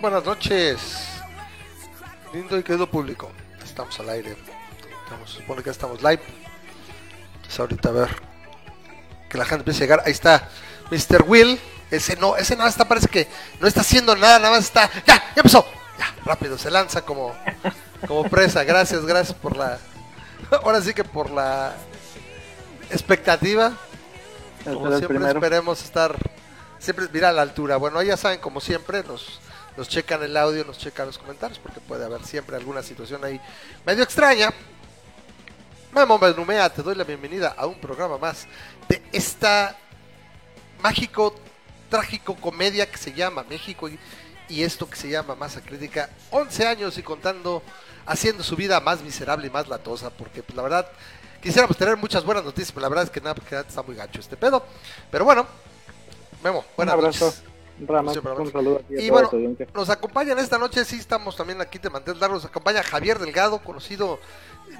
Muy buenas noches, lindo y querido público. Estamos al aire. Estamos, supone que estamos live. Entonces ahorita a ver que la gente empiece a llegar. Ahí está Mr. Will. Ese no, ese nada está, parece que no está haciendo nada, nada más está. ¡Ya! ¡Ya empezó! Ya, rápido, se lanza como, como presa. Gracias, gracias por la. Ahora sí que por la expectativa. Como siempre esperemos estar siempre mira a la altura. Bueno, ya saben, como siempre, nos, nos checan el audio, nos checan los comentarios, porque puede haber siempre alguna situación ahí medio extraña. Memo Benumea, te doy la bienvenida a un programa más de esta mágico, trágico comedia que se llama México y, y esto que se llama Masa Crítica. 11 años y contando, haciendo su vida más miserable y más latosa, porque pues, la verdad quisiéramos tener muchas buenas noticias, pero la verdad es que nada, porque está muy gacho este pedo. Pero bueno, Memo, buenas un abrazo. noches. Rama, un saludo a Y toda bueno, nos acompañan esta noche, sí estamos también aquí de mantel largo, nos acompaña Javier Delgado, conocido,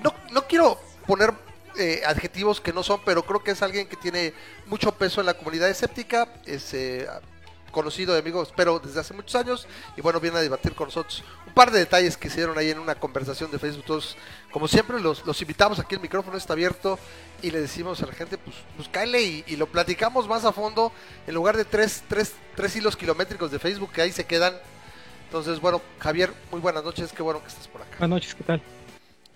no, no quiero poner eh, adjetivos que no son, pero creo que es alguien que tiene mucho peso en la comunidad escéptica, es eh, conocido de amigos, pero desde hace muchos años, y bueno, viene a debatir con nosotros un par de detalles que hicieron ahí en una conversación de Facebook, todos, como siempre, los, los invitamos, aquí el micrófono está abierto, y le decimos a la gente, pues, pues cáele y, y lo platicamos más a fondo, en lugar de tres, tres, tres hilos kilométricos de Facebook que ahí se quedan. Entonces, bueno, Javier, muy buenas noches, qué bueno que estás por acá. Buenas noches, ¿qué tal?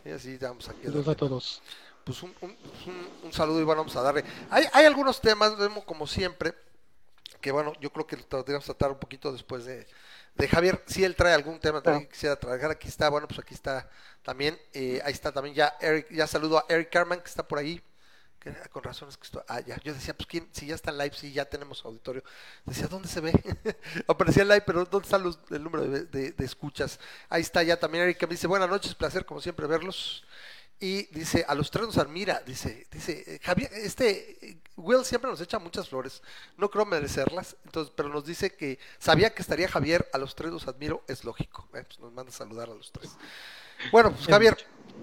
Y así damos aquí. Saludos a todos. Pues un, un- un- un saludo y bueno, vamos a darle. Hay, hay algunos temas, como siempre, que bueno, yo creo que lo tendríamos que tratar un poquito después de, de Javier. Si él trae algún tema también que quisiera trabajar, aquí está, bueno, pues aquí está también. eh, ahí está también ya Eric, ya saludo a Eric Carman, que está por ahí. Que, con razón es que esto, ah, ya, yo decía, pues quién, si ya está en live, si ya tenemos auditorio. Decía, ¿dónde se ve? Aparecía en live, pero ¿dónde está los- el número de, de- de escuchas? Ahí está ya también Eric, que me dice, buenas noches, placer como siempre verlos. Y dice, a los tres nos admira, dice, dice, eh, Javier, este, eh, Will siempre nos echa muchas flores, no creo merecerlas, entonces, pero nos dice que sabía que estaría Javier, a los tres los admiro, es lógico, eh, pues nos manda a saludar a los tres. Bueno, pues Javier,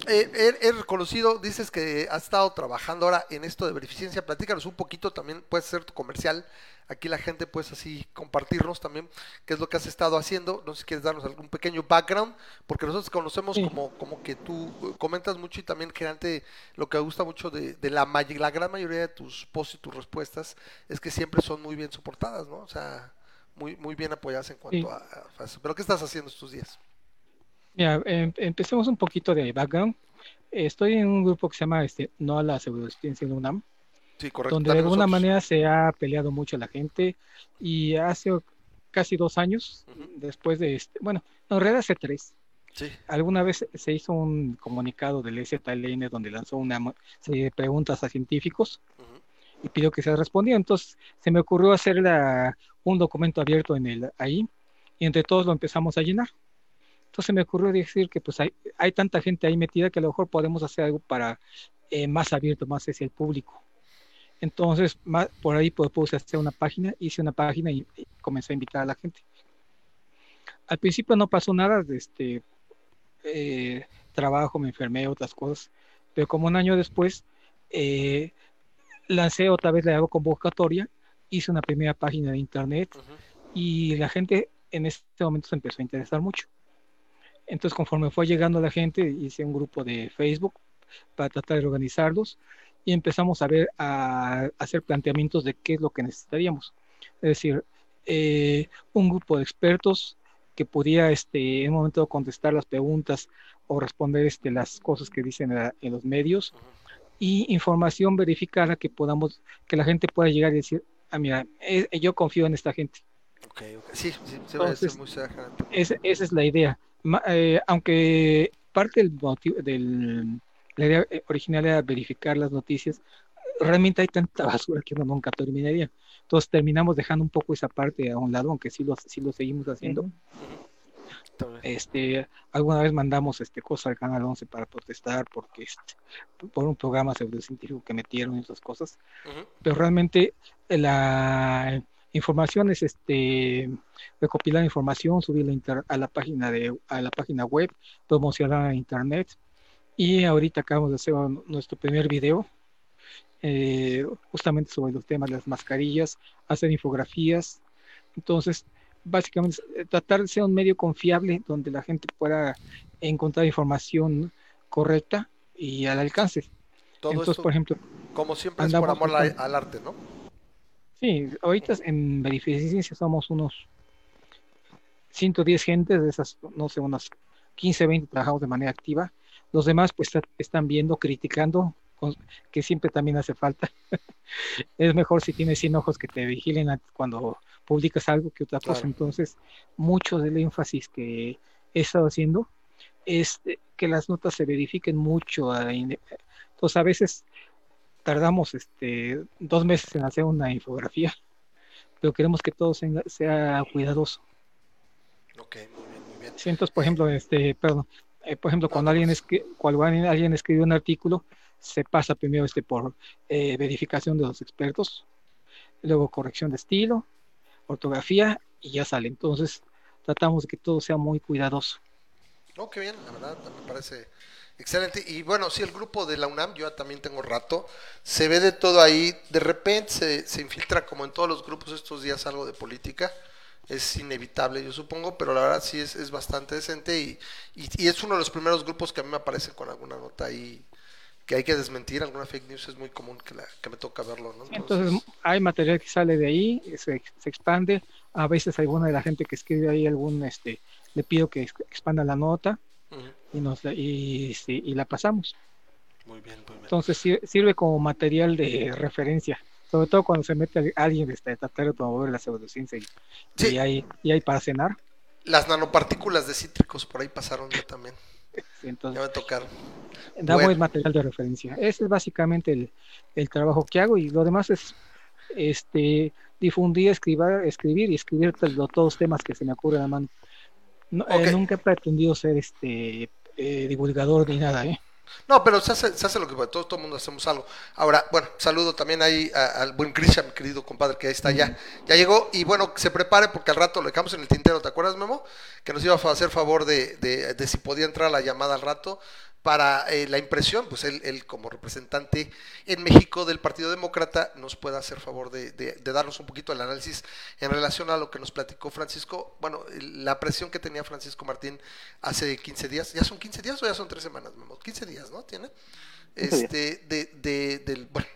eh, he, he reconocido, dices que has estado trabajando ahora en esto de beneficencia, platícanos un poquito, también puedes ser tu comercial, aquí la gente puedes así compartirnos también qué es lo que has estado haciendo, no sé si quieres darnos algún pequeño background, porque nosotros conocemos Sí. como, como que tú eh, comentas mucho y también generalmente lo que me gusta mucho de, de la, may- la gran mayoría de tus posts y tus respuestas es que siempre son muy bien soportadas, ¿no? O sea, muy, muy bien apoyadas en cuanto Sí. a, a eso. Pero ¿qué estás haciendo estos días? Mira, em- empecemos un poquito de background. Estoy en un grupo que se llama este, No a la Pseudociencia en UNAM, Sí, correcto. donde de alguna nosotros. manera se ha peleado mucho la gente y hace casi dos años, después de este, bueno, en realidad hace tres, Sí, alguna vez se hizo un comunicado del STLN donde lanzó una serie de preguntas a científicos y pidió que se respondiera. Entonces se me ocurrió hacer la- un documento abierto en el ahí y entre todos lo empezamos a llenar. Entonces me ocurrió decir que pues hay, hay tanta gente ahí metida que a lo mejor podemos hacer algo para eh, más abierto, más hacia el público. Entonces ma- por ahí pues, puse hacer una página, hice una página y, y comencé a invitar a la gente. Al principio no pasó nada, de este eh, trabajo, me enfermé, otras cosas, pero como un año después eh, lancé otra vez la hago convocatoria, hice una primera página de internet ujú. y la gente en este momento se empezó a interesar mucho. Entonces, conforme fue llegando la gente, hice un grupo de Facebook para tratar de organizarlos y empezamos a ver, a, a hacer planteamientos de qué es lo que necesitaríamos. Es decir, eh, un grupo de expertos que pudiera este, en un momento contestar las preguntas o responder este, las cosas que dicen en, la- en los medios y información verificada que podamos, que la gente pueda llegar y decir, ah, mira, eh, yo confío en esta gente. Ok, ok. Sí, sí, se va a Entonces, muy cercano. Esa, esa es la idea. Ma- eh, aunque parte del motivo, del, la idea eh, original era verificar las noticias, realmente hay tanta basura que uno nunca terminaría. Entonces terminamos dejando un poco esa parte a un lado, aunque sí lo, sí lo seguimos haciendo. Este, alguna vez mandamos este cosa al Canal 11 para protestar porque este, por un programa pseudocientífico que metieron y esas cosas. Pero realmente la información es este recopilar información, subirla a a la página de a la página web, promocionar en internet y ahorita acabamos de hacer nuestro primer video eh, justamente sobre los temas de las mascarillas, hacer infografías. Entonces, básicamente eh, tratar de ser un medio confiable donde la gente pueda encontrar información correcta y al alcance. Todo Entonces, por ejemplo, como siempre es por amor al, arte, ¿no? Sí, ahorita en Verificencia somos unos 110 gentes, de esas, no sé, unas 15, 20 trabajamos de manera activa. Los demás pues están viendo, criticando, que siempre también hace falta. es mejor si tienes 100 ojos que te vigilen cuando publicas algo que otra cosa. Entonces, mucho del énfasis que he estado haciendo es que las notas se verifiquen mucho. Entonces, a veces tardamos este, dos meses en hacer una infografía, pero queremos que todo sea, cuidadoso. Ok, muy bien, muy bien. entonces, por ejemplo, este, perdón, eh, por ejemplo, cuando alguien, cuando alguien escribe un artículo, se pasa primero este por eh, verificación de los expertos, luego corrección de estilo, ortografía y ya sale. Entonces, tratamos de que todo sea muy cuidadoso. Oh, qué bien, la verdad, me parece excelente. Y bueno, sí, el grupo de la UNAM, yo también tengo rato, se ve de todo ahí, de repente se, se infiltra como en todos los grupos estos días algo de política es inevitable, yo supongo, pero la verdad sí es, es bastante decente y, y, es uno de los primeros grupos que a mí me aparecen con alguna nota ahí que hay que desmentir, alguna fake news es muy común que, la, que me toca verlo. ¿no? Entonces, hay material que sale de ahí, se, se, expande, a veces alguna de la gente que escribe ahí algún, este, le pido que expanda la nota y, nos, y, y la pasamos. Muy bien, muy bien. Entonces sirve como material de referencia sobre todo cuando se mete alguien este, tratar de promover la pseudociencia y, y, hay, y hay para cenar. Las nanopartículas de cítricos por ahí pasaron ya también. entonces, ya me tocaron. Da buen material de referencia. Ese es básicamente el, el, trabajo que hago y lo demás es este difundir, escribir, escribir y escribir todos los temas que se me ocurren a mano. Eh, nunca he pretendido ser este eh, divulgador ni nada, ¿eh? No, pero se hace, se hace lo que todo, todo el mundo hacemos algo. Ahora, bueno, saludo también ahí al buen Christian, mi querido compadre, que ahí está ya. Ya llegó y bueno, se prepare porque al rato lo dejamos en el tintero, ¿te acuerdas, Memo? Que nos iba a hacer favor de, de, de si podía entrar a la llamada al rato para eh, la impresión, pues él, como representante en México del Partido Demócrata nos pueda hacer favor de, darnos un poquito el análisis en relación a lo que nos platicó Francisco, bueno, la presión que tenía Francisco Martín hace 15 días, ¿ya son 15 días o ya son 3 semanas? 15 días, ¿no? Tiene. Este, de, de, del, bueno,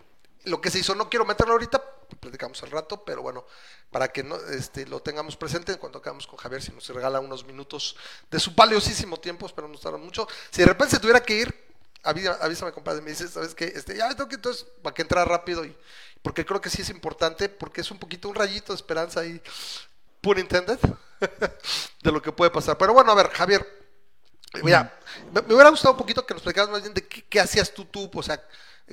lo que se hizo, no quiero meterlo ahorita, platicamos al rato, pero bueno, para que no, este, lo tengamos presente cuando acabamos con Javier, si nos regala unos minutos de su valiosísimo tiempo, espero no estar mucho. Si de repente se tuviera que ir, avísame, compadre, me dice, ¿sabes qué? Este, ya tengo que entonces, para que entra rápido, y porque creo que sí es importante, porque es un poquito un rayito de esperanza ahí, pun intended, de lo que puede pasar. Pero bueno, a ver, Javier, mira, me, hubiera gustado un poquito que nos explicaras más bien de qué, qué hacías tú, tú, o sea,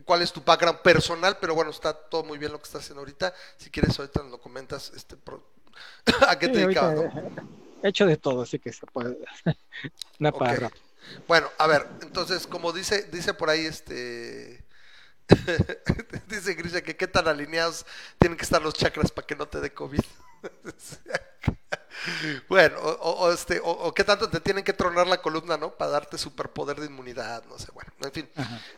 cuál es tu background personal, pero bueno, está todo muy bien lo que estás haciendo ahorita. Si quieres, ahorita nos lo comentas. Este, ¿A qué te dedicabas? He hecho de todo, así que se puede. Una okay. Bueno, a ver, entonces, como dice, dice por ahí este. dice Grisha que qué tan alineados tienen que estar los chakras para que no te dé COVID. Bueno, o, este, o, qué tanto te tienen que tronar la columna, ¿no? Para darte superpoder de inmunidad, no sé, bueno, en fin.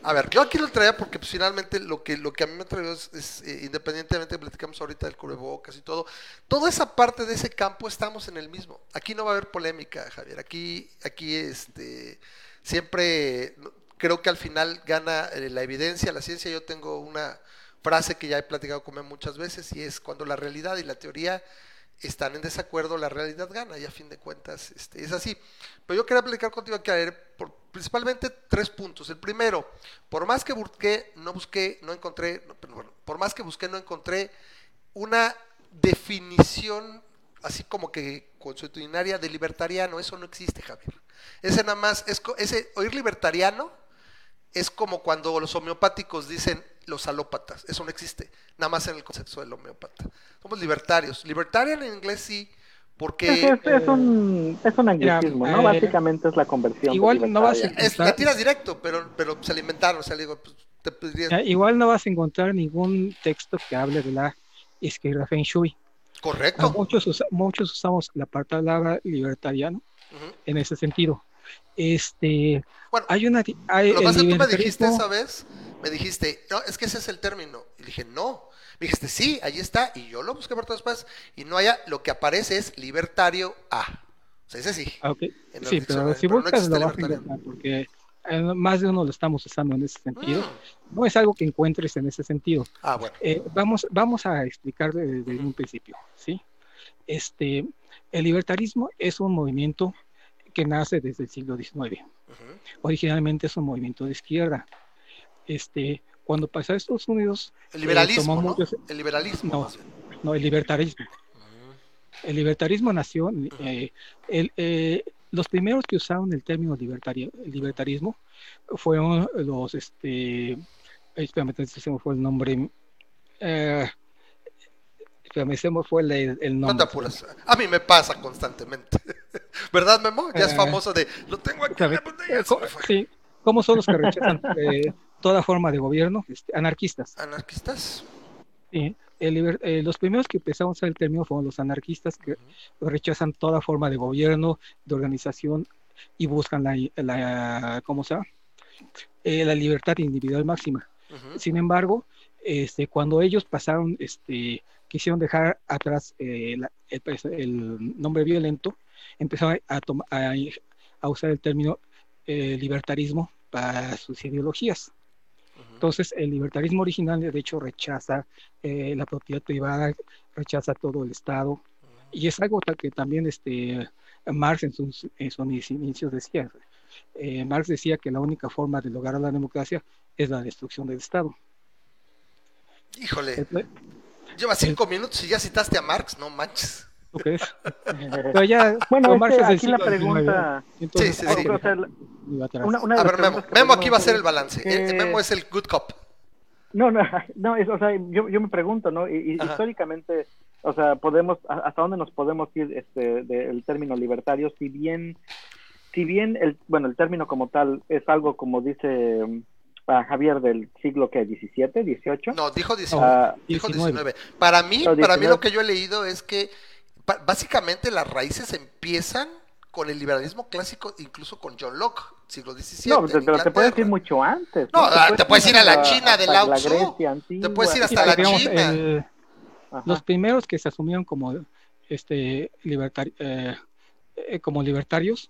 A ver, yo aquí lo traía porque pues, finalmente lo que, lo que a mí me trajo es, es eh, independientemente, platicamos ahorita del cubrebocas y todo, toda esa parte de ese campo estamos en el mismo. Aquí no va a haber polémica, Javier. Aquí, aquí, este, siempre creo que al final gana eh, la evidencia, la ciencia. Yo tengo una frase que ya he platicado con él muchas veces y es cuando la realidad y la teoría están en desacuerdo, la realidad gana y a fin de cuentas este, es así. Pero yo quería platicar contigo aquí, a por, principalmente tres puntos. El primero, por más que busqué, no busqué, no encontré, por más que busqué, no encontré una definición así como que consuetudinaria de libertariano, eso no existe, Javier. Ese nada más, es, ese oír libertariano es como cuando los homeopáticos dicen los alópatas, eso no existe, nada más en el concepto del homeópata. Somos libertarios. Libertarian en inglés sí, porque... Es, un, es un anglicismo, ¿no? Eh, Básicamente es la conversión. Igual no vas a es, La tiras directo, pero, pero se alimentaron, o sea, digo, pues, te Igual no vas a encontrar ningún texto que hable de la izquierda Feng Shui. Correcto. muchos, muchos usamos la palabra libertariano en ese sentido. Este, bueno, hay una. Hay, lo que tú me dijiste esa vez, me dijiste, no, es que ese es el término. Y dije, no, Me dijiste, sí, ahí está, y yo lo busqué por todas partes, y no haya, lo que aparece es libertario A. O sea, ese sí. Ah, sí, pero si buscas lo vas a encontrar, porque eh, más de uno lo estamos usando en ese sentido. Mm. No es algo que encuentres en ese sentido. Ah, bueno. Eh, vamos, vamos a explicar desde, un principio, ¿sí? Este, el libertarismo es un movimiento que nace desde el siglo XIX. Originalmente es un movimiento de izquierda. Este, cuando pasó a Estados Unidos... El liberalismo, ¿no? El liberalismo. No, el libertarismo. El libertarismo nació, eh, eh, los primeros que usaron el término libertario, libertarismo fueron los, este, espérame, se me fue el nombre, eh, espérame, se me fue el, el nombre. No a mí me pasa constantemente, ¿verdad Memo? Ya es eh, famoso de, lo tengo aquí en la Sí, ¿cómo son los que rechazan toda forma de gobierno? Este, anarquistas. ¿Anarquistas? Sí. Eh, los primeros que empezaron a usar el término fueron los anarquistas que rechazan toda forma de gobierno, de organización y buscan la, la ¿cómo se llama? Eh, la libertad individual máxima. Sin embargo, este, cuando ellos pasaron, este, quisieron dejar atrás eh, pues, el, nombre violento, empezaron a, a, a usar el término libertarismo para sus ideologías. Entonces, el libertarismo original, de hecho, rechaza eh, la propiedad privada, rechaza todo el Estado, y es algo que también este, Marx en sus, inicios decía. Eh, Marx decía que la única forma de lograr la democracia es la destrucción del Estado. Híjole, lleva cinco minutos y ya citaste a Marx, no manches. ¿Tú crees? Pero ya, bueno, Marx es aquí la pregunta. sí, sí, sí. a ver, Memo, Memo aquí va a ser el balance. Eh, Memo es el good cop. No, no, no, es, o sea, yo, yo me pregunto, ¿no? Y, históricamente, o sea, podemos, hasta dónde nos podemos ir este, del término libertario, si bien, si bien el, bueno, el término como tal es algo como dice um, Javier del siglo que 17, 18. No, dijo 19. Ah, dijo 19. Para mí, para mí lo que yo he leído es que básicamente las raíces empiezan con el liberalismo clásico, incluso con John Locke, siglo XVII. No, pero te puedes ir mucho antes. No, te, puedes, ir a la China de Lao Tzu. Te puedes ir hasta la China. los primeros que se asumieron como este eh, eh, como libertarios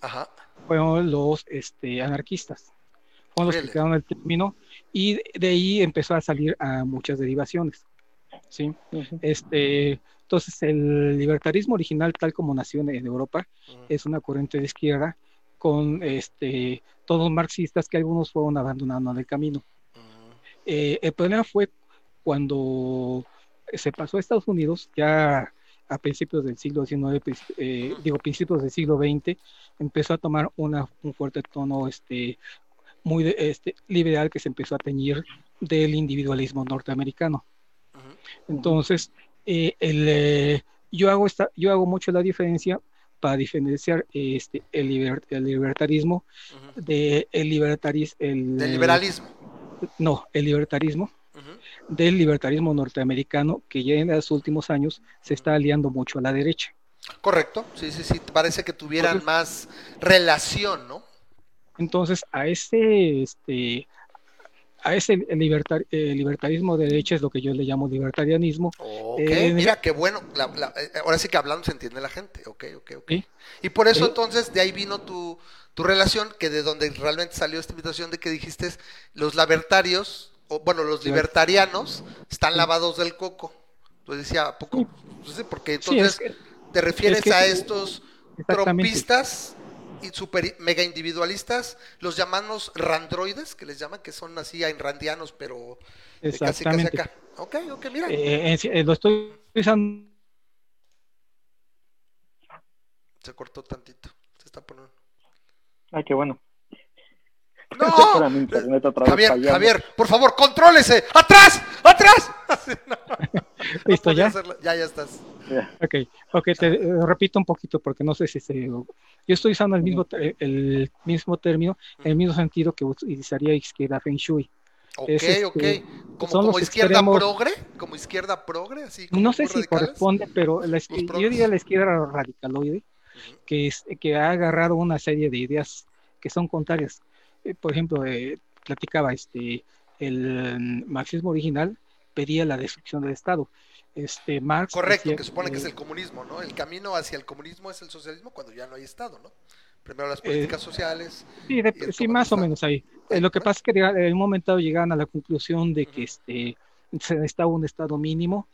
fueron los este, anarquistas. Fueron los que crearon el término y de ahí empezó a salir a muchas derivaciones. ¿sí? Este entonces, el libertarismo original, tal como nació en, Europa, es una corriente de izquierda con este, todos marxistas que algunos fueron abandonando en el camino. Eh, el problema fue cuando se pasó a Estados Unidos, ya a principios del siglo XIX, eh, digo, principios del siglo XX, empezó a tomar una, un fuerte tono este, muy este, liberal que se empezó a teñir del individualismo norteamericano. Entonces, eh, el, eh, yo, hago esta, yo hago mucho la diferencia para diferenciar este, el, libertarismo de el, libertaris, el del liberalismo. No, el libertarismo del libertarismo norteamericano que ya en los últimos años se está aliando mucho a la derecha. Correcto, sí, sí, sí, parece que tuvieran más relación, ¿no? Entonces, a ese, este, a ese libertar, eh, libertarismo de derecha es lo que yo le llamo libertarianismo. Ok, eh, mira, qué bueno. Eh, ahora sí que hablando se entiende la gente. Ok, ok, ok. Y por eso entonces de ahí vino tu, tu relación, que de donde realmente salió esta invitación de que dijiste los libertarios, o bueno, los libertarianos están lavados del coco. Entonces decía, ¿a poco? Pues porque entonces te refieres a estos trompistas super mega individualistas, los llamamos randroides, que les llaman, que son así randianos, pero casi casi acá. Ok, ok, mira. Eh, eh, lo estoy usando. Se cortó tantito, se está poniendo. Ay, qué bueno. No, Javier, Javier, por favor, contrólese. ¡Atrás! ¡Atrás! ¿Listo ya? Ya, ya estás. Ok, ok, te eh, repito un poquito porque no sé si se... Yo estoy usando el mismo, el mismo término, el mismo sentido que utilizaría izquierda Feng Shui. Ok, ok. Este, ¿Como, izquierda progre? ¿Como izquierda progre? Así, no sé si corresponde, pero yo diría la izquierda radicaloide, que, es, que ha agarrado una serie de ideas que son contrarias. Eh, por ejemplo, eh, platicaba este, el marxismo original pedía la destrucción del Estado. Este, Marx Correcto, que supone que es el comunismo, ¿no? El camino hacia el comunismo es el socialismo cuando ya no hay Estado, ¿no? Primero las políticas sociales. Sí, sí más o menos ahí. lo que pasa es que en un momento llegaban a la conclusión de que este se necesitaba un Estado mínimo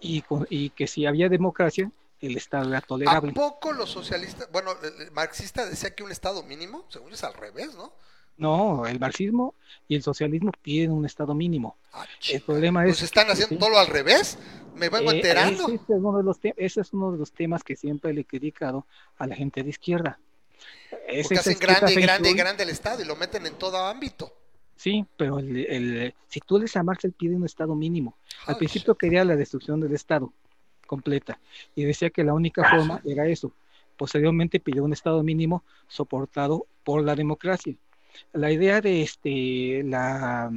y, y que si había democracia, el Estado era tolerable. ¿A poco los socialistas, bueno, el marxista decía que un Estado mínimo? Según es al revés, ¿no? No, el marxismo y el socialismo piden un Estado mínimo. Ah, el problema es. Pues están haciendo todo al revés. Me vengo eh, enterando. Ese es, uno de los ese es uno de los temas que siempre le he criticado a la gente de izquierda. Porque hacen grande, grande, grande el Estado y lo meten en todo ámbito. Sí, pero el, si tú lees a Marx, él pide un Estado mínimo. Al principio quería la destrucción del Estado completa y decía que la única forma era eso. Posteriormente pidió un Estado mínimo soportado por la democracia. La idea de este la,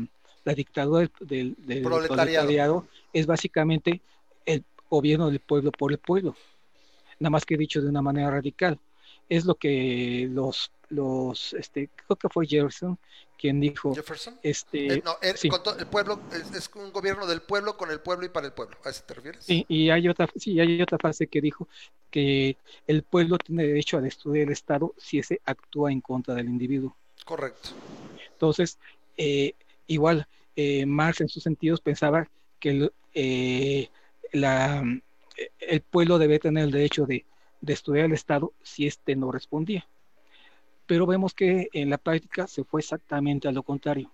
dictadura del, proletariado es básicamente el gobierno del pueblo por el pueblo, nada más que dicho de una manera radical. Es lo que los los, este, creo que fue Jefferson quien dijo, Jefferson, este, eh, no, el, el pueblo es, un gobierno del pueblo con el pueblo y para el pueblo, ¿a eso te refieres? Sí, y hay otra, sí, hay otra frase que dijo que el pueblo tiene derecho a destruir el Estado si ese actúa en contra del individuo. Correcto. Entonces, eh, igual, eh, Marx en sus sentidos pensaba que el, la, el pueblo debe tener el derecho de destruir el Estado si éste no respondía pero vemos que en la práctica se fue exactamente a lo contrario.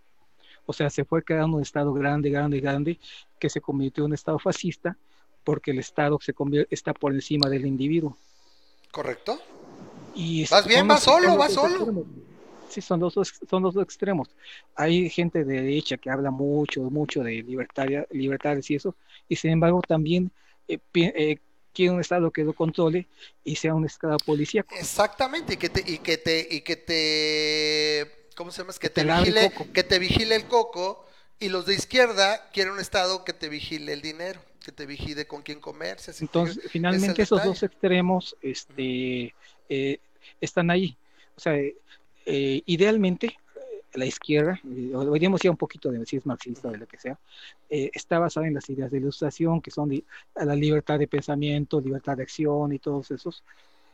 O sea, se fue creando un Estado grande, grande, grande, que se convirtió en un Estado fascista, porque el Estado se está por encima del individuo. ¿Correcto? Y ¿Vas bien? ¿Vas solo? ¿Vas solo? Sí, son los, son los dos extremos. Hay gente de derecha que habla mucho, mucho de libertades y eso, y sin embargo también eh, eh, quiere un Estado que lo controle y sea un Estado policíaco. Exactamente, y que te, y que te, y que te, ¿cómo se llama? Que te, vigile, que te vigile el coco, y los de izquierda quieren un Estado que te vigile el dinero, que te vigile con quién comerse. Entonces, finalmente esos dos extremos este, eh, están ahí. O sea, eh, idealmente la izquierda, podríamos ir un poquito de si es marxista o de lo que sea, eh, está basada en las ideas de ilustración, que son la libertad de pensamiento, libertad de acción y todos esos,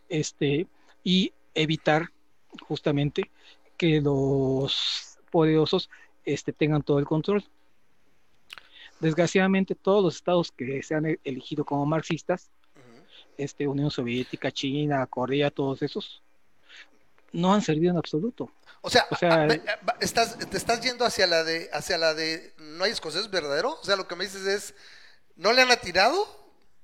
este, y evitar justamente que los poderosos este, tengan todo el control. Desgraciadamente, todos los estados que se han elegido como marxistas, este, Unión Soviética, China, Corea, todos esos, no han servido en absoluto. O sea, estás, te estás yendo hacia la de, hacia la de, no hay escocés verdadero. O sea, lo que me dices es, ¿no le han atinado?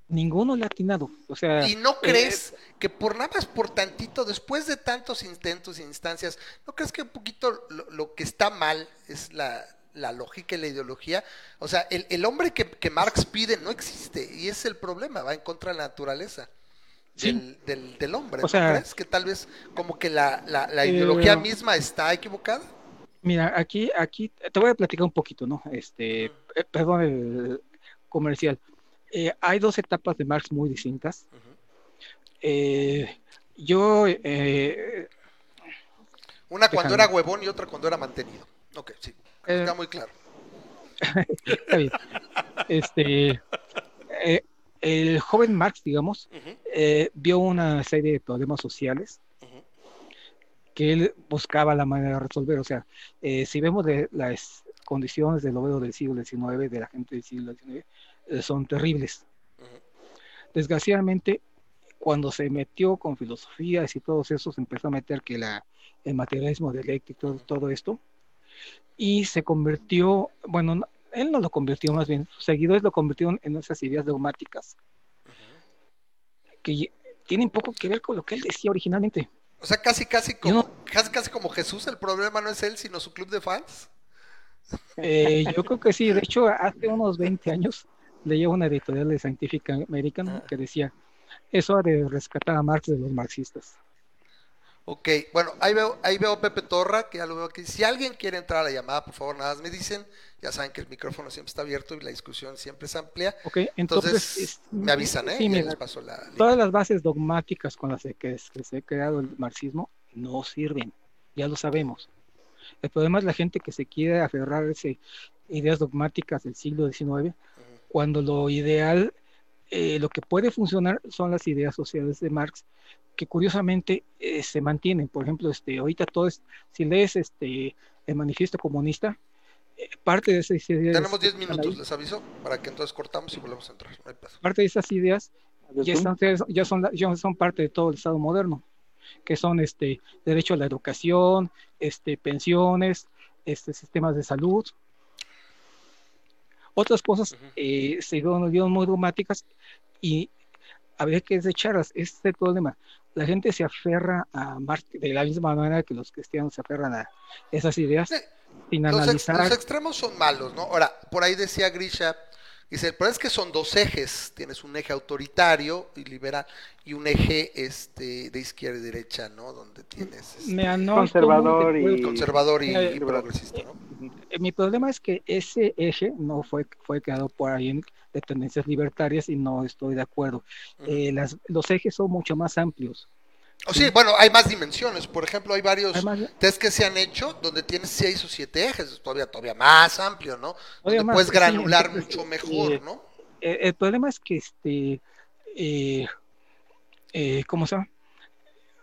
Ninguno le ha atinado. O sea, ¿Y no crees eh, que por nada más por tantito, después de tantos intentos e instancias, ¿no crees que un poquito lo, que está mal es la, lógica y la ideología? O sea, el, el hombre que, que Marx pide no existe y es el problema, va en contra de la naturaleza del, del, hombre. O sea, crees que tal vez como que la, la, eh, ideología misma está equivocada? Mira, aquí, aquí te voy a platicar un poquito, ¿no? Este, eh, perdón, el comercial. Eh, hay dos etapas de Marx muy distintas. yo. Una cuando era huevón y otra cuando era mantenido. Ok, sí. Está muy claro. Está bien. Este el joven Marx, digamos, eh, vio una serie de problemas sociales que él buscaba la manera de resolver. O sea, eh, si vemos de las condiciones del obrero del siglo XIX, de la gente del siglo XIX, eh, son terribles. Desgraciadamente, cuando se metió con filosofías y todos esos, empezó a meter que la, el materialismo dialéctico, todo esto, y se convirtió, bueno, él no lo convirtió más bien, sus seguidores lo convirtieron en esas ideas dogmáticas que tienen poco que ver con lo que él decía originalmente. O sea, casi casi como, casi, casi como Jesús, el problema no es él, sino su club de fans. Eh, yo creo que sí, de hecho, hace unos 20 años leía una editorial de Scientific American ah. que decía, eso de rescatar a Marx de los marxistas. Ok, bueno, ahí veo, ahí veo a Pepe Torra, que ya lo veo aquí. Si alguien quiere entrar a la llamada, por favor, nada más me dicen. Ya saben que el micrófono siempre está abierto y la discusión siempre es amplia. Ok, entonces, me avisan, ¿eh? Sí, les paso la todas las bases dogmáticas con las que, se ha creado el marxismo no sirven, ya lo sabemos. El problema es la gente que se quiere aferrar a ideas dogmáticas del siglo XIX, cuando lo ideal, eh, lo que puede funcionar son las ideas sociales de Marx, que curiosamente eh, se mantienen. Por ejemplo, este, ahorita todo es, si lees este, el manifiesto comunista, eh, parte de esas ideas... Tenemos 10 minutos, les aviso, para que entonces cortamos y volvemos a entrar. parte de esas ideas ya, están, ya, son, ya son parte de todo el Estado moderno, que son este derecho a la educación, este pensiones, este sistemas de salud. Otras cosas eh, se dieron muy dramáticas y habría que desecharlas. Este es el problema. La gente se aferra a Marx de la misma manera que los cristianos se aferran a esas ideas sin analizar. los extremos son malos, ¿no? Ahora, por ahí decía Grisha Dice, pero es que son dos ejes, tienes un eje autoritario y liberal y un eje este de izquierda y derecha, ¿no? Donde tienes este, conservador y conservador y, progresista, ¿no? Eh, mi problema es que ese eje no fue fue creado por alguien de tendencias libertarias y no estoy de acuerdo. Eh, las, los ejes son mucho más amplios. O sí, bueno, hay más dimensiones. Por ejemplo, hay varios test que se han hecho donde tienes seis o siete ejes, todavía todavía más amplio, ¿no? Donde puedes granular mucho mejor, ¿no? Eh, el problema es que este eh, eh, ¿cómo se llama?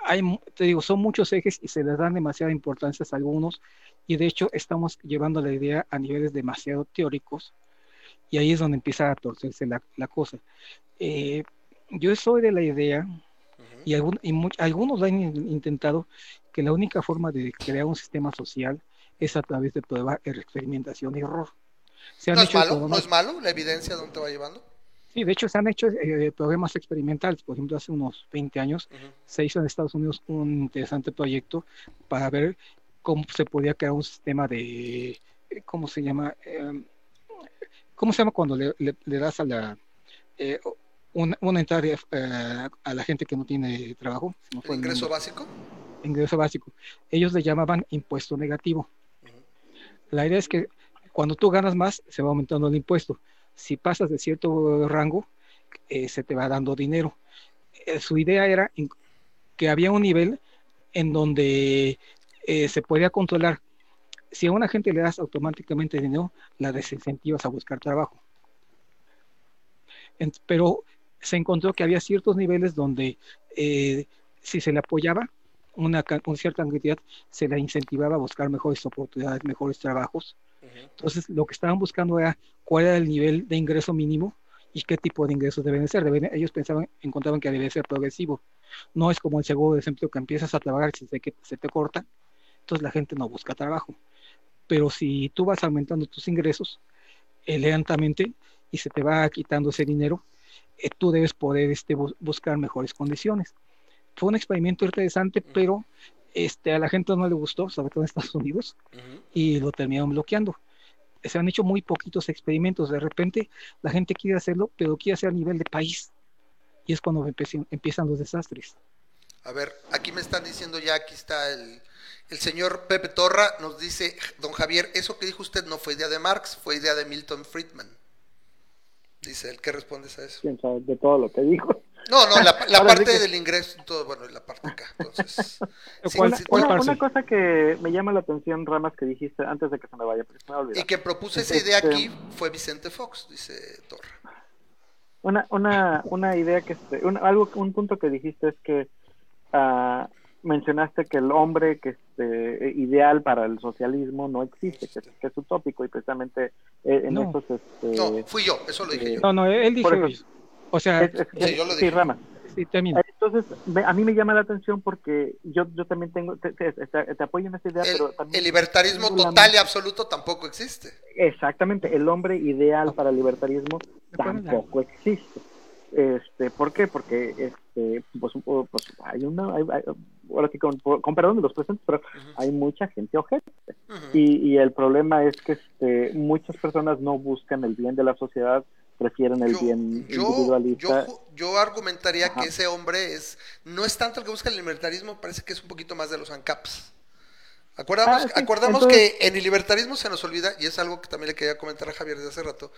Hay, te digo, son muchos ejes y se les dan demasiada importancia a algunos y de hecho estamos llevando la idea a niveles demasiado teóricos y ahí es donde empieza a torcerse la, la cosa. yo soy de la idea y, algunos han intentado que la única forma de crear un sistema social es a través de prueba, experimentación y error. ¿No, es malo? ¿No es malo la evidencia dónde te va llevando? Sí, de hecho se han hecho eh, programas experimentales. Por ejemplo, hace unos 20 años se hizo en Estados Unidos un interesante proyecto para ver cómo se podía crear un sistema de, eh, ¿cómo se llama? Em, ¿Cómo se llama cuando le, das a la... Eh, una, entrada eh, a la gente que no tiene trabajo. ingreso básico? Ingreso básico. Ellos le llamaban impuesto negativo. La idea es que cuando tú ganas más, se va aumentando el impuesto. Si pasas de cierto rango, eh, se te va dando dinero. Eh, su idea era que había un nivel en donde se podía controlar. Si a una gente le das automáticamente dinero, la desincentivas a buscar trabajo. pero se encontró que había ciertos niveles donde eh, si se le apoyaba una, cierta cantidad, se le incentivaba a buscar mejores oportunidades, mejores trabajos. Entonces, lo que estaban buscando era cuál era el nivel de ingreso mínimo y qué tipo de ingresos deben ser. ellos pensaban, encontraban que debe ser progresivo. No es como el seguro de desempleo que empiezas a trabajar y se, se te corta, entonces la gente no busca trabajo. Pero si tú vas aumentando tus ingresos eh, lentamente y se te va quitando ese dinero, eh, tú debes poder este, buscar mejores condiciones. Fue un experimento interesante, pero este, a la gente no le gustó, sobre todo en Estados Unidos, y lo terminaron bloqueando. Se han hecho muy poquitos experimentos. De repente la gente quiere hacerlo, pero quiere hacer a nivel de país. Y es cuando empiezan los desastres. A ver, aquí me están diciendo ya, aquí está el, el señor Pepe Torra, nos dice, don Javier, eso que dijo usted no fue idea de Marx, fue idea de Milton Friedman. Dice él, ¿qué respondes a eso? de todo lo que dijo. No, no, la, parte del ingreso, todo, bueno, la parte acá. Entonces, una, cosa que me llama la atención, Ramas, que dijiste antes de que se me vaya, Y que propuso esa idea este, aquí fue Vicente Fox, dice Torre. Una, una, una idea que, este, un, algo, un punto que dijiste es que uh, mencionaste que el hombre que este, ideal para el socialismo no existe, que, es utópico y precisamente eh, en no. Este, no, fui yo, eso lo dije yo. No, no, él dijo O sea, sí, yo lo dije. Rama. Sí, Entonces, a mí me llama la atención porque yo, yo también tengo, te, apoyo en esta idea, el, pero también... El libertarismo total y absoluto tampoco existe. Exactamente, el hombre ideal para el libertarismo tampoco existe. Este, ¿Por qué? Porque este, pues, pues hay una, hay, ahora que con, perdón de los presentes, pero hay mucha gente ojete. y, y, el problema es que este, muchas personas no buscan el bien de la sociedad, prefieren el bien individualista. Yo, argumentaría que ese hombre es no es tanto el que busca el libertarismo, parece que es un poquito más de los ANCAPs. Acordamos, ah, acordamos que en el libertarismo se nos olvida, y es algo que también le quería comentar a Javier desde hace rato,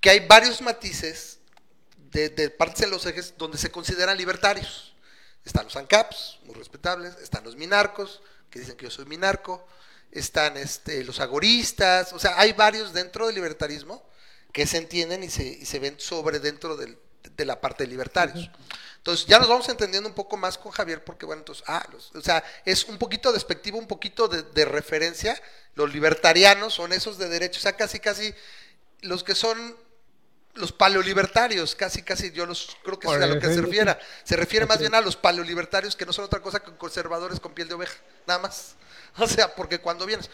que hay varios matices de, de partes de los ejes donde se consideran libertarios. Están los ANCAPs, muy respetables, están los minarcos, que dicen que yo soy minarco, están este, los agoristas, o sea, hay varios dentro del libertarismo que se entienden y se, y se ven sobre dentro del, de la parte de libertarios. Entonces ya nos vamos entendiendo un poco más con Javier porque, bueno, entonces, ah, o sea, es un poquito despectivo, un poquito de, referencia. Los libertarianos son esos de derecho, o sea, casi, casi los que son los paleolibertarios, casi, casi, yo los creo que es a lo que se refiere. Se refiere más bien a los paleolibertarios que no son otra cosa que conservadores con piel de oveja, nada más. O sea, porque cuando vienes,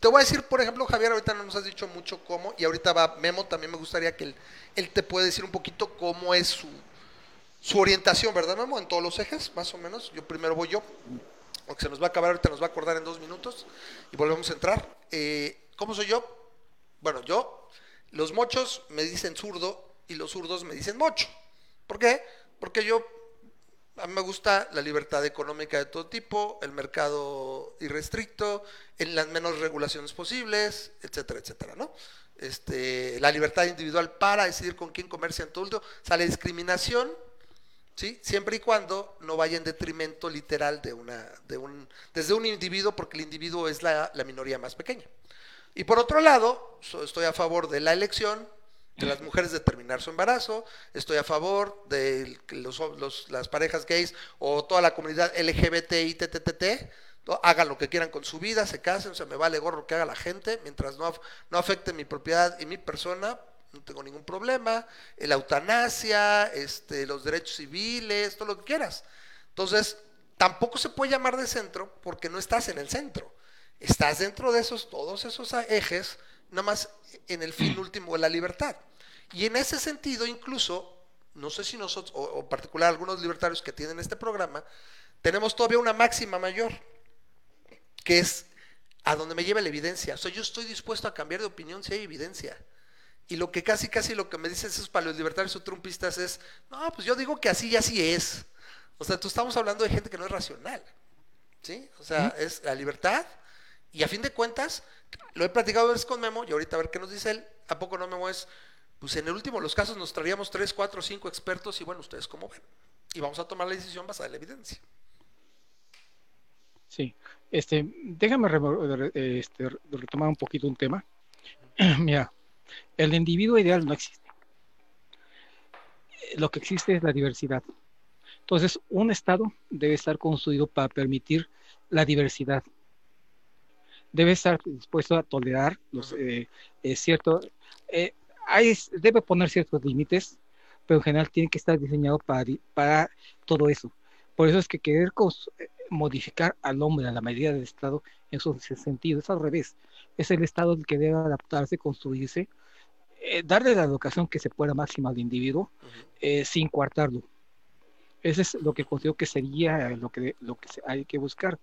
te voy a decir, por ejemplo, Javier, ahorita no nos has dicho mucho cómo, y ahorita va Memo, también me gustaría que él, él te pueda decir un poquito cómo es su, su orientación, ¿verdad, Memo? En todos los ejes, más o menos. Yo primero voy yo, aunque se nos va a acabar, ahorita nos va a acordar en dos minutos, y volvemos a entrar. Eh, ¿Cómo soy yo? Bueno, yo, los mochos me dicen zurdo y los zurdos me dicen mocho. ¿Por qué? Porque yo a mí me gusta la libertad económica de todo tipo, el mercado irrestricto, en las menos regulaciones posibles, etcétera, etcétera, ¿no? Este, la libertad individual para decidir con quién comercia en todo el O sea, la discriminación, ¿sí? Siempre y cuando no vaya en detrimento literal de una, de un, desde un individuo, porque el individuo es la minoría más pequeña. Y por otro lado, estoy a favor de la elección, de las mujeres determinar su embarazo, estoy a favor de las parejas gays o toda la comunidad LGBTI, hagan lo que quieran con su vida, se casen, o sea, me vale gorro que haga la gente, mientras no, no afecte mi propiedad y mi persona, no tengo ningún problema, la eutanasia, este, los derechos civiles, todo lo que quieras. Entonces, tampoco se puede llamar de centro porque no estás en el centro, estás dentro de esos, todos esos ejes, nada más en el fin último de la libertad. Y en ese sentido, incluso, no sé si nosotros, o, en particular algunos libertarios que tienen este programa, tenemos todavía una máxima mayor, que es a donde me lleva la evidencia. O sea, yo estoy dispuesto a cambiar de opinión si hay evidencia. Y lo que casi, casi lo que me dicen esos libertarios o trumpistas es, no, pues yo digo que así y así es. O sea, tú estamos hablando de gente que no es racional. ¿Sí? O sea, es la libertad. Y a fin de cuentas, lo he platicado veces con Memo y ahorita a ver qué nos dice él. ¿A poco no Memo es? Pues en el último de los casos nos traíamos 3, 4, 5 expertos y bueno, ustedes cómo ven. Y vamos a tomar la decisión basada en la evidencia. Sí, este, déjame este, retomar un poquito un tema. Mira, el individuo ideal no existe. Lo que existe es la diversidad. Entonces, un Estado debe estar construido para permitir la diversidad. Debe estar dispuesto a tolerar los, eh, eh, cierto, eh, debe poner ciertos límites, pero en general tiene que estar diseñado para, para todo eso. Por eso es que querer modificar al hombre a la medida del Estado en ese sentido es al revés. Es el Estado el que debe adaptarse, construirse, eh, darle la educación que se pueda máxima al individuo eh, sin coartarlo. Eso es lo que considero que sería lo que, lo que hay que buscar.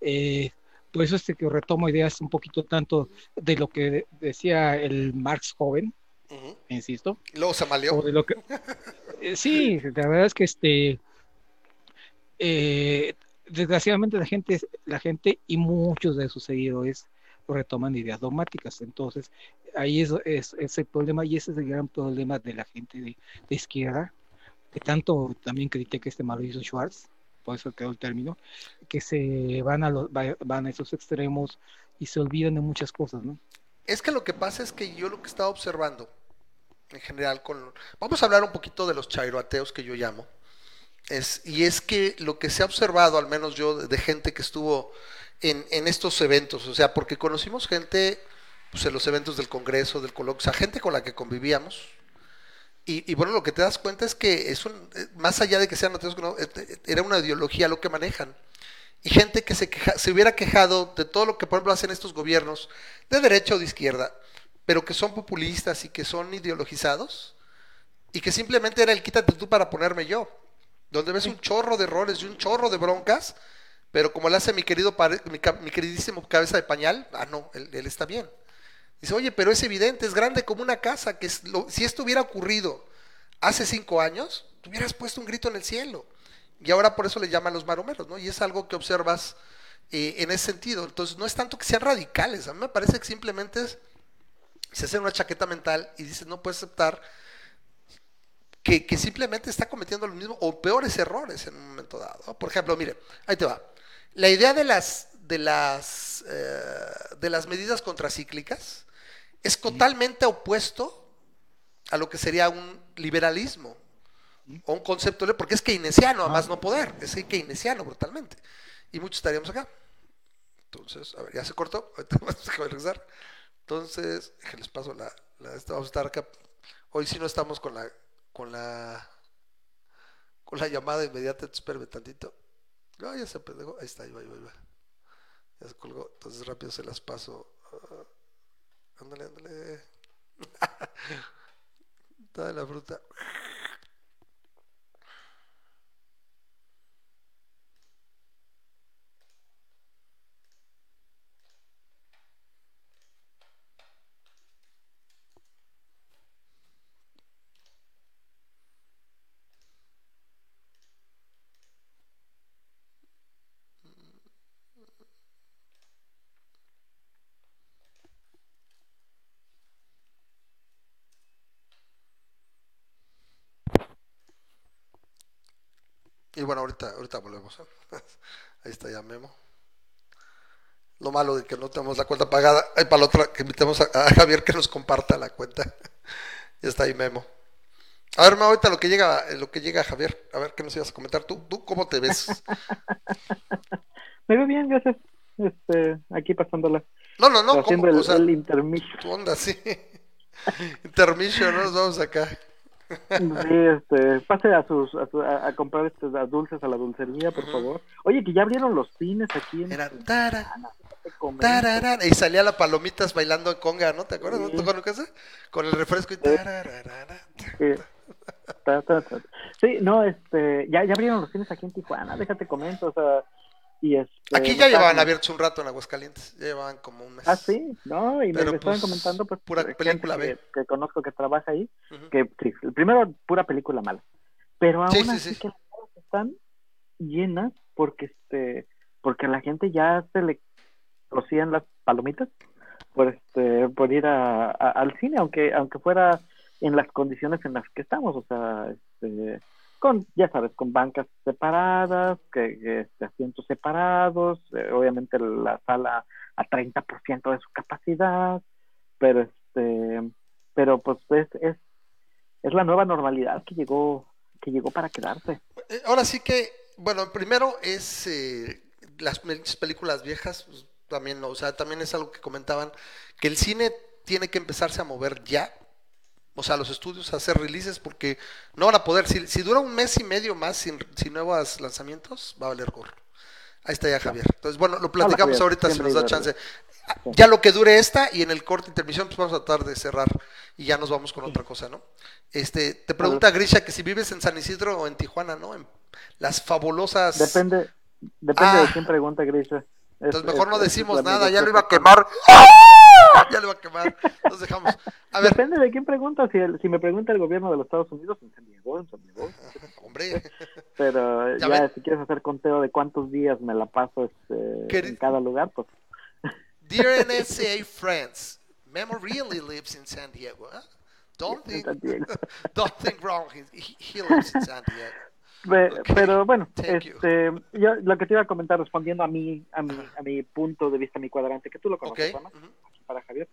Eh, por eso es que retomo ideas un poquito tanto de lo que decía el Marx joven, insisto. Luego se maleó. lo que, eh, sí, la verdad es que este eh, desgraciadamente la gente, la gente y muchos de sus seguidores retoman ideas dogmáticas. Entonces, ahí es, es, el problema y ese es el gran problema de la gente de, izquierda, que tanto también critica este Mauricio Schwartz, por eso quedó el término, que se van a, los, van a esos extremos y se olvidan de muchas cosas, ¿no? Es que lo que pasa es que yo lo que estaba observando, en general, con vamos a hablar un poquito de los chairoateos que yo llamo. Es, y es que lo que se ha observado, al menos yo, de, gente que estuvo en, en, estos eventos, o sea, porque conocimos gente pues, en los eventos del Congreso, del coloquio, o sea, gente con la que convivíamos. Y, y, bueno, lo que te das cuenta es que es un, eh, más allá de que sean ateos, eh, era una ideología lo que manejan y gente que se, se hubiera quejado de todo lo que por ejemplo hacen estos gobiernos, de derecha o de izquierda, pero que son populistas y que son ideologizados, y que simplemente era el quítate tú para ponerme yo, donde ves un chorro de errores y un chorro de broncas, pero como le hace mi querido mi, queridísimo cabeza de pañal, ah no, él, está bien. Dice, oye, pero es evidente, es grande como una casa, que si esto hubiera ocurrido hace cinco años, tú hubieras puesto un grito en el cielo. Y ahora por eso le llaman los maromeros, ¿no? Y es algo que observas eh, en ese sentido. Entonces, no es tanto que sean radicales, a mí me parece que simplemente es, se hace una chaqueta mental y dices, no puedes aceptar que, simplemente está cometiendo lo mismo o peores errores en un momento dado. Por ejemplo, mire, ahí te va. La idea de las, de las eh, de las medidas contracíclicas es totalmente opuesto a lo que sería un liberalismo o un concepto, porque es keynesiano, a más no poder, es keynesiano brutalmente. Y muchos estaríamos acá. Entonces, a ver, ya se cortó, ahorita vamos a regresar. Entonces, les paso la, vamos a estar acá. Hoy sí no estamos con la, con la, con la llamada inmediata, espérame tantito. No, ya se pendejo, ahí está, ahí va, ahí va, ahí va. Ya se entonces rápido se las paso. Uh, ándale, ándale. Toda la fruta. Bueno, ahorita, ahorita volvemos. ¿eh? Ahí está ya Memo. Lo malo de que no tenemos la cuenta pagada. Hay para la otra que invitemos a, Javier que nos comparta la cuenta. ya está ahí Memo. A ver, Memo, ahorita lo que llega, lo que llega Javier, a ver qué nos ibas a comentar. ¿Tú, tú cómo te ves? Me veo bien, gracias. Este, aquí pasándola. No, no, no. Haciendo el, o sea, intermission. onda, sí. intermission, no nos vamos acá. Sí, este, pase a sus a, comprar este, dulces a la dulcería, por favor. Oye, que ya abrieron los cines aquí en Era y salía la palomitas bailando en conga, ¿no? ¿Te acuerdas? Sí. ¿No? casa? Con el refresco y sí. no, este, ya, ya abrieron los cines aquí en Tijuana, déjate comento, o sea, este, Aquí ya llevaban abiertos un rato en Aguascalientes, ya llevaban como un mes. Ah, sí, no, y me, estaban pues, comentando, pues, pura película que, que, conozco que trabaja ahí, que sí, primero, pura película mala, pero aún así que las están llenas porque, este, porque la gente ya se le rocían las palomitas por, este, por ir a, al cine, aunque, aunque fuera en las condiciones en las que estamos, o sea, este con, ya sabes, con bancas separadas, que, este, asientos separados, eh, obviamente la sala a 30% de su capacidad, pero este, pero pues es, es, es la nueva normalidad que llegó, que llegó para quedarse. Eh, ahora sí que, bueno, primero es eh, las películas viejas, pues, también, o sea, también es algo que comentaban, que el cine tiene que empezarse a mover ya, o sea, los estudios a hacer releases porque no van a poder, si, si dura un mes y medio más sin, sin nuevos lanzamientos, va a valer gorro. Ahí está ya Javier. Entonces, bueno, lo platicamos ahorita si nos da chance. Ya lo que dure esta y en el corte intermisión, pues vamos a tratar de cerrar y ya nos vamos con otra cosa, ¿no? Este, te pregunta Grisha que si vives en San Isidro o en Tijuana, ¿no? En las fabulosas. Depende, depende de ah. quién pregunta, Grisha. Entonces mejor no decimos nada, ya lo iba a quemar. ya lo iba a quemar. Entonces dejamos. A ver. Depende de quién pregunta. Si, si me pregunta el gobierno de los Estados Unidos, en San Diego, en San Diego. Hombre. Pero ya, si quieres hacer conteo de cuántos días me la paso este, en cada lugar, pues. Dear NSA friends, Memo really lives in San Diego. Huh? Don't think, don't think wrong. He, he lives in San Diego. Pero bueno, este, yo lo que te iba a comentar respondiendo a mi, a mi, a mi punto de vista, mi cuadrante, que tú lo conoces, para Javier,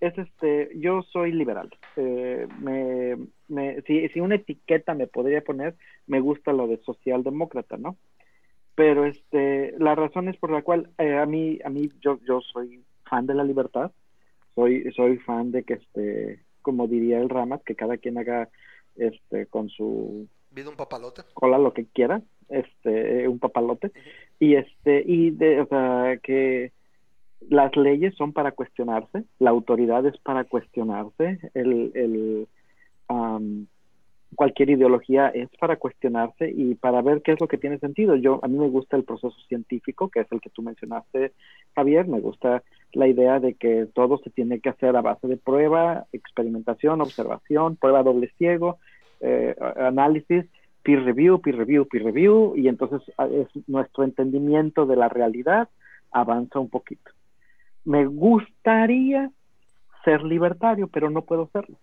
es este, yo soy liberal. Eh, me, me, si, si una etiqueta me podría poner, me gusta lo de socialdemócrata, ¿no? Pero este, la razón es por la cual eh, a mí, a mí yo, yo soy fan de la libertad, soy, soy fan de que este, como diría el Ramat, que cada quien haga este con su Vida un papalote. Cola lo que quiera, este, un papalote. Y este, y de, o sea, que las leyes son para cuestionarse, la autoridad es para cuestionarse, el, el cualquier ideología es para cuestionarse y para ver qué es lo que tiene sentido. Yo a mí me gusta el proceso científico, que es el que tú mencionaste, Javier, me gusta la idea de que todo se tiene que hacer a base de prueba, experimentación, observación, prueba doble ciego, eh, análisis, peer review, peer review, peer review, y entonces ah, es, nuestro entendimiento de la realidad avanza un poquito. Me gustaría ser libertario, pero no puedo serlo.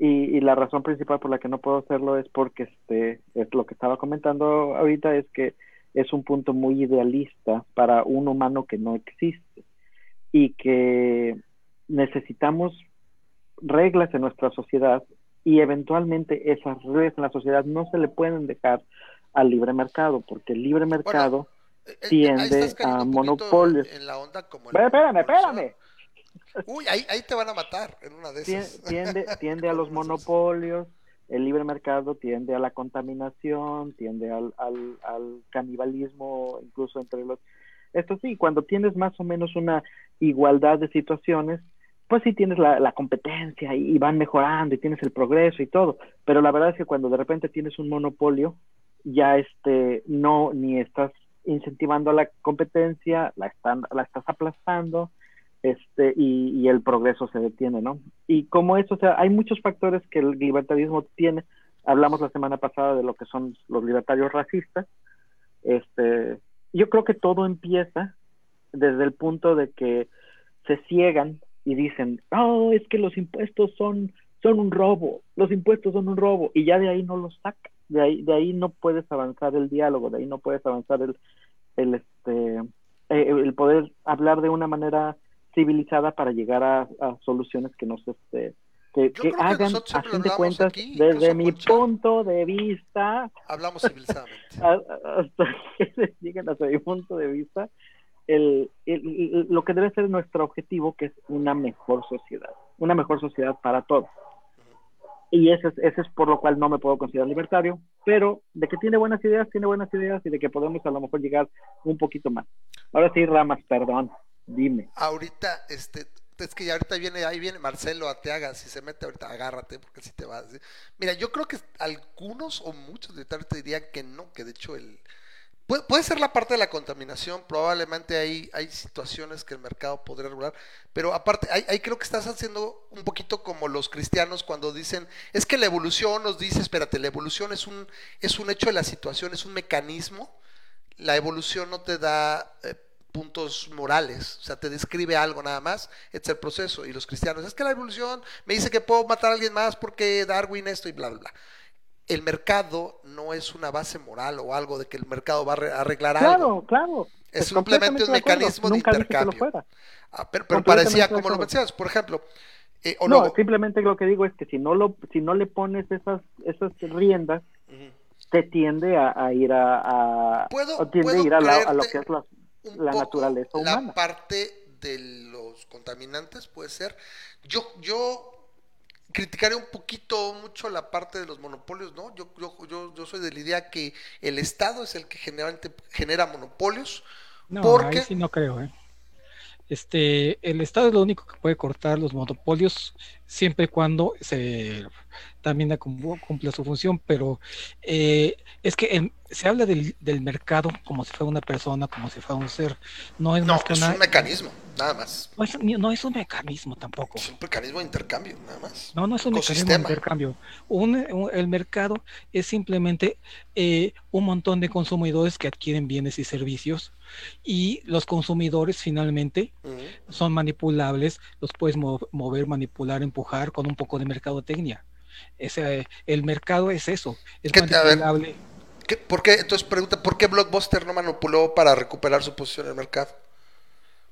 Y, la razón principal por la que no puedo hacerlo es porque este es lo que estaba comentando ahorita es que es un punto muy idealista para un humano que no existe. y que necesitamos reglas en nuestra sociedad y eventualmente esas reglas en la sociedad no se le pueden dejar al libre mercado, porque el libre mercado eh, eh, tiende a monopolios. espérame, espérame. Uy, ahí, ahí, te van a matar en una de esas. Tiende, tiende a los monopolios, el libre mercado tiende a la contaminación, tiende al, al, al canibalismo, incluso entre los... Esto sí, cuando tienes más o menos una igualdad de situaciones, pues sí tienes la, la competencia y, van mejorando y tienes el progreso y todo, pero la verdad es que cuando de repente tienes un monopolio, ya este, no, ni estás incentivando la competencia, la, están, la estás aplastando, este, y, y, el progreso se detiene, ¿no? Y como eso, o sea, hay muchos factores que el libertarismo tiene. Hablamos la semana pasada de lo que son los libertarios racistas. Este, yo creo que todo empieza desde el punto de que se ciegan y dicen, oh, es que los impuestos son, son un robo, los impuestos son un robo, y ya de ahí no los saca, de ahí, de ahí no puedes avanzar el diálogo, de ahí no puedes avanzar el, el, este, eh, el poder hablar de una manera civilizada para llegar a, soluciones que nos este que, hagan a fin de cuentas desde mi punto de vista. Hablamos civilizadamente. Hasta que lleguen hasta mi punto de vista el, lo que debe ser nuestro objetivo que es una mejor sociedad una mejor sociedad para todos y ese es, ese es por lo cual no me puedo considerar libertario, pero de que tiene buenas ideas, tiene buenas ideas y de que podemos a lo mejor llegar un poquito más. Ahora sí, Ramas, perdón. Dime. Ahorita, este, es que ya ahorita viene, ahí viene Marcelo Ateaga, si se mete ahorita, agárrate, porque si te vas. Mira, yo creo que algunos o muchos de te dirían que no, que de hecho el... Puede, ser la parte de la contaminación, probablemente hay, hay situaciones que el mercado podría regular, pero aparte, ahí, creo que estás haciendo un poquito como los cristianos cuando dicen, es que la evolución nos dice, espérate, la evolución es un, es un hecho de la situación, es un mecanismo, la evolución no te da... Eh, puntos morales, o sea, te describe algo nada más, es el proceso. Y los cristianos, es que la evolución me dice que puedo matar a alguien más porque Darwin esto y bla, bla, bla. El mercado no es una base moral o algo de que el mercado va a arreglar algo. Claro, claro. Es simplemente un mecanismo de intercambio. Ah, pero, parecía como lo mencionas, por ejemplo. Eh, no, simplemente lo que digo es que si no lo, si no le pones esas, esas riendas, te tiende a, ir a, ¿Puedo, tiende a ir a, lo que es la la naturaleza humana. La parte de los contaminantes puede ser. Yo, yo criticaré un poquito mucho la parte de los monopolios, ¿no? Yo, yo, yo, soy de la idea que el Estado es el que generalmente genera monopolios. No, porque... ahí sí no creo, ¿eh? Este, el Estado es lo único que puede cortar los monopolios siempre y cuando se también cumple su función, pero eh, es que se habla del, mercado como si fuera una persona, como si fuera un ser. No es, no, es un mecanismo, nada más. No es, un mecanismo tampoco. Es un mecanismo de intercambio, nada más. No, no es un mecanismo de intercambio. el mercado es simplemente eh, un montón de consumidores que adquieren bienes y servicios y los consumidores finalmente son manipulables, los puedes mover, manipular, empujar con un poco de mercadotecnia. Ese, el mercado es eso, es manipulable. ¿Por qué? Entonces pregunta, ¿por qué Blockbuster no manipuló para recuperar su posición en el mercado?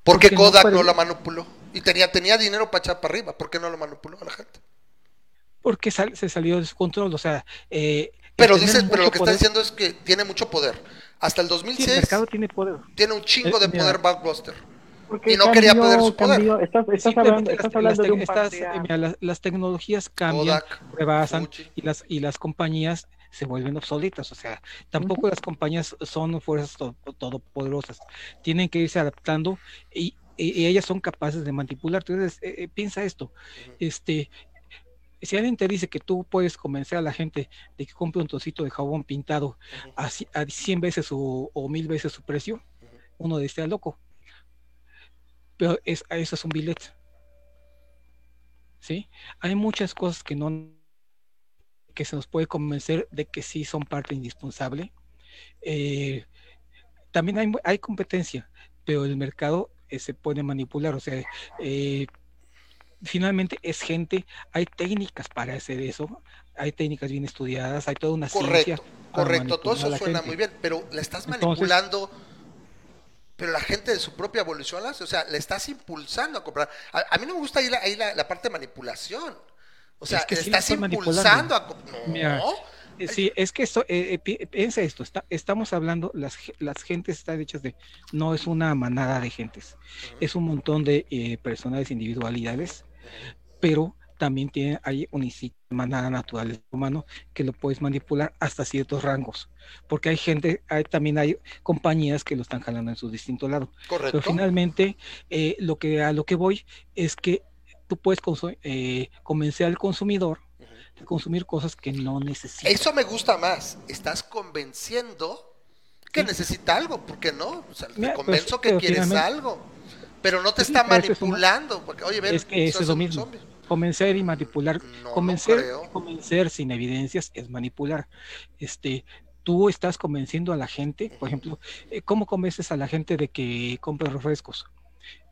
¿Por qué Kodak no, la manipuló? Y tenía, tenía dinero para echar para arriba, ¿por qué no lo manipuló a la gente? Porque se salió de su control, o sea... Eh, pero dices, pero lo que está diciendo es que tiene mucho poder. Hasta el 2006 el mercado tiene poder. Tiene un chingo de poder Blockbuster y no quería poder su poder. Estás, hablando, de un las, tecnologías cambian, rebasan y las, y las compañías se vuelven obsoletas. O sea, tampoco las compañías son fuerzas todopoderosas. Tienen que irse adaptando y, ellas son capaces de manipular. Entonces, eh, eh, piensa esto. Este, si alguien te dice que tú puedes convencer a la gente de que compre un trocito de jabón pintado a, a 100 veces o, o mil veces su precio, uno dice, loco pero es, eso es un billete. ¿Sí? Hay muchas cosas que no que se nos puede convencer de que sí son parte indispensable. Eh, también hay, hay, competencia, pero el mercado eh, se puede manipular, o sea, eh, finalmente es gente, hay técnicas para hacer eso, hay técnicas bien estudiadas, hay toda una correcto, ciencia. Correcto, todo eso suena muy bien, pero la estás manipulando pero la gente de su propia evolución, o sea, le estás impulsando a comprar. A, mí no me gusta ahí la, ahí la, parte de manipulación. O sea, le estás impulsando a comprar. No. Eh, sí, es que esto, eh, eh piensa esto, estamos hablando, las, las gentes están hechas de, no es una manada de gentes, es un montón de eh, personas, individualidades, pero también tiene, hay una manada natural humano que lo puedes manipular hasta ciertos rangos, porque hay gente, hay, también hay compañías que lo están jalando en su distinto lado. Correcto. Pero finalmente, lo que, a lo que voy es que tú puedes convencer al consumidor consumir cosas que no necesita. Eso me gusta más. Estás convenciendo que necesita algo, ¿por qué no? O sea, te pues, convenzo que quieres algo, pero no te está manipulando, porque oye, ven, es que eso es lo mismo. Convencer y manipular, convencer, convencer sin evidencias es manipular. Este, tú estás convenciendo a la gente, por ejemplo, eh, ¿cómo convences a la gente de que compre refrescos?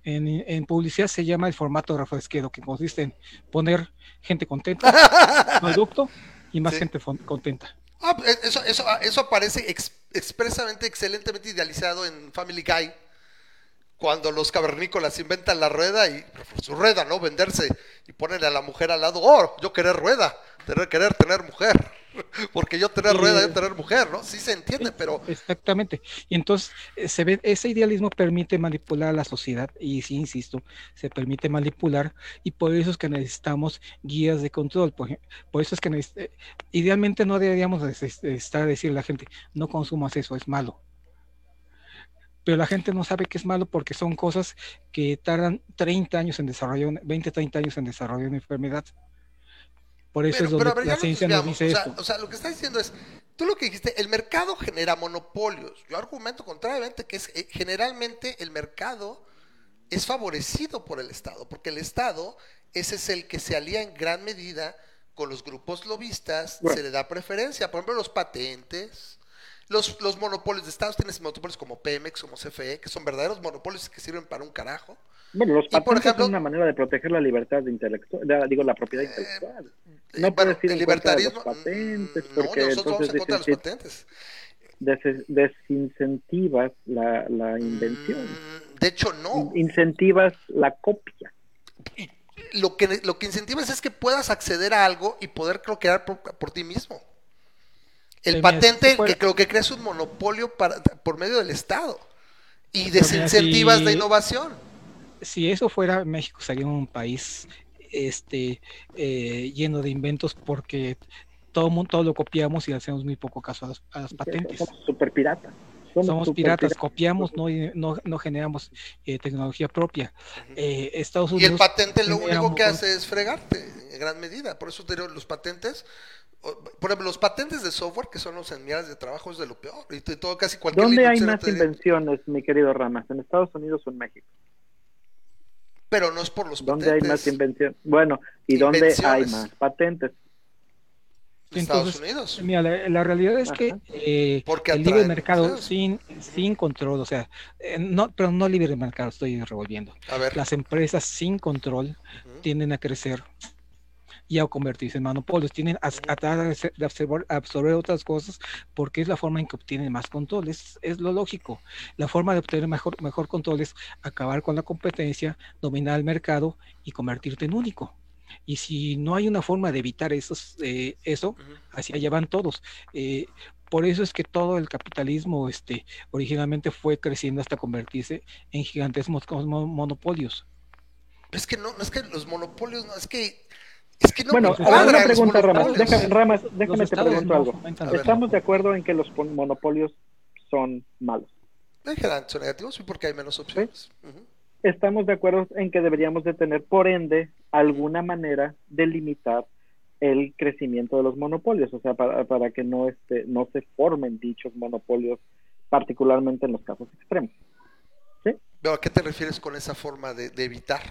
En, publicidad se llama el formato refresquero, que consiste en poner gente contenta, producto y más gente contenta. Ah, pues, eso, eso, eso aparece expresamente, excelentemente idealizado en Family Guy, cuando los cavernícolas inventan la rueda y su rueda, ¿no? Venderse y ponerle a la mujer al lado, oh, yo querer rueda, tener, querer tener mujer. Porque yo tener rueda, yo tener mujer, ¿no? Sí se entiende, pero... Exactamente. Y entonces eh, se ve, ese idealismo permite manipular a la sociedad y sí, insisto, se permite manipular y por eso es que necesitamos guías de control. Por, eso es que eh, idealmente no deberíamos estar a decirle a la gente, no consumas eso, es malo. Pero la gente no sabe que es malo porque son cosas que tardan 30 años en desarrollar, 20, 30 años en desarrollar una enfermedad. Por eso es donde la ciencia nos dice o sea, O sea, lo que está diciendo es, tú lo que dijiste, el mercado genera monopolios. Yo argumento contrariamente que es eh, generalmente el mercado es favorecido por el Estado, porque el Estado ese es el que se alía en gran medida con los grupos lobistas, se le da preferencia, por ejemplo, los patentes, los, los monopolios de Estados, tienes monopolios como Pemex, como CFE, que son verdaderos monopolios que sirven para un carajo. Bueno, los patentes por ejemplo, son una manera de proteger la libertad de intelectual, digo, la propiedad eh, intelectual. No puedes ir en libertarismo, contra de los patentes, porque no, nosotros entonces vamos en contra de los patentes. desincentivas la, la invención. Mm, de hecho, no. Incentivas la copia. lo que, lo que incentivas es que puedas acceder a algo y poder crear por, por ti mismo. El patente que creo que creas un monopolio para, por medio del Estado y desincentivas la innovación. Si eso fuera, México sería un país este eh, lleno de inventos porque todo mundo todo lo copiamos y hacemos muy poco caso a las, patentes. Somos super piratas. Somos, piratas, copiamos, no, no, generamos eh, tecnología propia. Eh, Estados Unidos, y el patente lo único que hace es fregarte en gran medida. Por eso los patentes por ejemplo, los patentes de software, que son los enviados de trabajo, es de lo peor. Y todo, casi cualquier ¿Dónde hay más invenciones, mi querido Ramas? ¿En Estados Unidos o en México? Pero no es por los patentes. ¿Dónde hay más invenciones? Bueno, ¿y dónde hay más patentes? En Estados Unidos. Mira, la, realidad es que eh, el libre mercado sin, sin control, o sea, eh, no, pero no libre mercado, estoy revolviendo. A ver. Las empresas sin control tienden a crecer y a convertirse en monopolios. Tienen a, tratar de absorber, otras cosas porque es la forma en que obtienen más control. Es, lo lógico. La forma de obtener mejor, mejor control es acabar con la competencia, dominar el mercado y convertirte en único. Y si no hay una forma de evitar esos, eh, eso, hacia allá van todos. Eh, por eso es que todo el capitalismo este, originalmente fue creciendo hasta convertirse en gigantescos monopolios. Es que no, no es que los monopolios, no, es que bueno, una pregunta, Ramas. Déjame, Ramas, déjame te pregunto algo. ¿Estamos de acuerdo en que los monopolios son malos? son negativos porque hay menos opciones. Estamos de acuerdo en que deberíamos de tener, por ende, alguna manera de limitar el crecimiento de los monopolios, o sea, para, para que no, este, no se formen dichos monopolios, particularmente en los casos extremos. ¿A qué te refieres con esa forma de, evitar?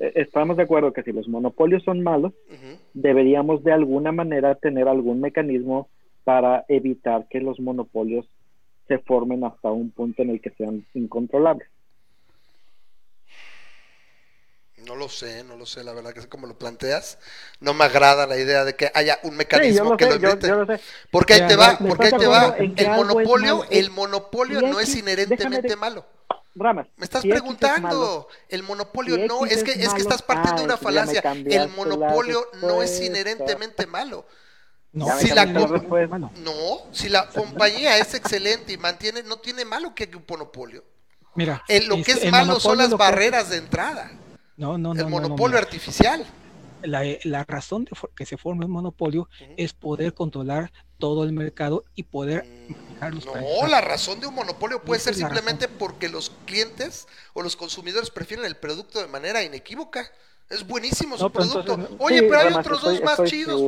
Eh, estamos de acuerdo que si los monopolios son malos, deberíamos de alguna manera tener algún mecanismo para evitar que los monopolios se formen hasta un punto en el que sean incontrolables. No lo sé, no lo sé, la verdad que es como lo planteas. No me agrada la idea de que haya un mecanismo que lo evite. Porque ahí te va, porque ahí te va. El monopolio, el monopolio no es inherentemente malo. Ramas. Me estás preguntando. el monopolio no, es que, es, que estás partiendo de una falacia. El monopolio no es inherentemente malo. No, si la, no, si la compañía es excelente y mantiene, no tiene malo que un monopolio. Mira, lo que es malo son las barreras de entrada. No, no, no. El monopolio artificial. La, razón de que se forme un monopolio es poder controlar todo el mercado y poder mm, No, la razón de un monopolio puede ser simplemente porque los clientes o los consumidores prefieren el producto de manera inequívoca. Es buenísimo su producto. Oye, pero hay otros dos más chidos.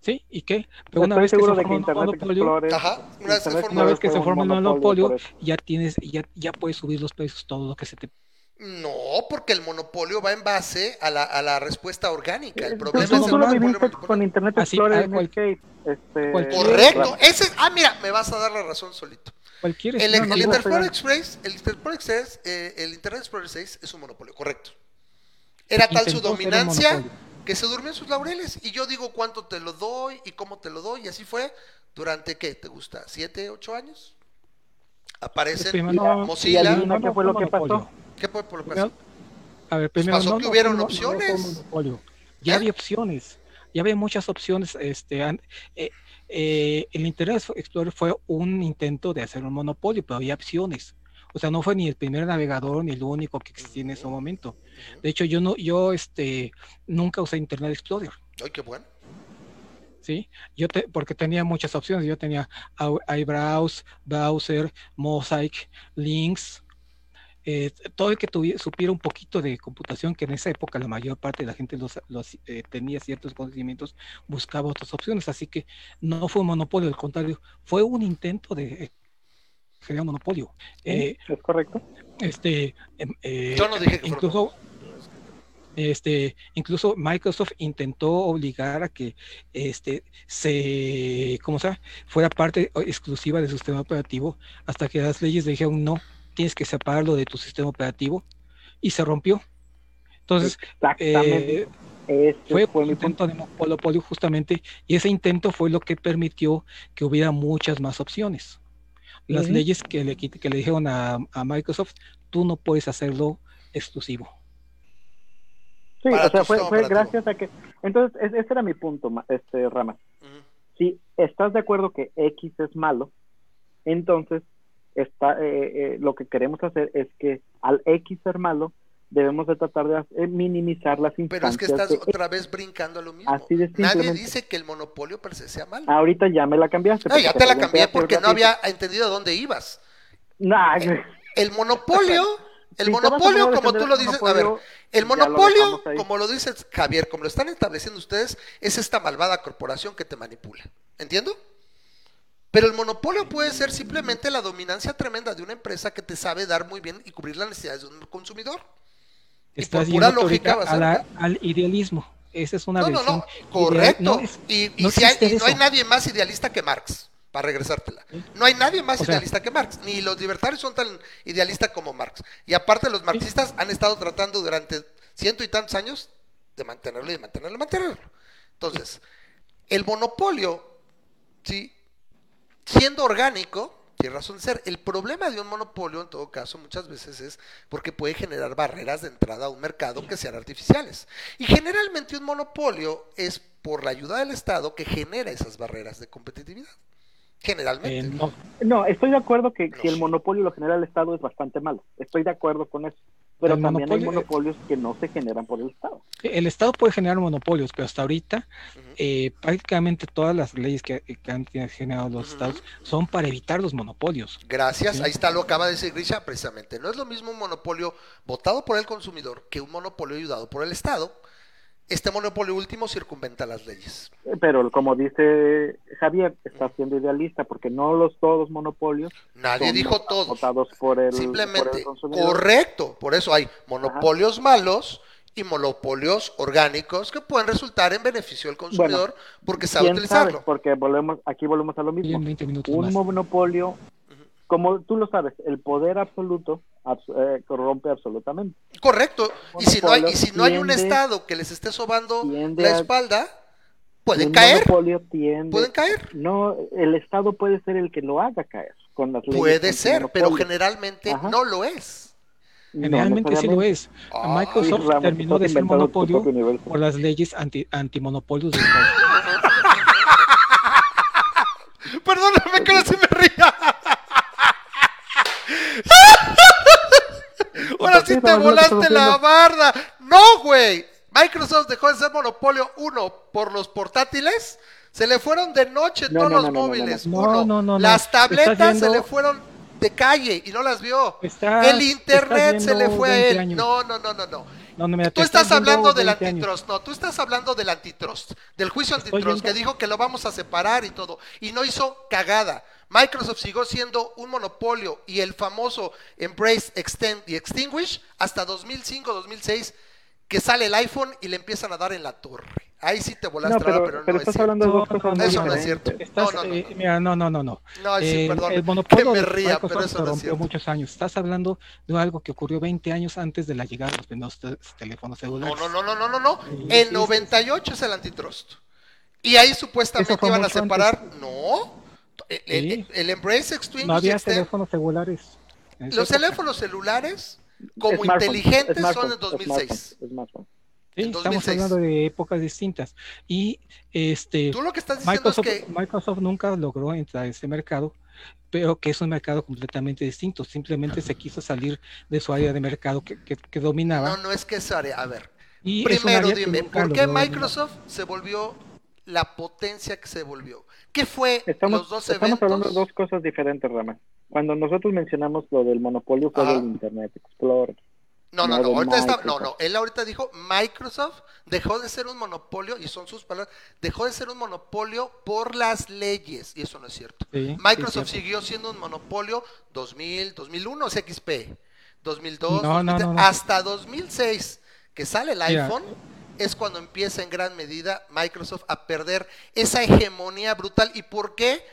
¿Sí? ¿Y qué? Pero una vez que se forma un monopolio, una vez que se forma un monopolio, ya tienes, ya, ya puedes subir los precios todo lo que se te no, porque el monopolio va en base a la, a la respuesta orgánica. El problema es el lo con Internet Explorer este... Correcto. Ese, ah, mira, me vas a dar la razón solito. Cualquier el, el, Internet Explorer Express, el Internet Express, eh, el Internet Explorer 6 es un monopolio, correcto. Era tal su dominancia que se durmió en sus laureles. Y yo digo cuánto te lo doy y cómo te lo doy. Y así fue durante, ¿qué te gusta? ¿Siete, ocho años? Aparecen Mozilla. ¿Qué fue lo que pasó? ¿Qué por lo que pasó? A ver, primero, pasó que hubieron opciones. ya ¿Eh? había opciones. Ya había muchas opciones. Este, eh, eh, el Internet Explorer fue un intento de hacer un monopolio, pero había opciones. O sea, no fue ni el primer navegador ni el único que existía en ese momento. De hecho, yo no, yo este, nunca usé Internet Explorer. Ay, qué bueno. Sí, yo te, porque tenía muchas opciones. Yo tenía iBrowse, Browser, Mosaic, Links, eh, todo el que tuviera, supiera un poquito de computación, que en esa época la mayor parte de la gente los, eh, tenía ciertos conocimientos, buscaba otras opciones. Así que no fue un monopolio, al contrario, fue un intento de sería un monopolio. Eh, es correcto. Este, em, eh, Yo no dije que incluso, este, incluso Microsoft intentó obligar a que este se, ¿cómo se fuera parte exclusiva del sistema operativo hasta que las leyes dijeron no, tienes que separarlo de tu sistema operativo y se rompió. Entonces, eh, fue, un intento de monopolio justamente y ese intento fue lo que permitió que hubiera muchas más opciones las leyes que le, que le dijeron a, Microsoft, tú no puedes hacerlo exclusivo. Sí, o sea, fue, fue gracias a que... Entonces, ese era mi punto, este Rama. Si estás de acuerdo que X es malo, entonces está, eh, eh, lo que queremos hacer es que al X ser malo, debemos de tratar de eh, minimizar las instancias. Pero es que estás otra vez brincando a lo mismo. Así de Nadie dice que el monopolio per se sea malo. Ahorita ya me la cambiaste. No, ya te la cambié porque no había entendido a dónde ibas. Nah, el, monopolio, el monopolio, como tú lo dices, a ver, el monopolio, como lo dices Javier, como lo están estableciendo ustedes, es esta malvada corporación que te manipula. ¿Entiendo? Pero el monopolio puede ser simplemente la dominancia tremenda de una empresa que te sabe dar muy bien y cubrir las necesidades de un consumidor. Estás por lógica al idealismo. Esa es una no, No, no, correcto. y, si hay, no hay nadie más idealista que Marx, para regresártela. No hay nadie más idealista que Marx, ni los libertarios son tan idealistas como Marx. Y aparte los marxistas han estado tratando durante ciento y tantos años de mantenerlo y de mantenerlo y mantenerlo. Entonces, el monopolio, ¿sí? Siendo orgánico, tiene razón de ser. El problema de un monopolio, en todo caso, muchas veces es porque puede generar barreras de entrada a un mercado que sean artificiales. Y generalmente un monopolio es por la ayuda del Estado que genera esas barreras de competitividad. Generalmente. Eh, no. estoy de acuerdo que si el monopolio lo genera el Estado es bastante malo. Estoy de acuerdo con eso. Pero también hay monopolios que no se generan por el Estado. El Estado puede generar monopolios, pero hasta ahorita eh, prácticamente todas las leyes que, han generado los Estados son para evitar los monopolios. Gracias, ahí está, lo acaba de decir Grisha precisamente. No es lo mismo un monopolio votado por el consumidor que un monopolio ayudado por el Estado este monopolio último circunventa las leyes. Pero como dice Javier, está siendo idealista porque no los todos monopolios. Nadie dijo todos. Votados por el, Simplemente, correcto. Por eso hay monopolios malos y monopolios orgánicos que pueden resultar en beneficio del consumidor porque sabe utilizarlo. Porque volvemos, aquí volvemos a lo mismo. Un monopolio como tú lo sabes, el poder absoluto eh, corrompe absolutamente. Correcto. Y si no hay, y si no hay un Estado que les esté sobando la espalda, pueden caer. pueden caer. No, el Estado puede ser el que lo haga caer. con las Puede ser, pero generalmente no lo es. Generalmente sí lo es. Microsoft terminó de ser monopolio por las leyes anti antimonopolios de Perdóname que no se me ría. Ahora sí te volaste la barda. No, güey. Microsoft dejó de ser monopolio, uno, por los portátiles. Se le fueron de noche todos los móviles. Uno. Las tabletas se le fueron de calle y no las vio. el internet se le fue a él. No, no, no, no, no. Tú estás hablando del antitrust, no, tú estás hablando del antitrust, del juicio antitrust que dijo que lo vamos a separar y todo, y no hizo cagada. Microsoft siguió siendo un monopolio y el famoso Embrace, Extend y Extinguish hasta 2005, 2006, que sale el iPhone y le empiezan a dar en la torre. Ahí sí te volaste, no, pero, pero, no estás hablando de dos cosas Eso no es cierto. no, no, no, mira, no, no, no, no. No, sí, eh, perdón. El monopolio que me ría, pero eso no rompió es cierto. muchos años. Estás hablando de algo que ocurrió 20 años antes de la llegada de los primeros teléfonos celulares. No, no, no, no, no, no, no. En 98 es el antitrust. Y ahí supuestamente iban a separar. Antes. No. El, el, el, Embrace Extreme. No había teléfonos celulares. Los teléfonos celulares, como smartphone, inteligentes, smartphone, son en 2006. Smartphone, Sí, estamos hablando de épocas distintas. Y este Tú lo que estás diciendo Microsoft, es que Microsoft nunca logró entrar a ese mercado, pero que es un mercado completamente distinto. Simplemente se quiso salir de su área de mercado que, que, que dominaba. No, no es que esa área. A ver, y primero dime, ¿por qué Microsoft se volvió la potencia que se volvió? ¿Qué fue estamos, los dos estamos eventos? hablando de dos cosas diferentes, Rama. Cuando nosotros mencionamos lo del monopolio fue del Internet Explorer. No, no, no, ahorita está, no, no, él ahorita dijo Microsoft dejó de ser un monopolio, y son sus palabras, dejó de ser un monopolio por las leyes, y eso no es cierto. Sí, Microsoft sí, siguió siendo un monopolio 2000, 2001 es XP, 2002, No, no, 2003, no, no. hasta 2006 que sale el iPhone, es cuando empieza en gran medida Microsoft a perder esa hegemonía brutal. ¿Y por qué?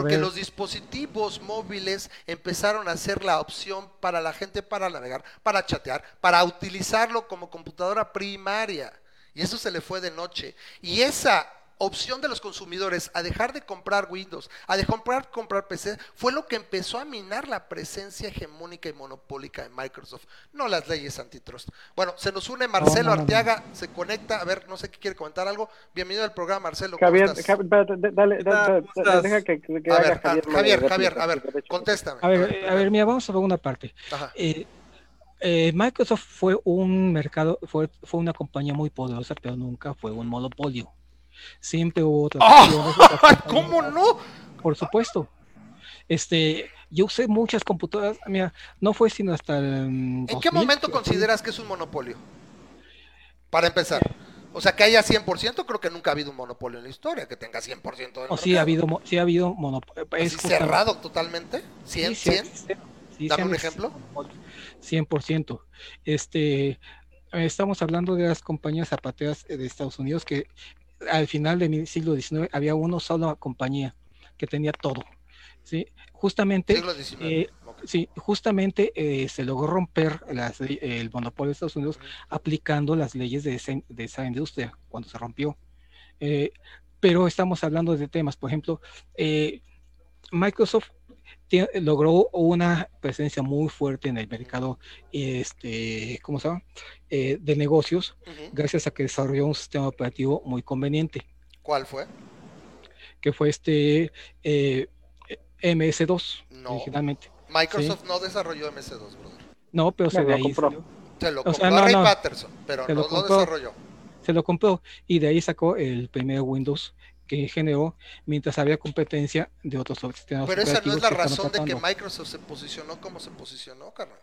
Porque los dispositivos móviles empezaron a ser la opción para la gente para navegar, para chatear, para utilizarlo como computadora primaria. Y eso se le fue de noche. Y esa opción de los consumidores a dejar de comprar Windows, a de comprar, comprar PC, fue lo que empezó a minar la presencia hegemónica y monopólica de Microsoft, no las leyes antitrust. Bueno, se nos une Marcelo no, no. Arteaga, se conecta, a ver, no sé qué quiere comentar algo. Bienvenido al programa, Marcelo. ¿cómo Javier, estás? Javier, dale, ¿Qué dale, dale, que, que a haga ver, Javier. a- Javier, a ver, contéstame. A ver, a ver, mira, vamos a ver una parte. Ajá. Eh, eh, Microsoft fue un mercado, fue, fue una compañía muy poderosa, pero nunca fue un monopolio. Siempre hubo otras ¡Ah! otras ¿Cómo no? Por supuesto. Este, yo usé muchas computadoras, mira, no fue sino hasta el ¿En 2000 qué momento que- consideras que es un monopolio? Para empezar. O sea, que haya 100%, creo que nunca ha habido un monopolio en la historia, que tenga 100% del O sí ha mercado. habido, sí ha habido monopolio. Así cerrado totalmente. 100, 100. Dame un ejemplo. 100%. Este, estamos hablando de las compañías zapateras eh, de Estados Unidos que al final del siglo XIX había una sola compañía que tenía todo. ¿sí? Justamente, eh, sí, justamente eh, se logró romper las el monopolio de Estados Unidos aplicando las leyes de esa, de esa industria cuando se rompió. Eh, pero estamos hablando de temas, por ejemplo, eh, Microsoft logró una presencia muy fuerte en el mercado este, ¿cómo se llama? Eh, de negocios gracias a que desarrolló un sistema operativo muy conveniente, ¿Cuál fue? que fue este eh, MS2 No. originalmente. Microsoft no desarrolló MS2, brother. No, pero se No, de lo ahí compró. salió. Se lo O compró sea, a no, Ray no. Patterson, pero Se no lo lo desarrolló. se lo compró y de ahí sacó el primer Windows que generó mientras había competencia de otros sistemas Pero esa no es la razón de que. Microsoft se posicionó como se posicionó, carnal.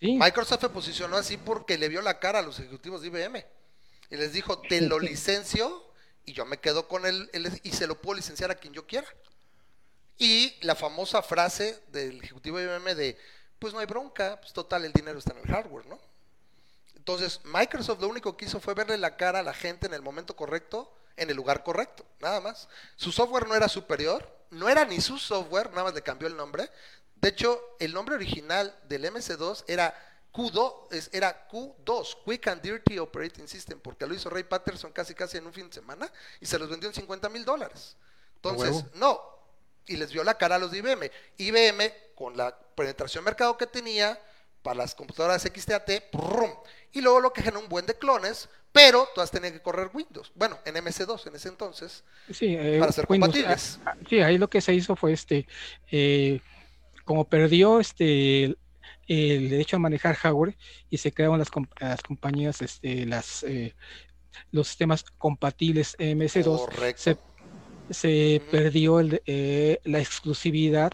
Sí, Microsoft se posicionó así porque le vio la cara a los ejecutivos de IBM y les dijo, te lo licencio y yo me quedo con él él- y se lo puedo licenciar a quien yo quiera. Y la famosa frase del ejecutivo de IBM de, pues no hay bronca, pues total el dinero está en el hardware, ¿no? Entonces, Microsoft lo único que hizo fue verle la cara a la gente en el momento correcto, en el lugar correcto, nada más. Su software no era superior, no era ni su software, nada más le cambió el nombre. De hecho, el nombre original del MS2 era Q2, es- era Q2, Quick and Dirty Operating System, porque lo hizo Ray Patterson casi casi en un fin de semana y se los vendió en 50 mil dólares. Entonces, no, y les vio la cara a los de IBM. IBM, con la penetración de mercado que tenía para las computadoras XTAT, y luego lo que generó un buen de clones, pero todas tenían que correr Windows. Bueno, en MS2 en ese entonces, sí, eh, para ser compatibles. Ah, sí, ahí lo que se hizo fue este, eh, como perdió este el derecho a manejar hardware y se crearon las, las compañías, este, las, eh, los sistemas compatibles MS2, se, se perdió el, la exclusividad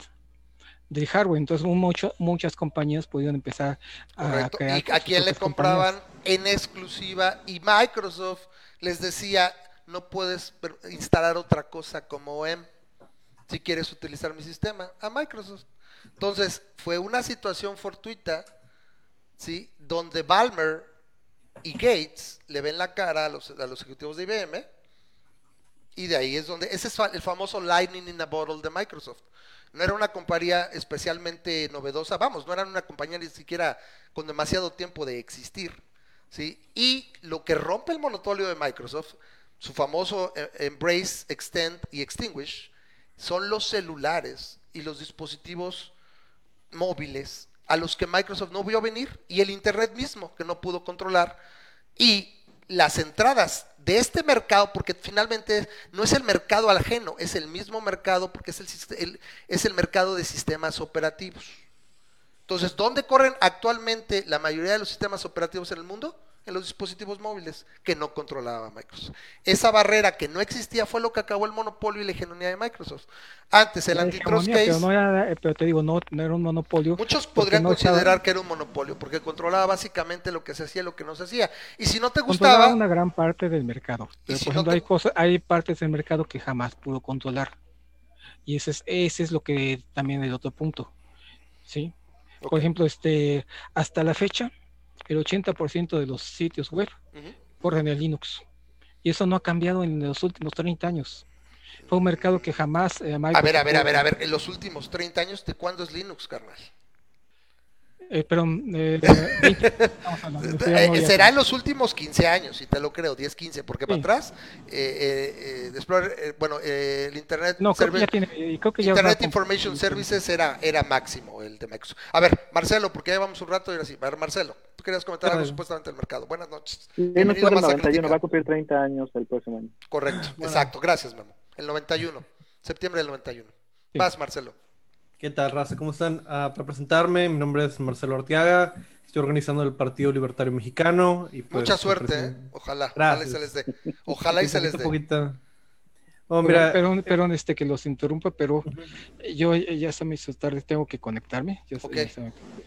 del hardware. Entonces mucho, muchas compañías pudieron empezar a crear. ¿Y a quién le compraban en exclusiva? Y Microsoft les decía, no puedes instalar otra cosa como OEM si quieres utilizar mi sistema. A Microsoft. Entonces, fue una situación fortuita, ¿sí? Donde Balmer y Gates le ven la cara a los, a los ejecutivos de IBM y de ahí es donde, ese es el famoso Lightning in a Bottle de Microsoft. No era una compañía especialmente novedosa, vamos, no era una compañía ni siquiera con demasiado tiempo de existir, ¿sí? Y lo que rompe el monopolio de Microsoft, su famoso eh, Embrace, Extend y Extinguish, son los celulares y los dispositivos móviles a los que Microsoft no vio venir y el Internet mismo que no pudo controlar y las entradas de este mercado, porque finalmente no es el mercado ajeno, es el mismo mercado porque es el, es el mercado de sistemas operativos. Entonces, ¿dónde corren actualmente la mayoría de los sistemas operativos en el mundo? En los dispositivos móviles que no controlaba Microsoft. Esa barrera que no existía fue lo que acabó el monopolio y la hegemonía de Microsoft. Antes el antitrust case, pero, no era, eh, pero te digo, no, era un monopolio. Muchos podrían considerar que era un monopolio porque controlaba básicamente lo que se hacía y lo que no se hacía. Y si no te gustaba, una gran parte del mercado. Pero por ejemplo, hay cosas, hay partes del mercado que jamás pudo controlar. Y ese es, ese es lo que también el otro punto. ¿Sí? Por ejemplo, este hasta la fecha el 80% de los sitios web corren en Linux. Y eso no ha cambiado en los últimos 30 años. Fue un mercado que jamás... Eh, a ver, a ver, a ver, a ver, en los últimos 30 años, ¿de cuándo es Linux, carnal? Eh, pero, eh, eh, será en los últimos 15 años, y te lo creo, 10, 15, porque para atrás, bueno, el Internet, no, Internet Information Services era, era máximo el de Microsoft. A ver, Marcelo, porque ya vamos un rato y ahora sí. A ver, Marcelo, tú querías comentar algo supuestamente del mercado. Buenas noches. el 91, va a cumplir 30 años el próximo año. Correcto, exacto, gracias, Memo. El 91, septiembre del 91. Vas, Marcelo. ¿Qué tal, raza? ¿Cómo están? Ah, para presentarme, mi nombre es Marcelo Arteaga. Estoy organizando el Partido Libertario Mexicano. Y pues, Mucha suerte, ¿eh? Ojalá. Ojalá y se les dé. Ojalá y se les dé. Oh, mira, perdón, perdón, este que los interrumpa, pero yo ya se me hizo tarde, tengo que conectarme. ok,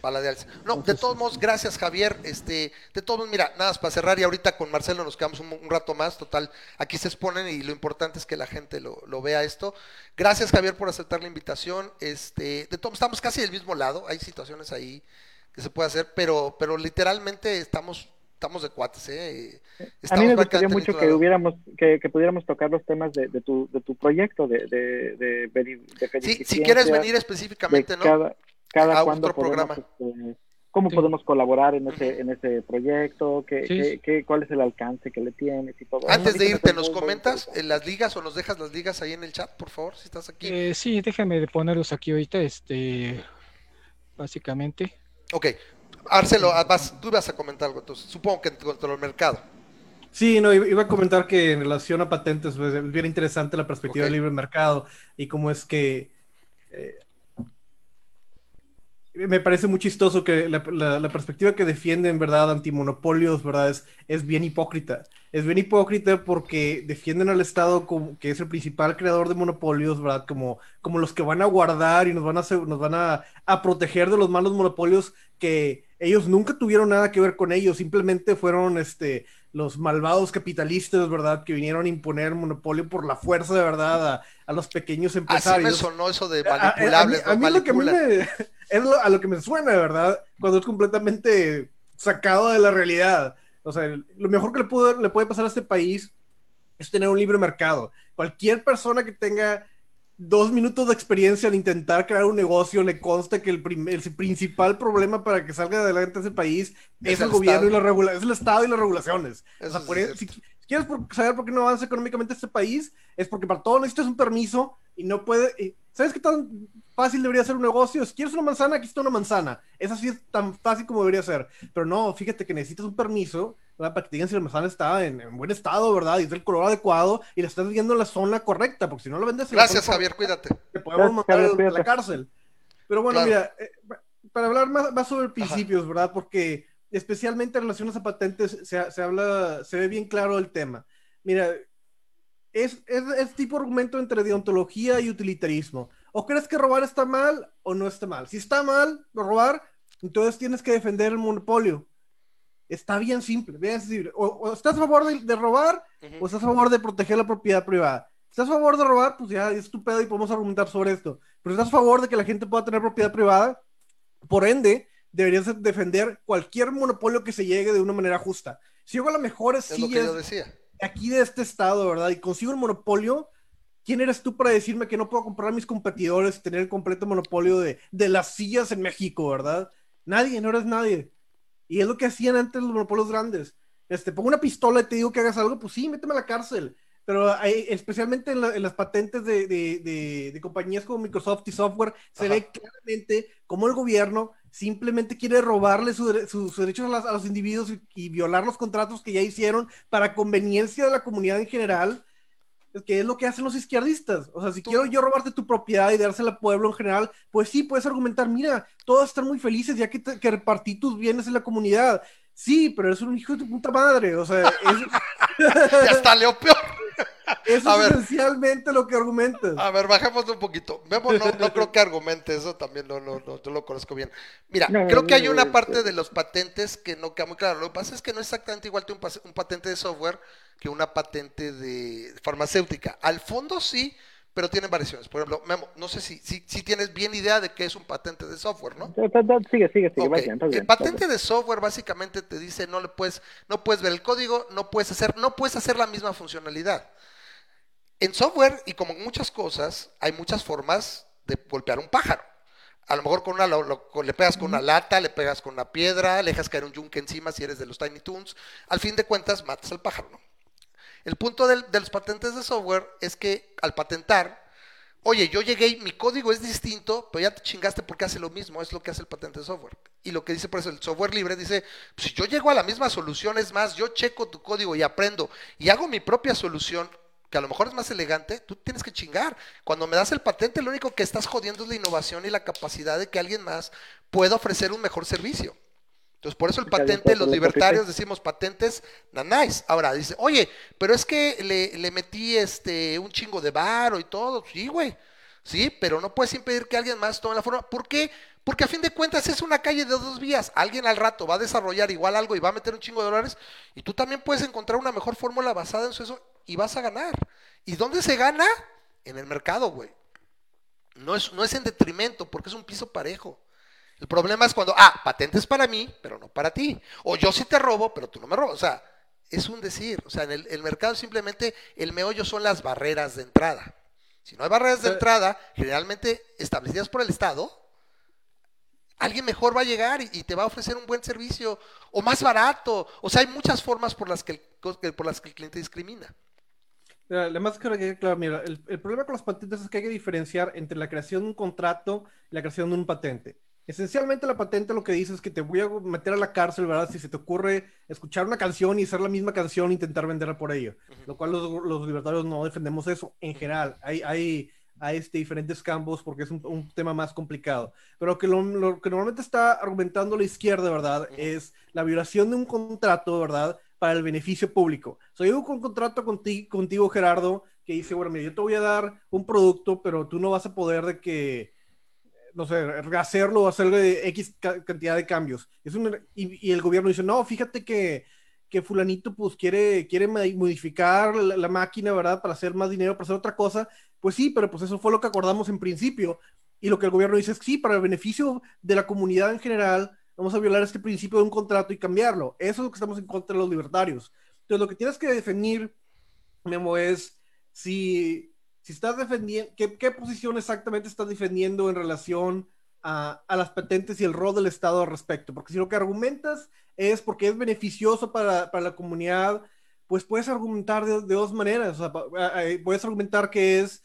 para de No, de todos modos, gracias Javier. Este, de todos modos, mira, nada más para cerrar y ahorita con Marcelo nos quedamos un, rato más. Total, aquí se exponen y lo importante es que la gente lo, vea esto. Gracias Javier por aceptar la invitación. Este, de todos estamos casi del mismo lado. Hay situaciones ahí que se puede hacer, pero, pero literalmente estamos estamos de cuates, ¿eh? a mí me gustaría mucho que hubiéramos, que, pudiéramos tocar los temas de, de, tu, de tu proyecto, de, de, de, sí, Si quieres venir específicamente, ¿no? Cada, cada a otro programa. Este, ¿Cómo podemos colaborar en ese, en ese proyecto? ¿Qué, qué, cuál es el alcance que le tienes y todo? Antes de irte, ¿nos comentas en las ligas o nos dejas las ligas ahí en el chat, por favor, si estás aquí? Eh, sí, déjame ponerlos aquí ahorita, este, básicamente. Ok, Arcelo, ah, vas, tú ibas a comentar algo, entonces, supongo que cuanto al mercado. Sí, no, iba a comentar que en relación a patentes, pues, es bien interesante la perspectiva del libre mercado y cómo es que eh, me parece muy chistoso que la, perspectiva que defienden, ¿verdad?, antimonopolios, ¿verdad?, es, es, bien hipócrita. Es bien hipócrita porque defienden al Estado como que es el principal creador de monopolios, ¿verdad?, como, como los que van a guardar y nos van a, nos van a, a proteger de los malos monopolios que ellos nunca tuvieron nada que ver con ellos, simplemente fueron este, los malvados capitalistas, ¿verdad? Que vinieron a imponer monopolio por la fuerza de verdad a, los pequeños empresarios. Así me sonó eso de manipulables. A, mí, lo que me, es a lo que me suena, ¿verdad? Cuando es completamente sacado de la realidad. O sea, lo mejor que le, pudo, le puede pasar a este país es tener un libre mercado. Cualquier persona que tenga dos minutos de experiencia al intentar crear un negocio, le consta que el, principal problema para que salga adelante ese país es, el, gobierno y la regulación, es el Estado y las regulaciones. Si quieres saber por qué no avanza económicamente este país, es porque para todo necesitas un permiso y no puede. ¿Sabes qué tan fácil debería ser un negocio? Si quieres una manzana, aquí está una manzana. Es así es tan fácil como debería ser. Pero no, fíjate que necesitas un permiso para que digan si la manzana está en, buen estado, ¿verdad? Y es el color adecuado y la estás viendo en la zona correcta, porque si no lo vendes. Gracias, Javier, cuídate. Te podemos mandar a la cárcel. Pero bueno, mira, eh, para hablar más, sobre principios, ¿verdad? Porque especialmente en relación a patentes se, se, habla, se ve bien claro el tema. Mira, es, es, tipo argumento entre deontología y utilitarismo. O crees que robar está mal o no está mal. Si está mal robar, entonces tienes que defender el monopolio. Está bien simple, bien simple. O, estás a favor de, robar o estás a favor de proteger la propiedad privada. Si estás a favor de robar, pues ya es tu pedo y podemos argumentar sobre esto. Pero si estás a favor de que la gente pueda tener propiedad privada, por ende, deberías defender cualquier monopolio que se llegue de una manera justa. Si yo hago las mejores es sillas decía. aquí de este estado, ¿verdad? Y consigo el monopolio, ¿quién eres tú para decirme que no puedo comprar a mis competidores y tener el completo monopolio de, de las sillas en México, ¿verdad? Nadie, no eres nadie. Y es lo que hacían antes los monopolios grandes. Este, pongo una pistola y te digo que hagas algo, pues sí, méteme a la cárcel. Pero hay, especialmente en, las patentes de, de, de, compañías como Microsoft y software, se ve claramente cómo el gobierno simplemente quiere robarle sus derechos a, los individuos y, violar los contratos que ya hicieron para conveniencia de la comunidad en general, que es lo que hacen los izquierdistas. O sea, si quiero yo robarte tu propiedad y dársela al pueblo en general, pues sí, puedes argumentar, mira, todos están muy felices ya que, que repartí tus bienes en la comunidad. Sí, pero es un hijo de tu puta madre, o sea, es... ya está, Leo peor. Eso es esencialmente lo que argumentas. A ver, bajemos un poquito. Memo no, creo que argumente eso, también no, no, no, yo lo conozco bien. Mira, creo que hay una parte de los patentes que no queda muy claro. Lo que pasa es que no es exactamente igual un, un patente de software que una patente de farmacéutica. Al fondo sí, pero tienen variaciones. Por ejemplo, Memo, no sé si, si, si, tienes bien idea de qué es un patente de software, ¿no? Sigue, sigue, sigue. el patente de software básicamente te dice no le puedes, no puedes ver el código, no puedes hacer, no puedes hacer la misma funcionalidad. En software y como en muchas cosas, hay muchas formas de golpear un pájaro. A lo mejor con una, le pegas con una lata, le pegas con una piedra, le dejas caer un yunque encima si eres de los Tiny Toons. Al fin de cuentas, matas al pájaro, ¿no? El punto de los patentes de software es que al patentar, oye, yo llegué mi código es distinto, pero ya te chingaste porque hace lo mismo, es lo que hace el patente de software. Y lo que dice por eso el software libre dice, pues, si yo llego a la misma solución, es más, yo checo tu código y aprendo y hago mi propia solución, que a lo mejor es más elegante, tú tienes que chingar. Cuando me das el patente, lo único que estás jodiendo es la innovación y la capacidad de que alguien más pueda ofrecer un mejor servicio. Entonces, por eso el patente, los libertarios decimos patentes nanáis. Ahora, dice, oye, pero es que le, metí este un chingo de varo y todo. Sí, güey. Sí, pero no puedes impedir que alguien más tome la forma. ¿Por qué? Porque a fin de cuentas es una calle de dos vías. Alguien al rato va a desarrollar igual algo y va a meter un chingo de dólares. Y tú también puedes encontrar una mejor fórmula basada en eso y vas a ganar. ¿Y dónde se gana? En el mercado, güey. No es, no es en detrimento, porque es un piso parejo. El problema es cuando, ah, patentes para mí, pero no para ti. O yo sí te robo, pero tú no me robas. O sea, es un decir. O sea, en el, mercado simplemente el meollo son las barreras de entrada. Si no hay barreras de entrada, generalmente establecidas por el Estado, alguien mejor va a llegar y, te va a ofrecer un buen servicio o más barato. O sea, hay muchas formas por las que el, por las que el cliente discrimina. Además, que claro, mira, el, el, problema con las patentes es que hay que diferenciar entre la creación de un contrato y la creación de un patente. Esencialmente la patente lo que dice es que te voy a meter a la cárcel, ¿verdad? Si se te ocurre escuchar una canción y hacer la misma canción e intentar venderla por ello. Lo cual los, libertarios no defendemos eso en general. Hay, hay, hay este, diferentes campos porque es un, tema más complicado. Pero que lo, que normalmente está argumentando la izquierda, ¿verdad? Es la violación de un contrato, ¿verdad? Para el beneficio público. Soy un contrato contigo, contigo, Gerardo, que dice, bueno, mira, yo te voy a dar un producto, pero tú no vas a poder de que no sé, hacerlo o hacerle X cantidad de cambios. Es y, el gobierno dice, no, fíjate que, que fulanito pues quiere, quiere modificar la, máquina, ¿verdad? Para hacer más dinero, para hacer otra cosa. Pues sí, pero pues eso fue lo que acordamos en principio. Y lo que el gobierno dice es sí, para el beneficio de la comunidad en general, vamos a violar este principio de un contrato y cambiarlo. Eso es lo que estamos en contra de los libertarios. Entonces, lo que tienes que definir, Memo, es si si estás defendiendo, ¿qué, posición exactamente estás defendiendo en relación a, las patentes y el rol del Estado al respecto? Porque si lo que argumentas es porque es beneficioso para, la comunidad, pues puedes argumentar de, dos maneras. puedes argumentar que es,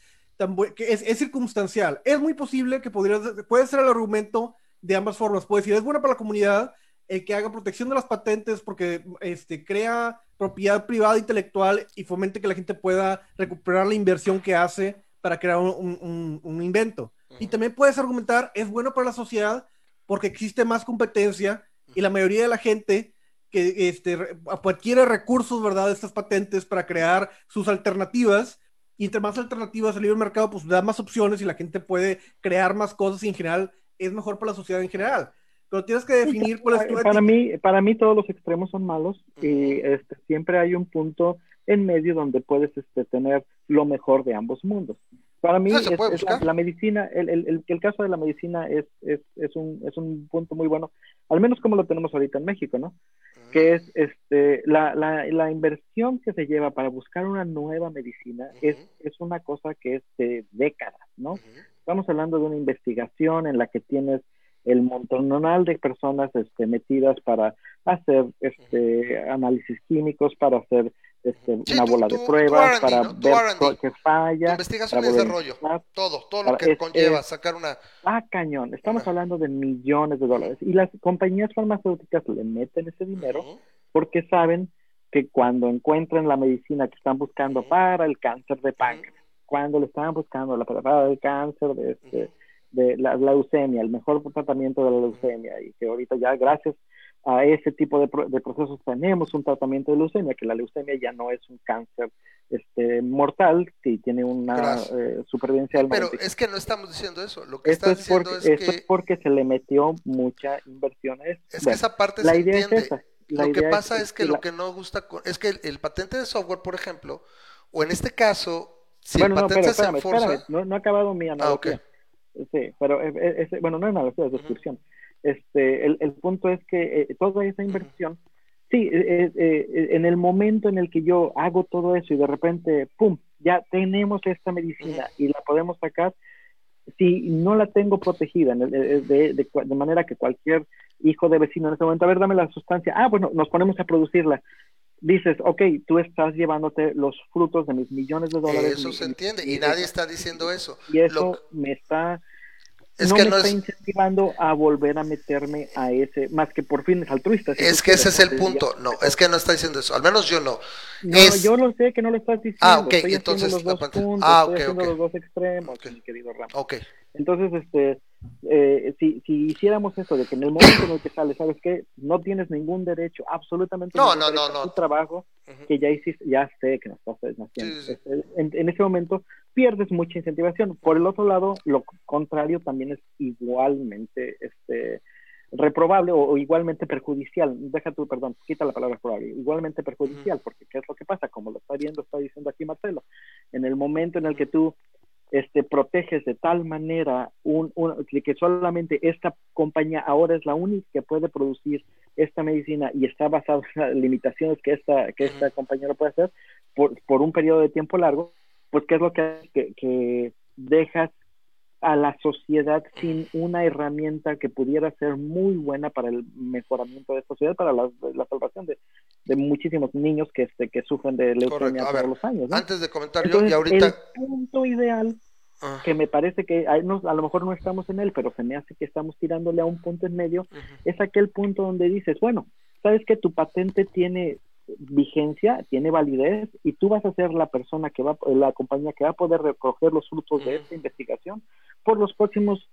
que es, circunstancial. Es muy posible que podría, puede ser el argumento de ambas formas. Puede decir, es buena para la comunidad el que haga protección de las patentes porque este, crea propiedad privada intelectual y fomente que la gente pueda recuperar la inversión que hace para crear un, invento. Y también puedes argumentar, es bueno para la sociedad porque existe más competencia y la mayoría de la gente que este, adquiere recursos, ¿verdad?, de estas patentes para crear sus alternativas. Y entre más alternativas el libre mercado, pues da más opciones y la gente puede crear más cosas y en general es mejor para la sociedad en general. Pero tienes que definir cuál es tu para mí Para mí todos los extremos son malos y este, siempre hay un punto en medio donde puedes este, tener lo mejor de ambos mundos. Para mí, la, medicina, el, el, el, caso de la medicina es, es, es, un, es un punto muy bueno, al menos como lo tenemos ahorita en México, ¿no? Que es este, la, la, la inversión que se lleva para buscar una nueva medicina es, es una cosa que es de décadas, ¿no? Estamos hablando de una investigación en la que tienes el montonal de personas este, metidas para hacer este, análisis químicos, para hacer este, una bola de pruebas para ver qué falla. Investigación y desarrollo, todo, todo lo que conlleva sacar una... Ah, cañón, estamos hablando de millones de dólares. Y las compañías farmacéuticas le meten ese dinero porque saben que cuando encuentren la medicina que están buscando para el cáncer de páncreas, cuando le están buscando la para el cáncer de, este, de la leucemia, el mejor tratamiento de la leucemia, y que ahorita ya gracias a ese tipo de, procesos tenemos un tratamiento de leucemia, que la leucemia ya no es un cáncer este, mortal, que tiene una eh, supervivencia del Pero es que no estamos diciendo eso, lo que estás diciendo es esto es porque se le metió mucha inversión a esto. Es que esa parte la se idea entiende. Es esa. lo que pasa es, que, lo que no gusta es que el, patente de software, por ejemplo, o en este caso, si el patente no, se enforza... no, no, ha acabado mi ah, analogía. Sí, pero es, bueno, no es analogía, es descripción. Este, el, el punto es que eh, toda esa inversión, sí, eh, eh, en el momento en el que yo hago todo eso y de repente, ¡pum!, ya tenemos esta medicina y la podemos sacar, si no la tengo protegida de, de, de, manera que cualquier hijo de vecino en ese momento, a ver, dame la sustancia, ah, bueno, nos ponemos a producirla. Dices, ok, tú estás llevándote los frutos de mis millones de dólares. Eso se entiende, y, nadie está diciendo eso. Y eso me está no me está incentivando a volver a meterme a ese, más que por fines altruistas. Es que ese es el punto, no, es que no está diciendo eso, al menos yo no. No, yo lo sé que no lo estás diciendo. Ah, ok, entonces los dos puntos, ah, okay, estoy los dos extremos, mi querido Ram. Ok. Entonces, este, eh, si, si hiciéramos eso de que en el momento en el que sale, ¿sabes qué? No tienes ningún derecho, absolutamente no, no, no, no. tu trabajo que ya hiciste, ya sé que nos estás haciendo. En, en, ese momento pierdes mucha incentivación. Por el otro lado, lo contrario también es igualmente este, reprobable o, igualmente perjudicial. Deja tú, perdón, quita la palabra probable, igualmente perjudicial, porque ¿qué es lo que pasa? Como lo está viendo, está diciendo aquí Marcelo, en el momento en el que tú este, proteges de tal manera un, que solamente esta compañía ahora es la única que puede producir esta medicina y está basada en las limitaciones que esta, que esta compañía lo puede hacer por, por un periodo de tiempo largo, pues qué es lo que que, que dejas a la sociedad sin una herramienta que pudiera ser muy buena para el mejoramiento de esta sociedad, para la, salvación de, de, muchísimos niños que, este, que sufren de leucemia todos los años. Antes de comentar yo, y ahorita... El punto ideal, ah. que me parece que a, a, lo mejor no estamos en él, pero se me hace que estamos tirándole a un punto en medio, es aquel punto donde dices, bueno, sabes que tu patente tiene vigencia, tiene validez y tú vas a ser la persona que va, la compañía que va a poder recoger los frutos de esta investigación por los próximos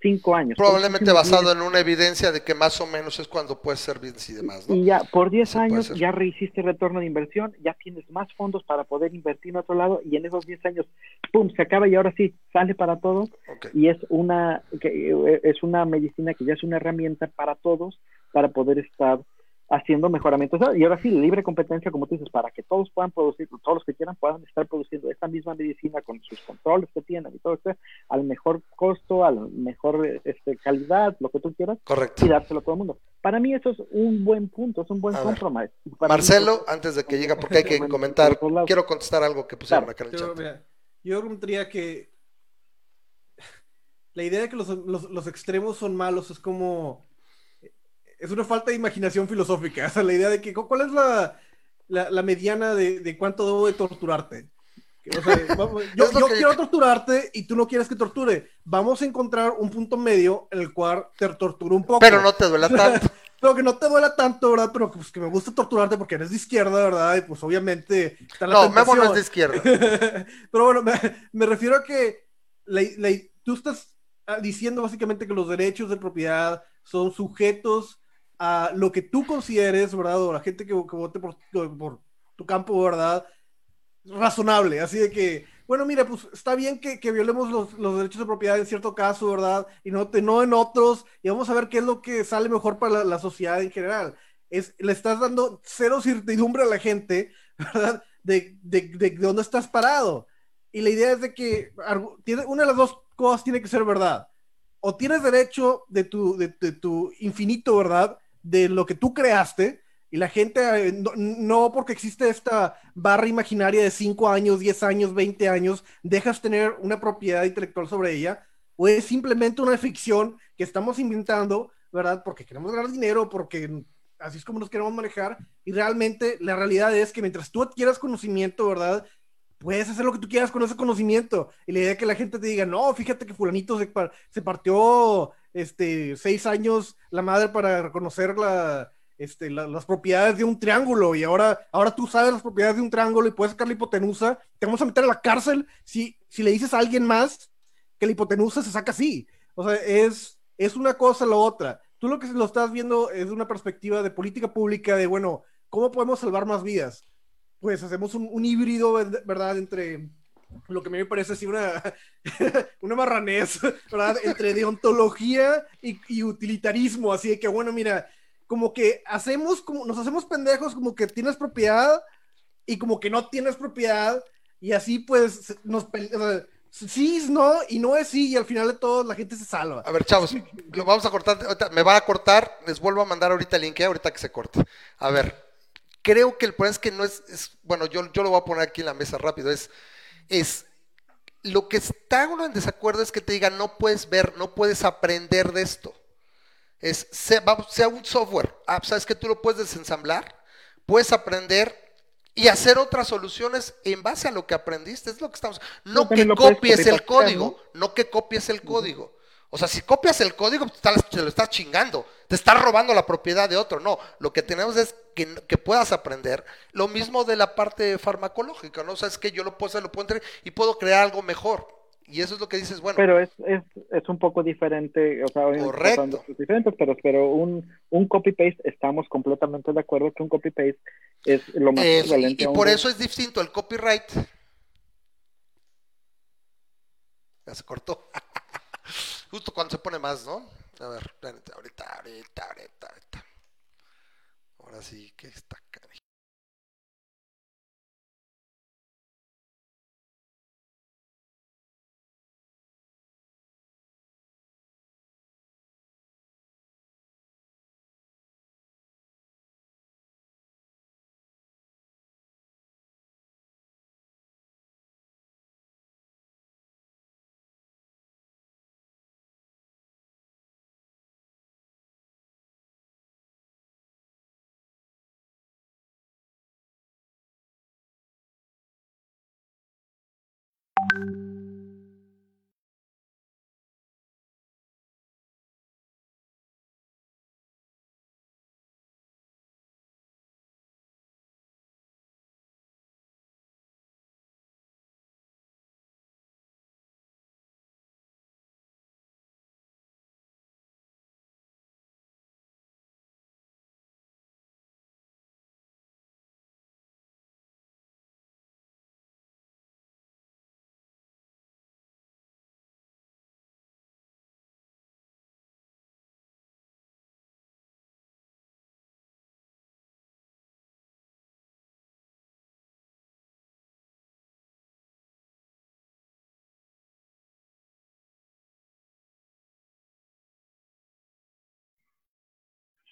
cinco años. Probablemente basado en una evidencia de que más o menos es cuando puede servir y demás. Y ya por diez años ya rehiciste retorno de inversión, ya tienes más fondos para poder invertir en otro lado y en esos diez años, ¡pum!, se acaba y ahora sí, sale para todos y es una, que, es una medicina que ya es una herramienta para todos para poder estar haciendo mejoramientos. Y ahora sí, libre competencia, como tú dices, para que todos puedan producir, todos los que quieran puedan estar produciendo esta misma medicina con sus controles que tienen y todo esto, al mejor costo, a la mejor este, calidad, lo que tú quieras, Correcto. y dárselo a todo el mundo. Para mí eso es un buen punto, es un buen compromiso. Marcelo, antes de que llegue, porque hay que comentar, quiero contestar algo que pusieron acá en el chat. Yo, yo que la idea de que los, los, los extremos son malos es como es una falta de imaginación filosófica. O sea, la idea de que, ¿cuál es la. la, mediana de, cuánto debo de torturarte. O sea, yo, quiero torturarte y tú no quieres que torture. Vamos a encontrar un punto medio en el cual te torturo un poco. Pero no te duela tanto. pero que no te duela tanto, ¿verdad? Pero pues que me gusta torturarte porque eres de izquierda, ¿verdad? Y pues obviamente... no, Memo no es de izquierda. pero bueno, me, refiero a que tú estás ah, diciendo básicamente que los derechos de propiedad son sujetos a lo que tú consideres, ¿verdad? O la gente que, vote por, tu campo, ¿verdad? Razonable. Así de que, bueno, mira, pues está bien que, violemos los, derechos de propiedad en cierto caso, ¿verdad? Y no, no en otros. Y vamos a ver qué es lo que sale mejor para la, sociedad en general. Es, le estás dando cero certidumbre a la gente, ¿verdad? De, dónde estás parado. Y la idea es de que tiene, una de las dos cosas tiene que ser verdad. O tienes derecho de tu, de tu infinito, ¿verdad? De lo que tú creaste y la gente, eh, no, porque existe esta barra imaginaria de 5 años, 10 años, 20 años, dejas tener una propiedad intelectual sobre ella, o es simplemente una ficción que estamos inventando, ¿verdad? Porque queremos ganar dinero, porque así es como nos queremos manejar, y realmente la realidad es que mientras tú adquieras conocimiento, ¿verdad? Puedes hacer lo que tú quieras con ese conocimiento. Y la idea es que la gente te diga, no, fíjate que fulanito se, se partió este, seis años la madre para reconocer la, este, las propiedades de un triángulo y ahora, ahora tú sabes las propiedades de un triángulo y puedes sacar la hipotenusa, te vamos a meter a la cárcel si, si le dices a alguien más que la hipotenusa se saca así. O sea, es, es una cosa la otra. Tú lo que lo estás viendo es una perspectiva de política pública, de, bueno, ¿cómo podemos salvar más vidas? Pues hacemos un, un híbrido, ¿verdad?, entre lo que a mí me parece así una, una marranés, ¿verdad? Entre deontología y, y, utilitarismo, así de que, bueno, mira, como que hacemos, como, nos hacemos pendejos como que tienes propiedad y como que no tienes propiedad y así pues nos... sí no y no es sí y al final de todo la gente se salva. A ver, chavos, lo vamos a cortar, me va a cortar, les vuelvo a mandar ahorita el link, ¿eh? ahorita que se corte. A ver, creo que el problema es que no es, es bueno, yo, yo lo voy a poner aquí en la mesa rápido, es es lo que está uno en desacuerdo es que te digan no puedes ver, no puedes aprender de esto. Es sea, sea un software, ah, sabes que tú lo puedes desensamblar, puedes aprender y hacer otras soluciones en base a lo que aprendiste, es lo que estamos. No que copies el código, ¿no? que copies el código. O sea, si copias el código, te lo estás chingando, te estás robando la propiedad de otro. No, lo que tenemos es que, puedas aprender. Lo mismo de la parte farmacológica, ¿no? O sea, es que yo lo puedo hacer, lo puedo entrar y puedo crear algo mejor. Y eso es lo que dices, bueno. Pero es, es, es un poco diferente, o sea, correcto. diferentes, pero, pero un, un copy-paste, estamos completamente de acuerdo que un copy-paste es lo más equivalente. Y, y por eso es distinto el copyright. Ya se cortó. Justo cuando se pone más, ¿no? A ver, ahorita, ahorita, ahorita, ahorita. Ahora sí que está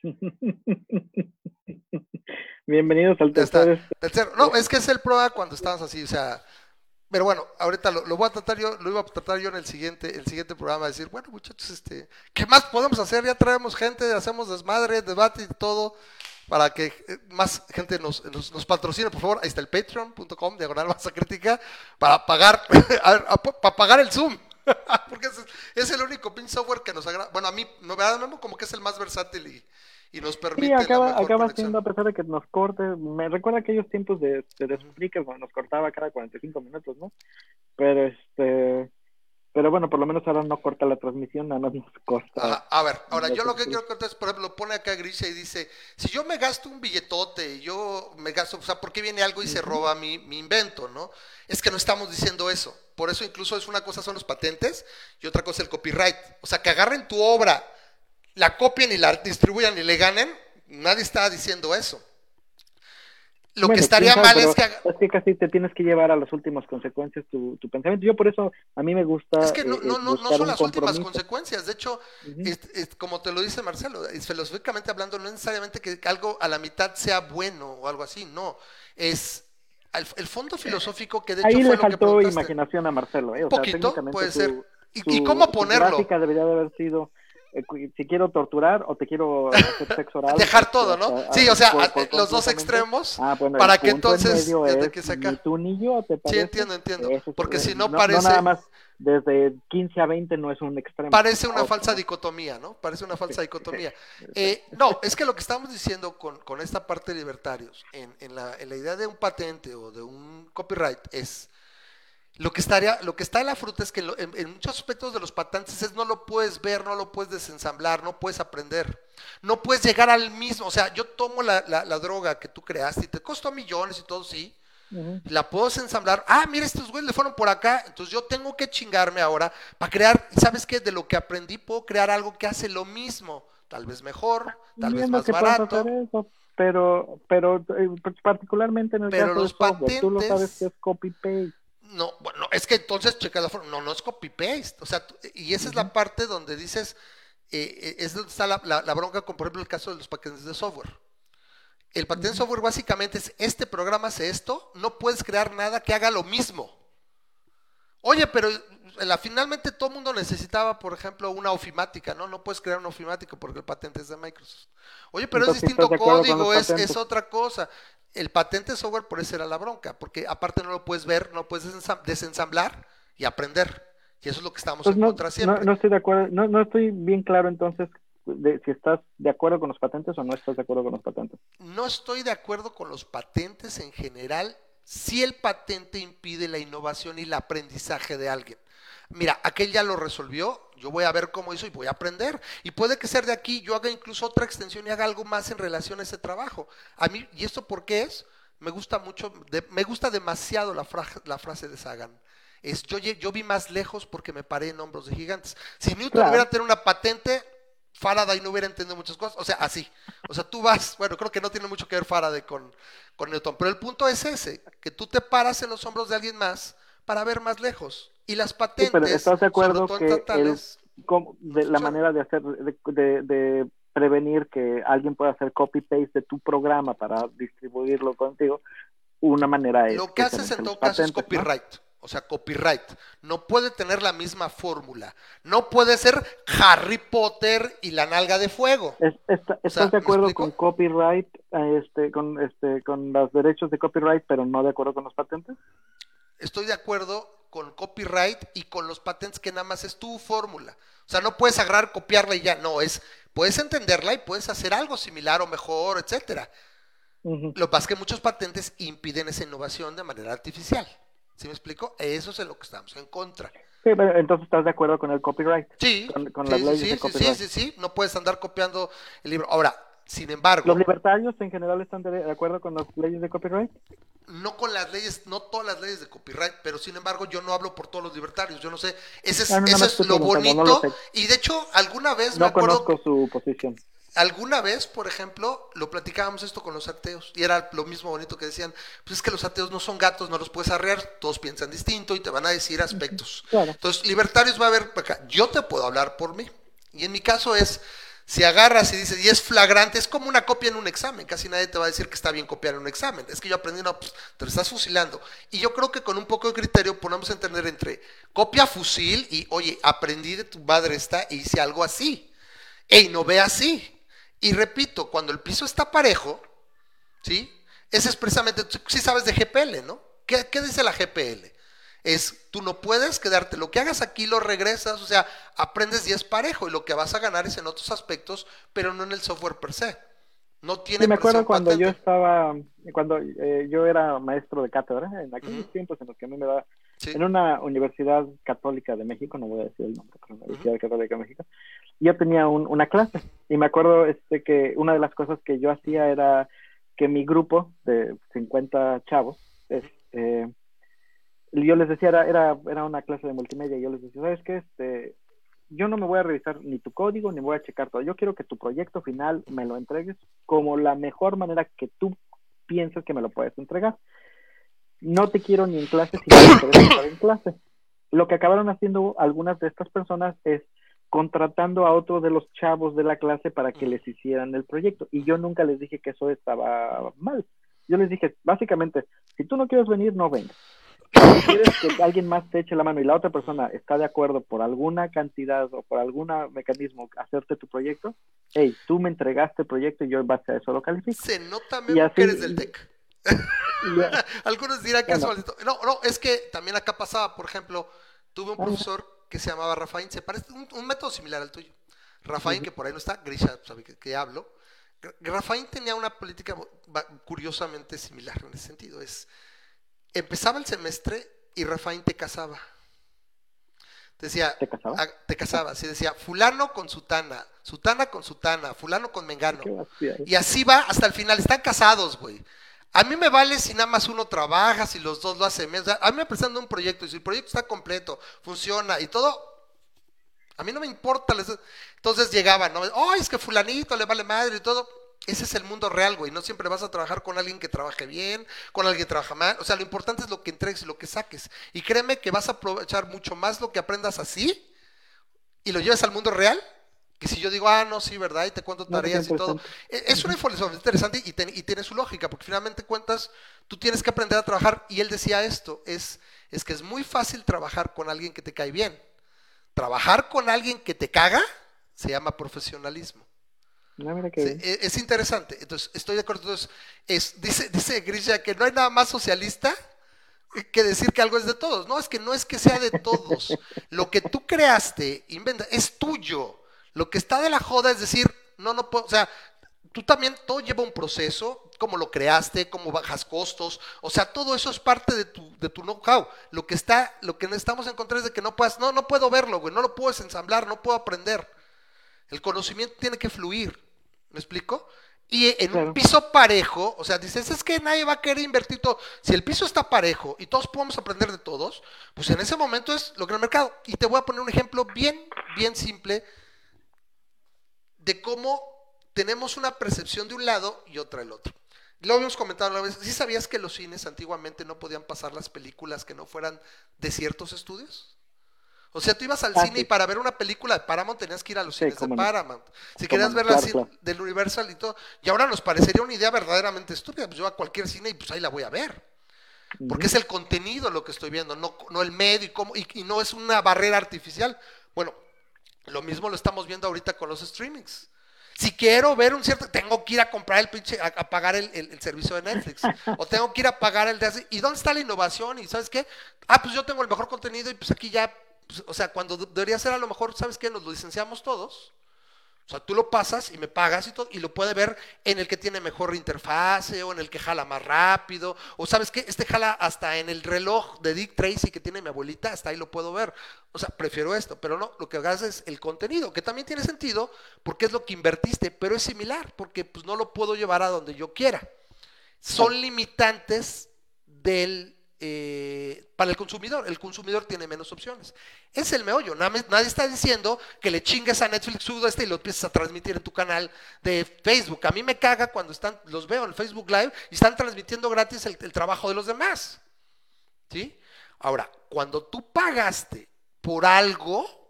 Bienvenidos al tercer. No, es que es el prueba cuando estamos así, o sea. Pero bueno, ahorita lo, voy a tratar yo, lo iba a tratar yo en el siguiente, el siguiente programa, decir, bueno muchachos, este, ¿qué más podemos hacer? Ya traemos gente, hacemos desmadre, debate y todo. para que eh, más gente nos, nos, patrocine, por favor. Ahí está el patreon.com, diagonal masa crítica, para pagar, para pagar el Zoom. Porque es, el único pin software que nos agrada. Bueno, a mí, no, no, como que es el más versátil y, y nos permite. Sí, acaba, acaba siendo, a pesar de que nos corte, me recuerda aquellos tiempos de, de, de cuando nos cortaba cada 45 minutos, ¿no? Pero este pero bueno, por lo menos ahora no corta la transmisión, nada más nos corta. a ver, ahora yo lo que quiero contar es, por ejemplo, pone acá Grisha y dice, si yo me gasto un billetote, yo me gasto, o sea, ¿por qué viene algo y se roba mi, mi invento, no? Es que no estamos diciendo eso. Por eso incluso es una cosa son los patentes y otra cosa el copyright. O sea, que agarren tu obra, la copien y la distribuyan y le ganen, nadie está diciendo eso. Lo que estaría mal es que... Es que casi te tienes que llevar a las últimas consecuencias tu, tu pensamiento. Yo por eso, a mí me gusta... Es que no, eh, no, no, no son las últimas consecuencias. De hecho, como te lo dice Marcelo, filosóficamente hablando, no necesariamente que algo a la mitad sea bueno o algo así, no. Es el, fondo filosófico que de hecho Ahí fue le faltó imaginación a Marcelo. ¿eh? Un poquito, puede ser. ¿Y, cómo ponerlo? debería de haber sido eh, si quiero torturar o te quiero hacer sexo oral. Dejar todo, ¿no? sí, o sea, los dos extremos ah, para que entonces de que saca... ni tú ni yo, ¿te parece? Sí, entiendo, entiendo. Porque si no, parece no nada más desde 15 a 20 no es un extremo. Parece una falsa dicotomía, ¿no? Parece una falsa dicotomía. Eh, no, es que lo que estamos diciendo con, con esta parte de libertarios, en, en, la, en la idea de un patente o de un copyright, es lo que, estaría, lo que está en la fruta es que en, muchos aspectos de los patentes es no lo puedes ver, no lo puedes desensamblar, no puedes aprender. No puedes llegar al mismo. O sea, yo tomo la, droga que tú creaste y te costó millones y todo, sí. La puedo desensamblar. Ah, mira, estos güeyes le fueron por acá. Entonces yo tengo que chingarme ahora para crear. ¿Sabes qué? De lo que aprendí puedo crear algo que hace lo mismo. Tal vez mejor, tal vez más barato. pero, pero eh, particularmente en el caso de software, tú lo sabes que es copy-paste. No, bueno, es que entonces checa la forma. No, no es copy-paste. O sea, y esa es la parte donde dices, eh, eh, es donde está la, bronca con, por ejemplo, el caso de los paquetes de software. El paquete de software básicamente es, este programa hace esto, no puedes crear nada que haga lo mismo. Oye, pero la, finalmente todo el mundo necesitaba, por ejemplo, una ofimática, ¿no? No puedes crear una ofimática porque el patente es de Microsoft. Oye, pero es distinto código, es, es, otra cosa el patente software por eso era la bronca, porque aparte no lo puedes ver, no lo puedes desensamblar y aprender. Y eso es lo que estamos pues en contra siempre. No, estoy de acuerdo, no, no estoy bien claro entonces de, si estás de acuerdo con los patentes o no estás de acuerdo con los patentes. No estoy de acuerdo con los patentes en general si el patente impide la innovación y el aprendizaje de alguien mira, aquel ya lo resolvió, yo voy a ver cómo hizo y voy a aprender. Y puede que ser de aquí, yo haga incluso otra extensión y haga algo más en relación a ese trabajo. A mí, ¿y esto por qué es? Me gusta mucho, me gusta demasiado la, la frase de Sagan. Es, yo, yo vi más lejos porque me paré en hombros de gigantes. Si Newton hubiera tenido una patente, Faraday no hubiera entendido muchas cosas. O sea, así. O sea, tú vas, bueno, creo que no tiene mucho que ver Faraday con, con Newton, pero el punto es ese, que tú te paras en los hombros de alguien más para ver más lejos. Y las patentes. pero ¿estás de acuerdo que de, la manera de hacer, de, prevenir que alguien pueda hacer copy-paste de tu programa para distribuirlo contigo, una manera es. Lo que, haces en todo caso es copyright. O sea, copyright. No puede tener la misma fórmula. No puede ser Harry Potter y la nalga de fuego. ¿Estás de acuerdo con copyright, este, con, este, con los derechos de copyright, pero no de acuerdo con los patentes? Estoy de acuerdo con copyright y con los patentes que nada más es tu fórmula. O sea, no puedes agarrar, copiarla y ya, no, es, puedes entenderla y puedes hacer algo similar o mejor, etcétera. Lo que pasa es que muchos patentes impiden esa innovación de manera artificial. ¿Sí me explico? Eso es en lo que estamos en contra. Sí, pero entonces estás de acuerdo con el copyright. Sí, con, las leyes de copyright. sí, sí, sí, no puedes andar copiando el libro. Ahora, sin embargo. ¿Los libertarios en general están de acuerdo con las leyes de copyright? No con las leyes, no todas las leyes de copyright, pero sin embargo yo no hablo por todos los libertarios, yo no sé, ese es, lo bonito, y de hecho alguna vez no conozco su posición. Alguna vez, por ejemplo, lo platicábamos esto con los ateos, y era lo mismo bonito que decían, pues es que los ateos no son gatos, no los puedes arrear, todos piensan distinto y te van a decir aspectos. Entonces, libertarios va a haber, yo te puedo hablar por mí, y en mi caso es, si agarras y dices, y es flagrante, es como una copia en un examen, casi nadie te va a decir que está bien copiar en un examen. Es que yo aprendí, no, pues te lo estás fusilando. Y yo creo que con un poco de criterio podemos entender entre copia fusil y, oye, aprendí de tu madre esta e hice algo así. Ey, no ve así. Y repito, cuando el piso está parejo, ¿sí? Es expresamente, si sabes de GPL, ¿no? ¿Qué, ¿Qué, dice la GPL? Es, tú no puedes quedarte, lo que hagas aquí lo regresas, o sea, aprendes y es parejo, y lo que vas a ganar es en otros aspectos, pero no en el software per se. No tiene sí, me acuerdo cuando yo estaba, cuando eh, yo era maestro de cátedra, en aquellos tiempos en los que a mí me da, en una universidad católica de México, no voy a decir el nombre, pero una universidad católica de México, yo tenía un, una clase y me acuerdo este que una de las cosas que yo hacía era que mi grupo de 50 chavos, este, yo les decía, era, era, era una clase de multimedia, y yo les decía, ¿sabes qué? Este, yo no me voy a revisar ni tu código, ni voy a checar todo. Yo quiero que tu proyecto final me lo entregues como la mejor manera que tú piensas que me lo puedes entregar. No te quiero ni en clase si no te estar en clase. Lo que acabaron haciendo algunas de estas personas es contratando a otro de los chavos de la clase para que les hicieran el proyecto. Y yo nunca les dije que eso estaba mal. Yo les dije, básicamente, si tú no quieres venir, no vengas quieres que alguien más te eche la mano y la otra persona está de acuerdo por alguna cantidad o por algún mecanismo hacerte tu proyecto, hey, tú me entregaste el proyecto y yo en base a eso lo califico. Se nota que eres del TEC. Algunos dirán que es maldito. No, no, es que también acá pasaba, por ejemplo, tuve un profesor que se llamaba Rafaín, se parece un, método similar al tuyo. Rafaín, que por ahí no está, Grisha sabe que, hablo. Rafaín tenía una política curiosamente similar en ese sentido. Es empezaba el semestre y Rafaín te casaba. Decía, ¿te casaba? Ah, te casaba, sí, decía, fulano con sutana, sutana con sutana, fulano con mengano. Y así va hasta el final, están casados, güey. A mí me vale si nada más uno trabaja, si los dos lo hacen. a mí me presentan un proyecto y si el proyecto está completo, funciona y todo, a mí no me importa. Entonces llegaban, ¿no? Oh, es que fulanito le vale madre y todo. Ese es el mundo real, güey. No siempre vas a trabajar con alguien que trabaje bien, con alguien que trabaja mal. O sea, lo importante es lo que entregues y lo que saques. Y créeme que vas a aprovechar mucho más lo que aprendas así y lo lleves al mundo real que si yo digo, ah, no, sí, ¿verdad? Y te cuento tareas y todo. E, es una información interesante y, y, tiene su lógica, porque finalmente cuentas, tú tienes que aprender a trabajar. Y él decía esto, es, es que es muy fácil trabajar con alguien que te cae bien. Trabajar con alguien que te caga se llama profesionalismo. Ah, e, es interesante. Entonces, estoy de acuerdo. Entonces, es, dice, dice Grisha que no hay nada más socialista que decir que algo es de todos. No, es que no es que sea de todos. Lo que tú creaste, inventa, es tuyo. Lo que está de la joda es decir, no, no puedo, o sea, tú también, todo lleva un proceso, cómo lo creaste, cómo bajas costos, o sea, todo eso es parte de tu, de tu know-how. Lo que está, lo que necesitamos encontrar es de que no puedas, no, no puedo verlo, güey, no lo puedes ensamblar, no puedo aprender. El conocimiento tiene que fluir. ¿Me explico? Y en un piso parejo, o sea, dices, es que nadie va a querer invertir todo. Si el piso está parejo y todos podemos aprender de todos, pues en ese momento es lo que el mercado. Y te voy a poner un ejemplo bien, bien simple de cómo tenemos una percepción de un lado y otra del otro. Lo habíamos comentado una vez. ¿Sí sabías que los cines antiguamente no podían pasar las películas que no fueran de ciertos estudios? O sea, tú ibas al ah, cine y para ver una película de Paramount tenías que ir a los cines de Paramount. Si querías ver la del Universal y todo. Y ahora nos parecería una idea verdaderamente estúpida. Pues yo a cualquier cine y pues ahí la voy a ver. Porque es el contenido lo que estoy viendo, no, no el medio y, cómo, y, no es una barrera artificial. Bueno, lo mismo lo estamos viendo ahorita con los streamings. Si quiero ver un cierto, tengo que ir a comprar el pinche, a, pagar el, servicio de Netflix. o tengo que ir a pagar el de ¿Y dónde está la innovación? ¿Y sabes qué? Ah, pues yo tengo el mejor contenido y pues aquí ya pues, o sea, cuando debería ser a lo mejor, ¿sabes qué? Nos lo licenciamos todos. O sea, tú lo pasas y me pagas y todo, y lo puede ver en el que tiene mejor interfase o en el que jala más rápido. O sabes qué, este jala hasta en el reloj de Dick Tracy que tiene mi abuelita, hasta ahí lo puedo ver. O sea, prefiero esto, pero no, lo que hagas es el contenido, que también tiene sentido porque es lo que invertiste, pero es similar, porque pues no lo puedo llevar a donde yo quiera. Son limitantes del eh, para el consumidor. El consumidor tiene menos opciones. Es el meollo. Nadie, está diciendo que le chingues a Netflix sudo este y lo empieces a transmitir en tu canal de Facebook. A mí me caga cuando están, los veo en Facebook Live y están transmitiendo gratis el, el trabajo de los demás. ¿Sí? Ahora, cuando tú pagaste por algo,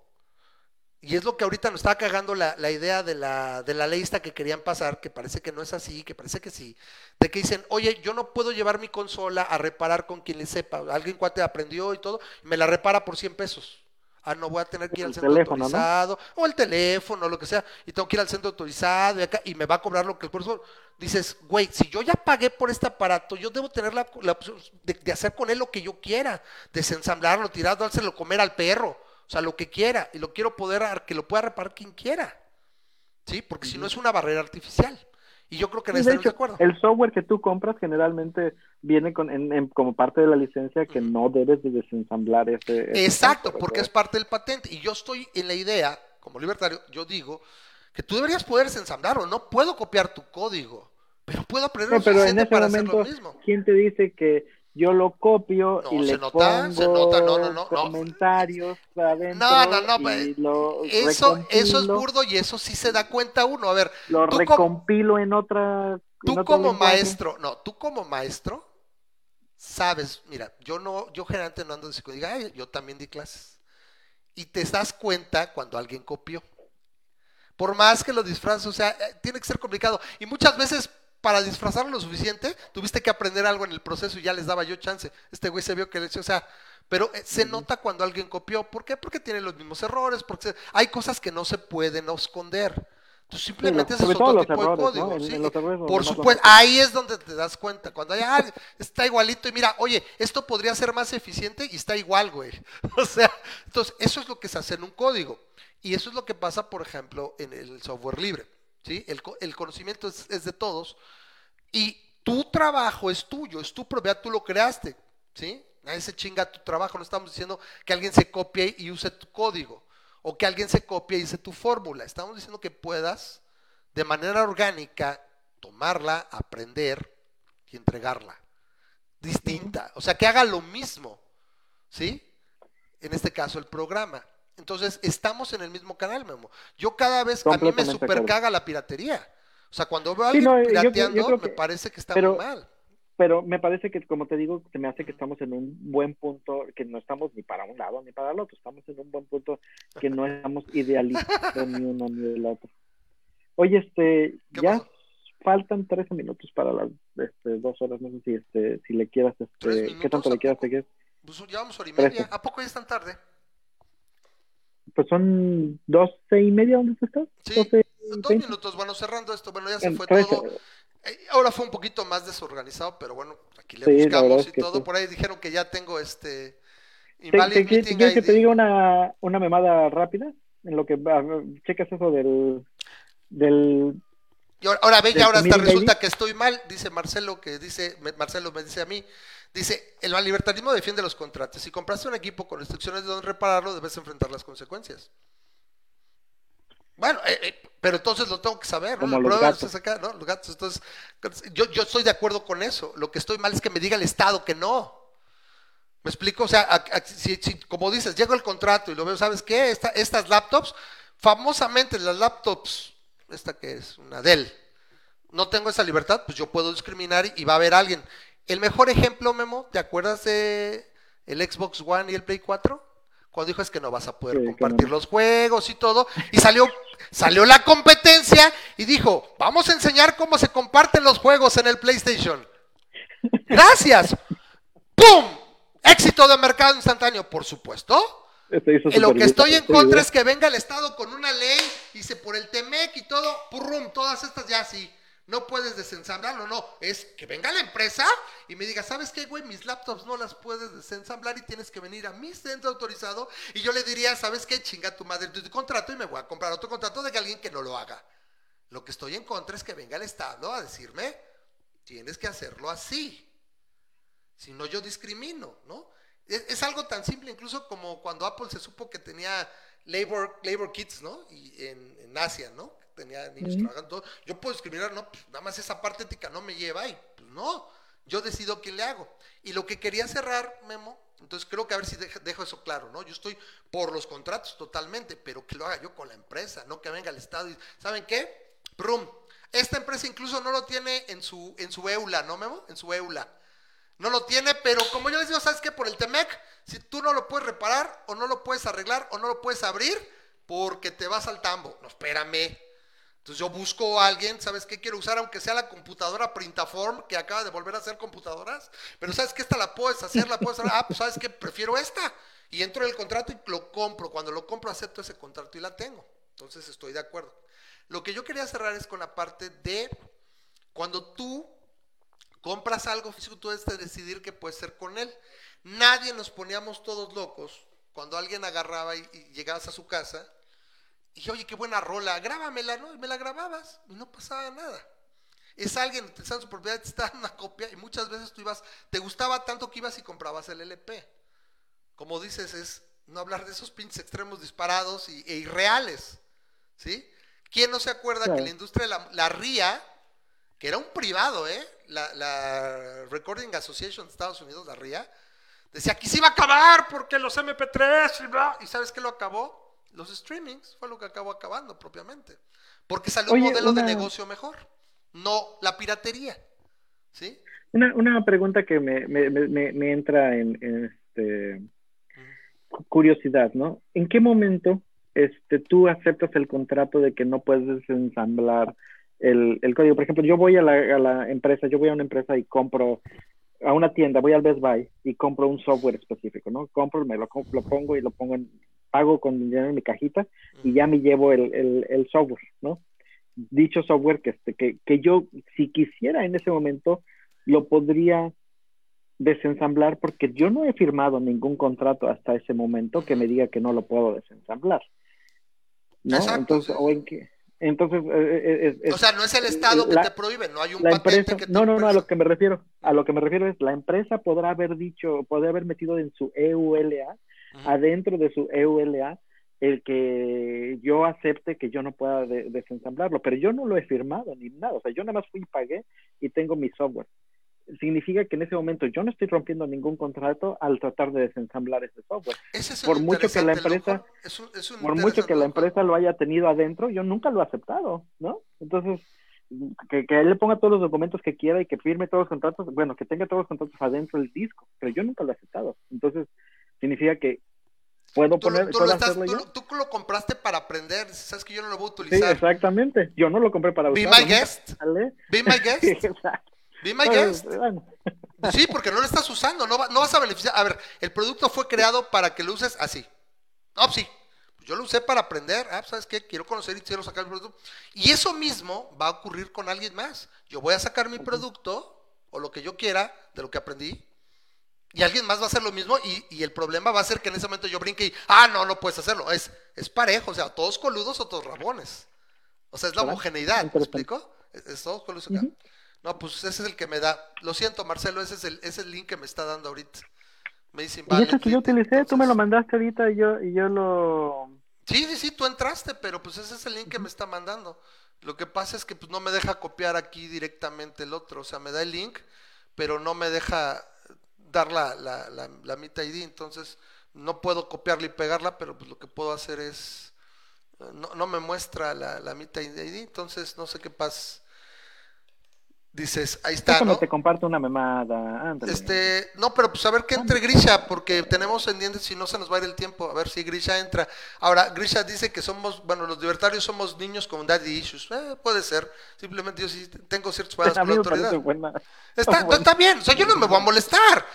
y es lo que ahorita nos está cagando la, idea de la, de la ley esta que querían pasar, que parece que no es así, que parece que sí, de que dicen, oye, yo no puedo llevar mi consola a reparar con quien le sepa. Alguien cuate aprendió y todo, y me la repara por 100 pesos. Ah, no voy a tener que ir al centro autorizado, o el teléfono, lo que sea, y tengo que ir al centro autorizado y acá, y me va a cobrar lo que el cuerpo. Dices, güey, si yo ya pagué por este aparato, yo debo tener la, opción de, hacer con él lo que yo quiera, desensamblarlo, tirarlo, dárselo comer al perro, o sea, lo que quiera, y lo quiero poder, que lo pueda reparar quien quiera, ¿sí? Porque si no es una barrera artificial. Y yo creo que en de, de acuerdo. El software que tú compras generalmente viene con, como parte de la licencia que no debes de desensamblar ese. Exacto, porque es parte del patente. Y yo estoy en la idea, como libertario, yo digo que tú deberías poder desensamblarlo. No puedo copiar tu código, pero puedo aprender no, pero en ese para momento, hacer lo mismo. ¿Quién te dice que yo lo copio y le nota, pongo comentarios adentro no, no, no, pues, eso, eso es burdo y eso sí se da cuenta uno. A ver, lo recompilo en otra. Tú como maestro, no, tú como maestro sabes, mira, yo no, yo generalmente no ando de diga, yo también di clases. Y te das cuenta cuando alguien copió. Por más que lo disfraces, o sea, eh, tiene que ser complicado. Y muchas veces para disfrazarlo lo suficiente, tuviste que aprender algo en el proceso y ya les daba yo chance. Este güey se vio que le o sea, pero eh, se nota cuando alguien copió. ¿Por qué? Porque tiene los mismos errores, porque hay cosas que no se pueden esconder. Tú simplemente haces otro tipo de código. Por supuesto, ahí es donde te das cuenta. Cuando hay alguien, está igualito y mira, oye, esto podría ser más eficiente y está igual, güey. O sea, entonces, eso es lo que se hace en un código. Y eso es lo que pasa, por ejemplo, en el software libre. ¿Sí? El, conocimiento es, de todos y tu trabajo es tuyo, es tu propiedad, tú lo creaste, ¿sí? Nadie se chinga tu trabajo, no estamos diciendo que alguien se copie y use tu código o que alguien se copie y use tu fórmula, estamos diciendo que puedas de manera orgánica tomarla, aprender y entregarla distinta, o sea, que haga lo mismo, ¿sí? En este caso el programa. Entonces, estamos en el mismo canal, Memo. Yo cada vez, a mí me super caga la piratería. O sea, cuando veo a alguien pirateando, me parece que está muy mal. Pero me parece que, como te digo, se me hace que estamos en un buen punto, que no estamos ni para un lado ni para el otro, estamos en un buen punto que no estamos idealistas ni uno ni el otro. Oye, este, ya faltan 13 minutos para las este, dos horas, no sé si, este, si le quieras, este, ¿qué tanto le quieras seguir? Pues llevamos hora y media, ¿a poco ya es tan tarde? Pues son doce y media donde estás. Sí, dos minutos, bueno, cerrando esto, bueno, ya se fue todo. Eh, ahora fue un poquito más desorganizado, pero bueno, aquí le buscamos y todo. Por ahí dijeron que ya tengo este... ¿Te, ¿Quieres que te diga una, una memada rápida? En lo que checas eso del... del y ahora, ve, ya ahora hasta resulta que estoy mal, dice Marcelo, que dice, Marcelo me dice a mí, Dice, el libertarismo defiende los contratos. Si compraste un equipo con instrucciones de dónde repararlo, debes enfrentar las consecuencias. Bueno, eh, eh, pero entonces lo tengo que saber, ¿no? Los gatos. Entonces, yo, yo estoy de acuerdo con eso. Lo que estoy mal es que me diga el Estado que no. ¿Me explico? O sea, si, como dices, llego el contrato y lo veo, ¿sabes qué? estas laptops, famosamente las laptops, esta que es una Dell, no tengo esa libertad, pues yo puedo discriminar y va a haber alguien. El mejor ejemplo, Memo, ¿te acuerdas de el Xbox One y el Play 4? Cuando dijo es que no vas a poder compartir los juegos y todo, y salió, salió la competencia y dijo, vamos a enseñar cómo se comparten los juegos en el PlayStation. Gracias. ¡Pum! Éxito de mercado instantáneo, por supuesto. En lo que estoy en contra es que venga el Estado con una ley y se por el TEMEC y todo, purrum, todas estas ya sí no puedes desensamblarlo, no, es que venga la empresa y me diga, ¿sabes qué, güey? Mis laptops no las puedes desensamblar y tienes que venir a mi centro autorizado y yo le diría, ¿sabes qué? Chinga tu madre tu contrato y me voy a comprar otro contrato de alguien que no lo haga. Lo que estoy en contra es que venga el Estado a decirme, tienes que hacerlo así. Si no, yo discrimino, ¿no? Es, algo tan simple incluso como cuando Apple se supo que tenía labor, labor ¿no? Y en, en Asia, ¿no? Tenía niños trabajando. Yo puedo discriminar, no, pues nada más esa parte ética no me lleva ahí. Pues no, yo decido quién le hago. Y lo que quería cerrar, Memo, entonces creo que a ver si dejo eso claro, ¿no? Yo estoy por los contratos totalmente, pero que lo haga yo con la empresa, no que venga el Estado y, ¿saben qué? Prum. Esta empresa incluso no lo tiene en su, en su EULA, ¿no, Memo? En su EULA. No lo tiene, pero como yo les digo, ¿sabes qué? Por el TEMEC, si tú no lo puedes reparar, o no lo puedes arreglar, o no lo puedes abrir, porque te vas al tambo. No, espérame. Entonces yo busco a alguien, ¿sabes qué quiero usar? Aunque sea la computadora Printaform, que acaba de volver a hacer computadoras, pero ¿sabes qué? Esta la puedes hacer, la puedes hacer. Ah, pues ¿sabes qué? Prefiero esta. Y entro en el contrato y lo compro. Cuando lo compro, acepto ese contrato y la tengo. Entonces estoy de acuerdo. Lo que yo quería cerrar es con la parte de cuando tú compras algo físico, tú debes de decidir qué puedes hacer con él. Nadie nos poníamos todos locos cuando alguien agarraba y, y llegabas a su casa y dije, oye, qué buena rola, grábamela, ¿no? Y me la grababas y no pasaba nada. Es alguien utilizando su propiedad, te está dando una copia y muchas veces tú ibas, te gustaba tanto que ibas y comprabas el LP. Como dices, es no hablar de esos pinches extremos disparados y, e irreales, ¿sí? ¿Quién no se acuerda que la industria, la, la, RIA, que era un privado, ¿eh? La, la Recording Association de Estados Unidos, la RIA, decía que se iba a acabar porque los MP3 y bla, y ¿sabes qué lo acabó? Los streamings fue lo que acabó acabando propiamente. Porque salió un modelo de negocio mejor, no la piratería. ¿Sí? Una, una pregunta que me, me, me, entra en, este, curiosidad, ¿no? ¿En qué momento este, tú aceptas el contrato de que no puedes ensamblar el, el código? Por ejemplo, yo voy a la, a la empresa, yo voy a una empresa y compro a una tienda, voy al Best Buy y compro un software específico, ¿no? Compro, me lo, lo pongo y lo pongo en, pago con dinero en mi cajita y ya me llevo el, el, el software, ¿no? Dicho software que, este, que, que yo, si quisiera en ese momento, lo podría desensamblar porque yo no he firmado ningún contrato hasta ese momento que me diga que no lo puedo desensamblar. ¿No? entonces, o en que entonces eh, eh, es, o sea, no es el estado que te prohíbe, no hay un la patente empresa, que No, no, no, a lo que me refiero, a lo que me refiero es la empresa podrá haber dicho, podrá haber metido en su EULA adentro de su EULA el que yo acepte que yo no pueda desensamblarlo, pero yo no lo he firmado ni nada, o sea, yo nada más fui y pagué y tengo mi software. Significa que en ese momento yo no estoy rompiendo ningún contrato al tratar de desensamblar ese software. por mucho que la empresa, por mucho que la empresa lo haya tenido adentro, yo nunca lo he aceptado, ¿no? Entonces, que, que, él le ponga todos los documentos que quiera y que firme todos los contratos, bueno, que tenga todos los contratos adentro del disco, pero yo nunca lo he aceptado. Entonces, significa que puedo poner. Tú, lo, tú, lo compraste para aprender, sabes que yo no lo voy a utilizar. Sí, exactamente. Yo no lo compré para. Be my guest. Be my guest. Be my guest. Sí, porque no lo estás usando, no, no vas a beneficiar. A ver, el producto fue creado para que lo uses así. No, pues sí. Yo lo usé para aprender, ah, ¿sabes qué? Quiero conocer y quiero sacar el producto. Y eso mismo va a ocurrir con alguien más. Yo voy a sacar mi producto o lo que yo quiera de lo que aprendí y alguien más va a hacer lo mismo y, el problema va a ser que en ese momento yo brinque y, ah, no, no puedes hacerlo. Es, es parejo, o sea, todos coludos o todos rabones. O sea, es la homogeneidad, ¿me explico? Es, todos coludos. No, pues ese es el que me da. Lo siento, Marcelo, ese es el, ese es el link que me está dando ahorita. Me dicen, y eso que yo utilicé, tú me lo mandaste ahorita y yo, y yo lo... Sí, sí, sí, tú entraste, pero pues ese es el link que me está mandando. Lo que pasa es que pues no me deja copiar aquí directamente el otro, o sea, me da el link, pero no me deja dar la, la, la, la ID, entonces no puedo copiarla y pegarla, pero pues lo que puedo hacer es, no, no me muestra la, la mitad ID, entonces no sé qué pasa. Dices, ahí está. ¿no? te comparto una memada. Este, no, pero pues a ver que entre Grisha, porque tenemos pendientes si no se nos va a ir el tiempo. A ver si Grisha entra. Ahora, Grisha dice que somos, bueno, los libertarios somos niños con daddy issues. Eh, puede ser. Simplemente yo sí tengo ciertos problemas con la autoridad. Está, está bien, o sea, yo no me voy a molestar.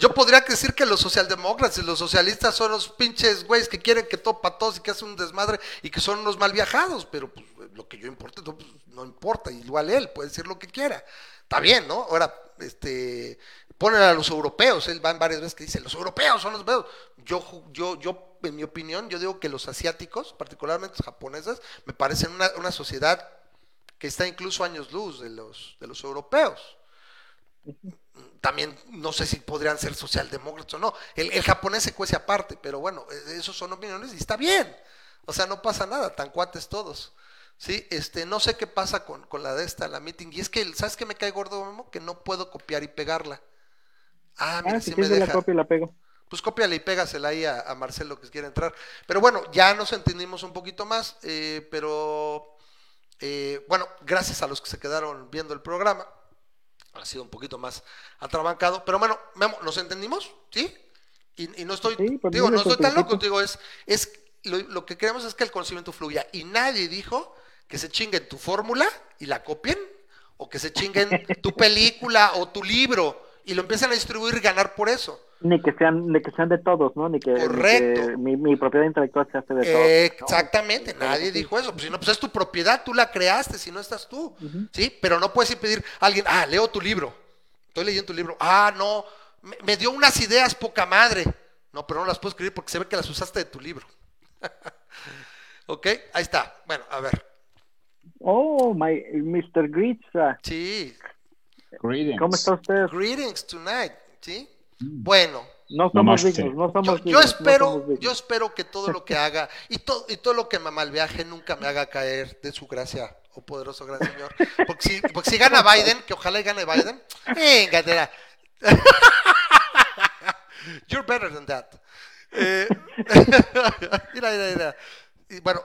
Yo podría decir que los socialdemócratas y los socialistas son los pinches güeyes que quieren que todo para todos y que hacen un desmadre y que son unos mal viajados, pero pues, lo que yo importa, no, pues, no importa, igual él puede decir lo que quiera. Está bien, ¿no? Ahora, este, ponen a los europeos, él va varias veces que dice, los europeos son los europeos. Yo, yo, yo, en mi opinión, yo digo que los asiáticos, particularmente los japoneses, me parecen una, una sociedad que está incluso años luz de los, de los europeos también no sé si podrían ser socialdemócratas o no. El, japonés se cuece aparte, pero bueno, e, esos son opiniones y está bien. O sea, no pasa nada, tan cuates todos. Sí, este, no sé qué pasa con, la de esta, la meeting. Y es que, ¿sabes qué me cae gordo, Memo? Que no puedo copiar y pegarla. Ah, mira, ah, si, me deja. La copia y la pego. Pues cópiala y pégasela ahí a, Marcelo que quiere entrar. Pero bueno, ya nos entendimos un poquito más, eh, pero eh, bueno, gracias a los que se quedaron viendo el programa ha sido un poquito más atrabancado, pero bueno, ¿nos entendimos? ¿Sí? Y, no estoy, digo, no estoy tan loco, digo, es, es lo, que queremos es que el conocimiento fluya y nadie dijo que se chinguen tu fórmula y la copien, o que se chinguen tu película o tu libro y lo empiezan a distribuir y ganar por eso. Ni que sean, ni que sean de todos, ¿no? Ni que, Correcto. mi, propiedad intelectual se hace de todos. Exactamente, nadie dijo eso. Pues si no, pues es tu propiedad, tú la creaste, si no estás tú. ¿Sí? Pero no puedes impedir a alguien, ah, leo tu libro. Estoy leyendo tu libro. Ah, no, me, dio unas ideas poca madre. No, pero no las puedo escribir porque se ve que las usaste de tu libro. ok, ahí está. Bueno, a ver. Oh, my Mr. Gritza. Sí. Greetings. ¿Cómo está usted? Greetings tonight, ¿sí? Mm. Bueno. No somos dignos, no somos yo, yo espero, yo espero que todo lo que haga y todo, y todo lo que me malviaje nunca me haga caer de su gracia, oh poderoso gran señor. Porque si, porque si gana Biden, que ojalá gane Biden, venga, You're better than that. Eh, mira, mira, mira. Y bueno,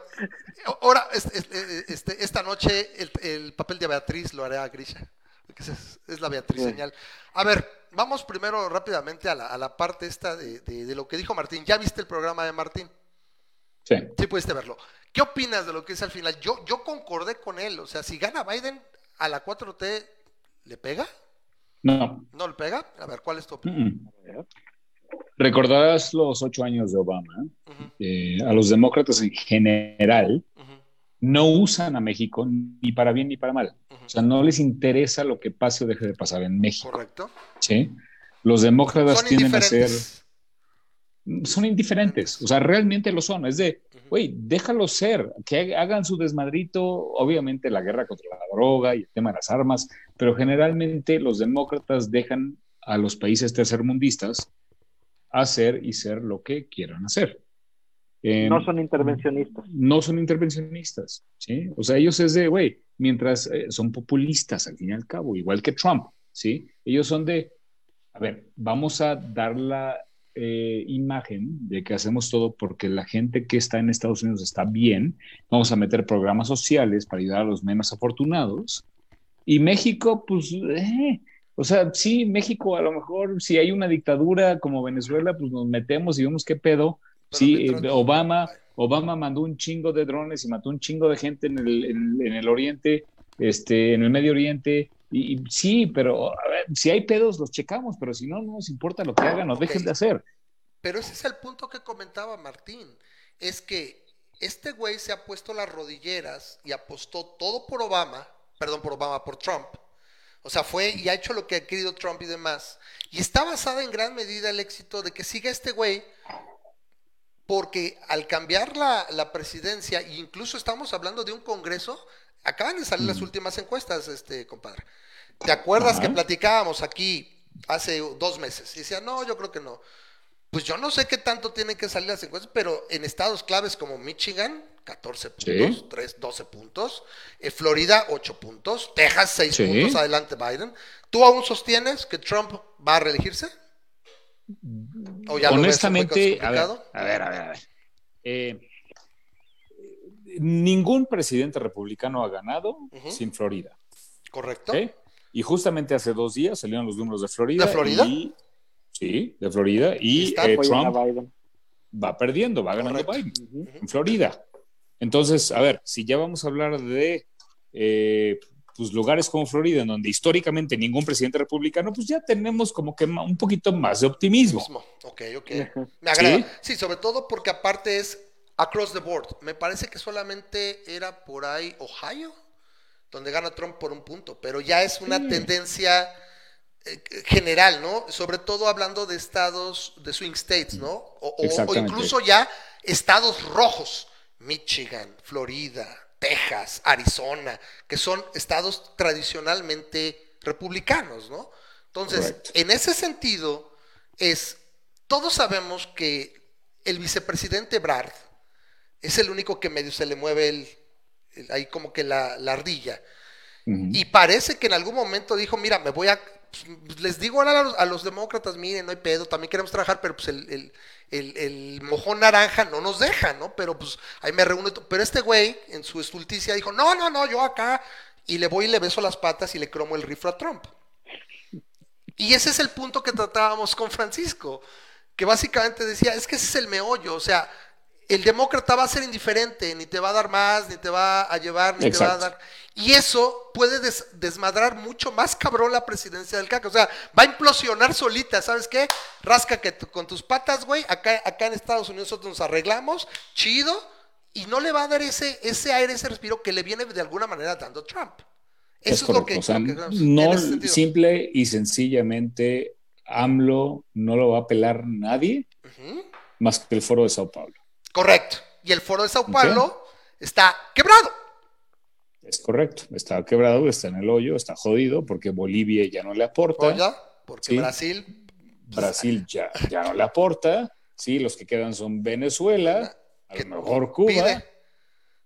ahora, este, esta noche el, el, papel de Beatriz lo haré a Grisha es, la Beatriz señal. A ver, vamos primero rápidamente a la, parte esta de, lo que dijo Martín. ¿Ya viste el programa de Martín? Sí. Sí pudiste verlo. ¿Qué opinas de lo que es al final? Yo, yo concordé con él. O sea, si gana Biden a la 4T, ¿le pega? No. ¿No le pega? A ver, ¿cuál es tu opinión? Recordarás los ocho años de Obama. Eh, a los demócratas en general no usan a México ni para bien ni para mal. O sea, no les interesa lo que pase o deje de pasar en México. Correcto. Sí. Los demócratas tienen tienden a ser. Son indiferentes. O sea, realmente lo son. Es de, güey, déjalos ser, que hagan su desmadrito. Obviamente la guerra contra la droga y el tema de las armas, pero generalmente los demócratas dejan a los países tercermundistas hacer y ser lo que quieran hacer. Em, no son intervencionistas. No son intervencionistas, ¿sí? O sea, ellos es de, güey, mientras eh, son populistas al fin y al cabo, igual que Trump, ¿sí? Ellos son de, a ver, vamos a dar la eh, imagen de que hacemos todo porque la gente que está en Estados Unidos está bien, vamos a meter programas sociales para ayudar a los menos afortunados. Y México, pues, eh, o sea, sí, México a lo mejor si hay una dictadura como Venezuela, pues nos metemos y vemos qué pedo, Sí, Obama, Obama mandó un chingo de drones y mató un chingo de gente en el, en, el Oriente, este, en el Medio Oriente. Y, sí, pero a ver, si hay pedos, los checamos, pero si no, no nos importa lo que hagan o dejen de hacer. Pero ese es el punto que comentaba Martín. Es que este güey se ha puesto las rodilleras y apostó todo por Obama, perdón, por Obama, por Trump. O sea, fue y ha hecho lo que ha querido Trump y demás. Y está basada en gran medida el éxito de que siga este güey porque al cambiar la, la, presidencia, incluso estamos hablando de un Congreso, acaban de salir las mm. últimas encuestas, este compadre. ¿Te acuerdas que platicábamos aquí hace dos meses? Y decía, no, yo creo que no. Pues yo no sé qué tanto tienen que salir las encuestas, pero en estados claves como Michigan, 14 puntos, 3, 12 puntos, eh, Florida, 8 puntos, Texas, 6 puntos, adelante Biden. ¿Tú aún sostienes que Trump va a reelegirse? Honestamente, a ver, a ver, a ver. Eh, ningún presidente republicano ha ganado sin Florida. Correcto. Y justamente hace dos días salieron los números de Florida. ¿De Florida? sí, de Florida. Y eh, Trump va perdiendo, va ganando Biden en Florida. Entonces, a ver, si ya vamos a hablar de eh, pues, lugares como Florida, en donde históricamente ningún presidente republicano, pues ya tenemos como que un poquito más de optimismo. Ok, ok. Me agrada. ¿Sí? sobre todo porque aparte es across the board. Me parece que solamente era por ahí Ohio, donde gana Trump por un punto, pero ya es una tendencia eh, general, ¿no? Sobre todo hablando de estados, de swing states, ¿no? o incluso ya estados rojos, Michigan, Florida, Texas, Arizona, que son estados tradicionalmente republicanos, ¿no? Entonces, en ese sentido, es, todos sabemos que el vicepresidente Brad es el único que medio se le mueve el, ahí como que la, ardilla. Y parece que en algún momento dijo, mira, me voy a pues, les digo a los, demócratas, miren, no hay pedo, también queremos trabajar, pero pues el, el, mojón naranja no nos deja, ¿no? Pero pues ahí me reúno. Pero este güey, en su estulticia, dijo, no, no, no, yo acá, y le voy y le beso las patas y le cromo el rifle a Trump. Y ese es el punto que tratábamos con Francisco, que básicamente decía, es que ese es el meollo, o sea, el demócrata va a ser indiferente, ni te va a dar más, ni te va a llevar, ni te va a dar. Y eso puede desmadrar mucho más cabrón la presidencia del CAC. O sea, va a implosionar solita, ¿sabes qué? Rasca que con tus patas, güey. Acá, acá en Estados Unidos nosotros nos arreglamos, chido, y no le va a dar ese, ese aire, ese respiro que le viene de alguna manera dando Trump. Eso es, lo que, no simple y sencillamente AMLO no lo va a pelar nadie más que el foro de Sao Paulo. Correcto. Y el foro de Sao Paulo está quebrado. Es correcto. Está quebrado, está en el hoyo, está jodido porque Bolivia ya no le aporta. ya, porque Brasil. Brasil ya, ya no le aporta. Sí, los que quedan son Venezuela, a lo mejor Cuba.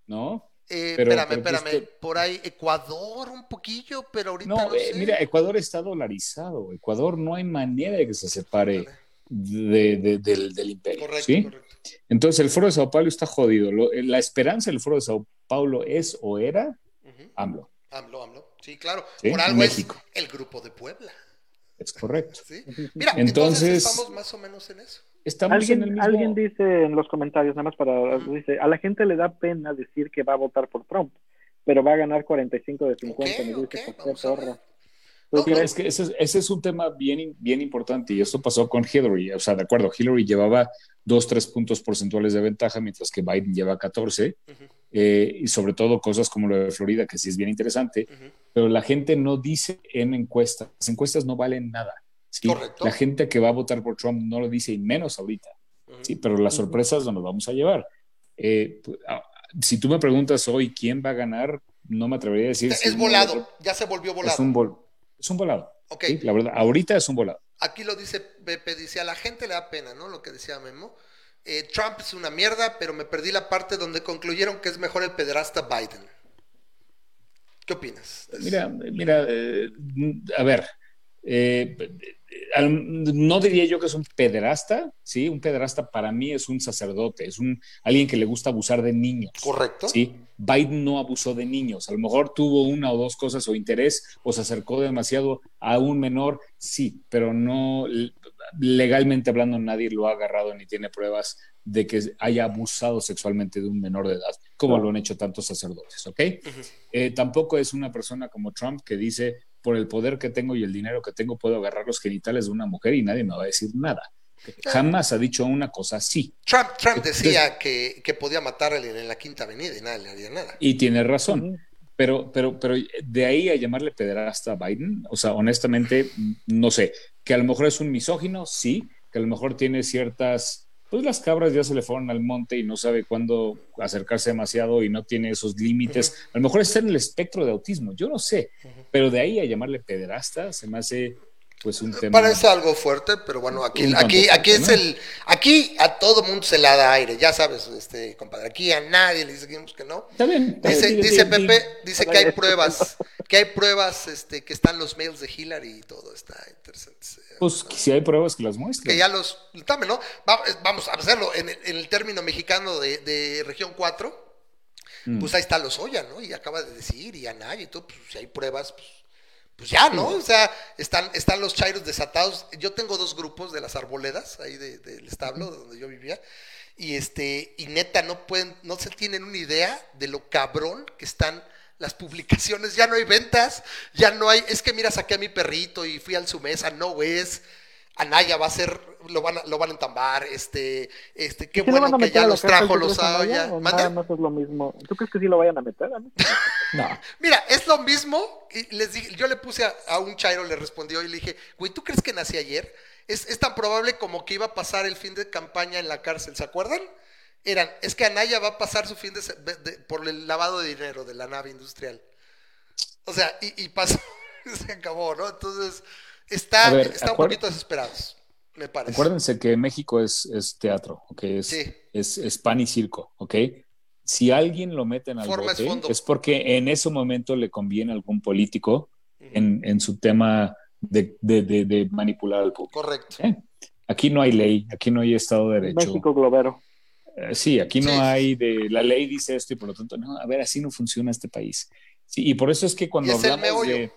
¿No? Eh, espérame, espérame. Por ahí Ecuador un poquillo, pero ahorita no, eh, Mira, Ecuador está dolarizado. Ecuador no hay manera de que se separe del, del, imperio. Correcto, ¿sí? correcto. Entonces el Foro de Sao Paulo está jodido. Eh, la esperanza del Foro de Sao Paulo es o era AMLO. AMLO, AMLO. Sí, claro. Por algo México. es el grupo de Puebla. Es correcto. Mira, entonces, estamos más o menos en eso. Estamos ¿Alguien, en el alguien dice en los comentarios, nada más para, dice, a la gente le da pena decir que va a votar por Trump, pero va a ganar 45 de 50. me dice, es que ese, es un tema bien, bien importante y esto pasó con Hillary. O sea, de acuerdo, Hillary llevaba dos, tres puntos porcentuales de ventaja, mientras que Biden lleva 14. Eh, y sobre todo cosas como lo de Florida, que sí es bien interesante, pero la gente no dice en encuestas. Las encuestas no valen nada. La gente que va a votar por Trump no lo dice y menos ahorita. ¿sí? Pero las sorpresas no nos vamos a llevar. Eh, pues, ah, si tú me preguntas hoy quién va a ganar, no me atrevería a decir. Es volado, ya se volvió volado. Es un es un volado. Ok. La verdad, ahorita es un volado. Aquí lo dice Pepe, dice, a la gente le da pena, ¿no? Lo que decía Memo. Eh, Trump es una mierda, pero me perdí la parte donde concluyeron que es mejor el pederasta Biden. ¿Qué opinas? Mira, mira, eh, a ver, eh, no diría yo que es un pederasta, ¿sí? Un pederasta para mí es un sacerdote, es un alguien que le gusta abusar de niños. Correcto. Sí, Biden no abusó de niños, a lo mejor tuvo una o dos cosas o interés o se acercó demasiado a un menor, sí, pero no legalmente hablando nadie lo ha agarrado ni tiene pruebas de que haya abusado sexualmente de un menor de edad, como lo han hecho tantos sacerdotes, ¿ok? Eh, tampoco es una persona como Trump que dice, por el poder que tengo y el dinero que tengo, puedo agarrar los genitales de una mujer y nadie me va a decir nada. Jamás ha dicho una cosa así. Trump, Trump decía que, que, podía matarle en la Quinta Avenida y nadie le haría nada. Y tiene razón. Pero, pero, pero de ahí a llamarle pederasta a Biden, o sea, honestamente, no sé, que a lo mejor es un misógino, sí, que a lo mejor tiene ciertas pues las cabras ya se le fueron al monte y no sabe cuándo acercarse demasiado y no tiene esos límites. A lo mejor está en el espectro de autismo, yo no sé, pero de ahí a llamarle pederasta se me hace pues un tema. Parece algo fuerte, pero bueno, aquí, aquí, aquí es el, aquí a todo mundo se la da aire, ya sabes, este compadre, aquí a nadie le decimos que no. Está bien. dice, dice Pepe, dice que hay pruebas, que hay pruebas, este, que están los mails de Hillary y todo está interesante. Pues si hay pruebas que las muestren. Que ya los, dame, ¿no? Vamos a hacerlo en, el término mexicano de, región 4, mm. pues ahí está los Oya, ¿no? Y acaba de decir, y Anaya y todo, pues si hay pruebas, pues pues ya, ¿no? O sea, están, están los chairos desatados. Yo tengo dos grupos de las arboledas, ahí del establo donde yo vivía, y este, y neta, no pueden, no se tienen una idea de lo cabrón que están las publicaciones, ya no hay ventas, ya no hay, es que mira, saqué a mi perrito y fui al su mesa, no es, Anaya va a ser, lo van a, lo van a entambar, este, este, qué bueno que ya los trajo los Anaya. Nada más es lo mismo. ¿Tú crees que sí lo vayan a meter? no. Mira, es lo mismo, y les dije, yo le puse a, un chairo, le respondió y le dije, güey, ¿tú crees que nací ayer? Es, es, tan probable como que iba a pasar el fin de campaña en la cárcel, ¿se acuerdan? Eran, es que Anaya va a pasar su fin de, por el lavado de dinero de la nave industrial. O sea, y, y pasó, se acabó, ¿no? Entonces, Está, un poquito desesperados, me parece. Acuérdense que México es, es teatro, ¿ok? Es, es, pan y circo, ¿ok? Si alguien lo mete en algo es porque en ese momento le conviene a algún político en, en, su tema de, de, de, manipular al público. Correcto. ¿Eh? Aquí no hay ley, aquí no hay Estado de Derecho. México globero. Eh, sí, aquí no hay de la ley dice esto y por lo tanto, no, a ver, así no funciona este país. Sí, y por eso es que cuando hablamos de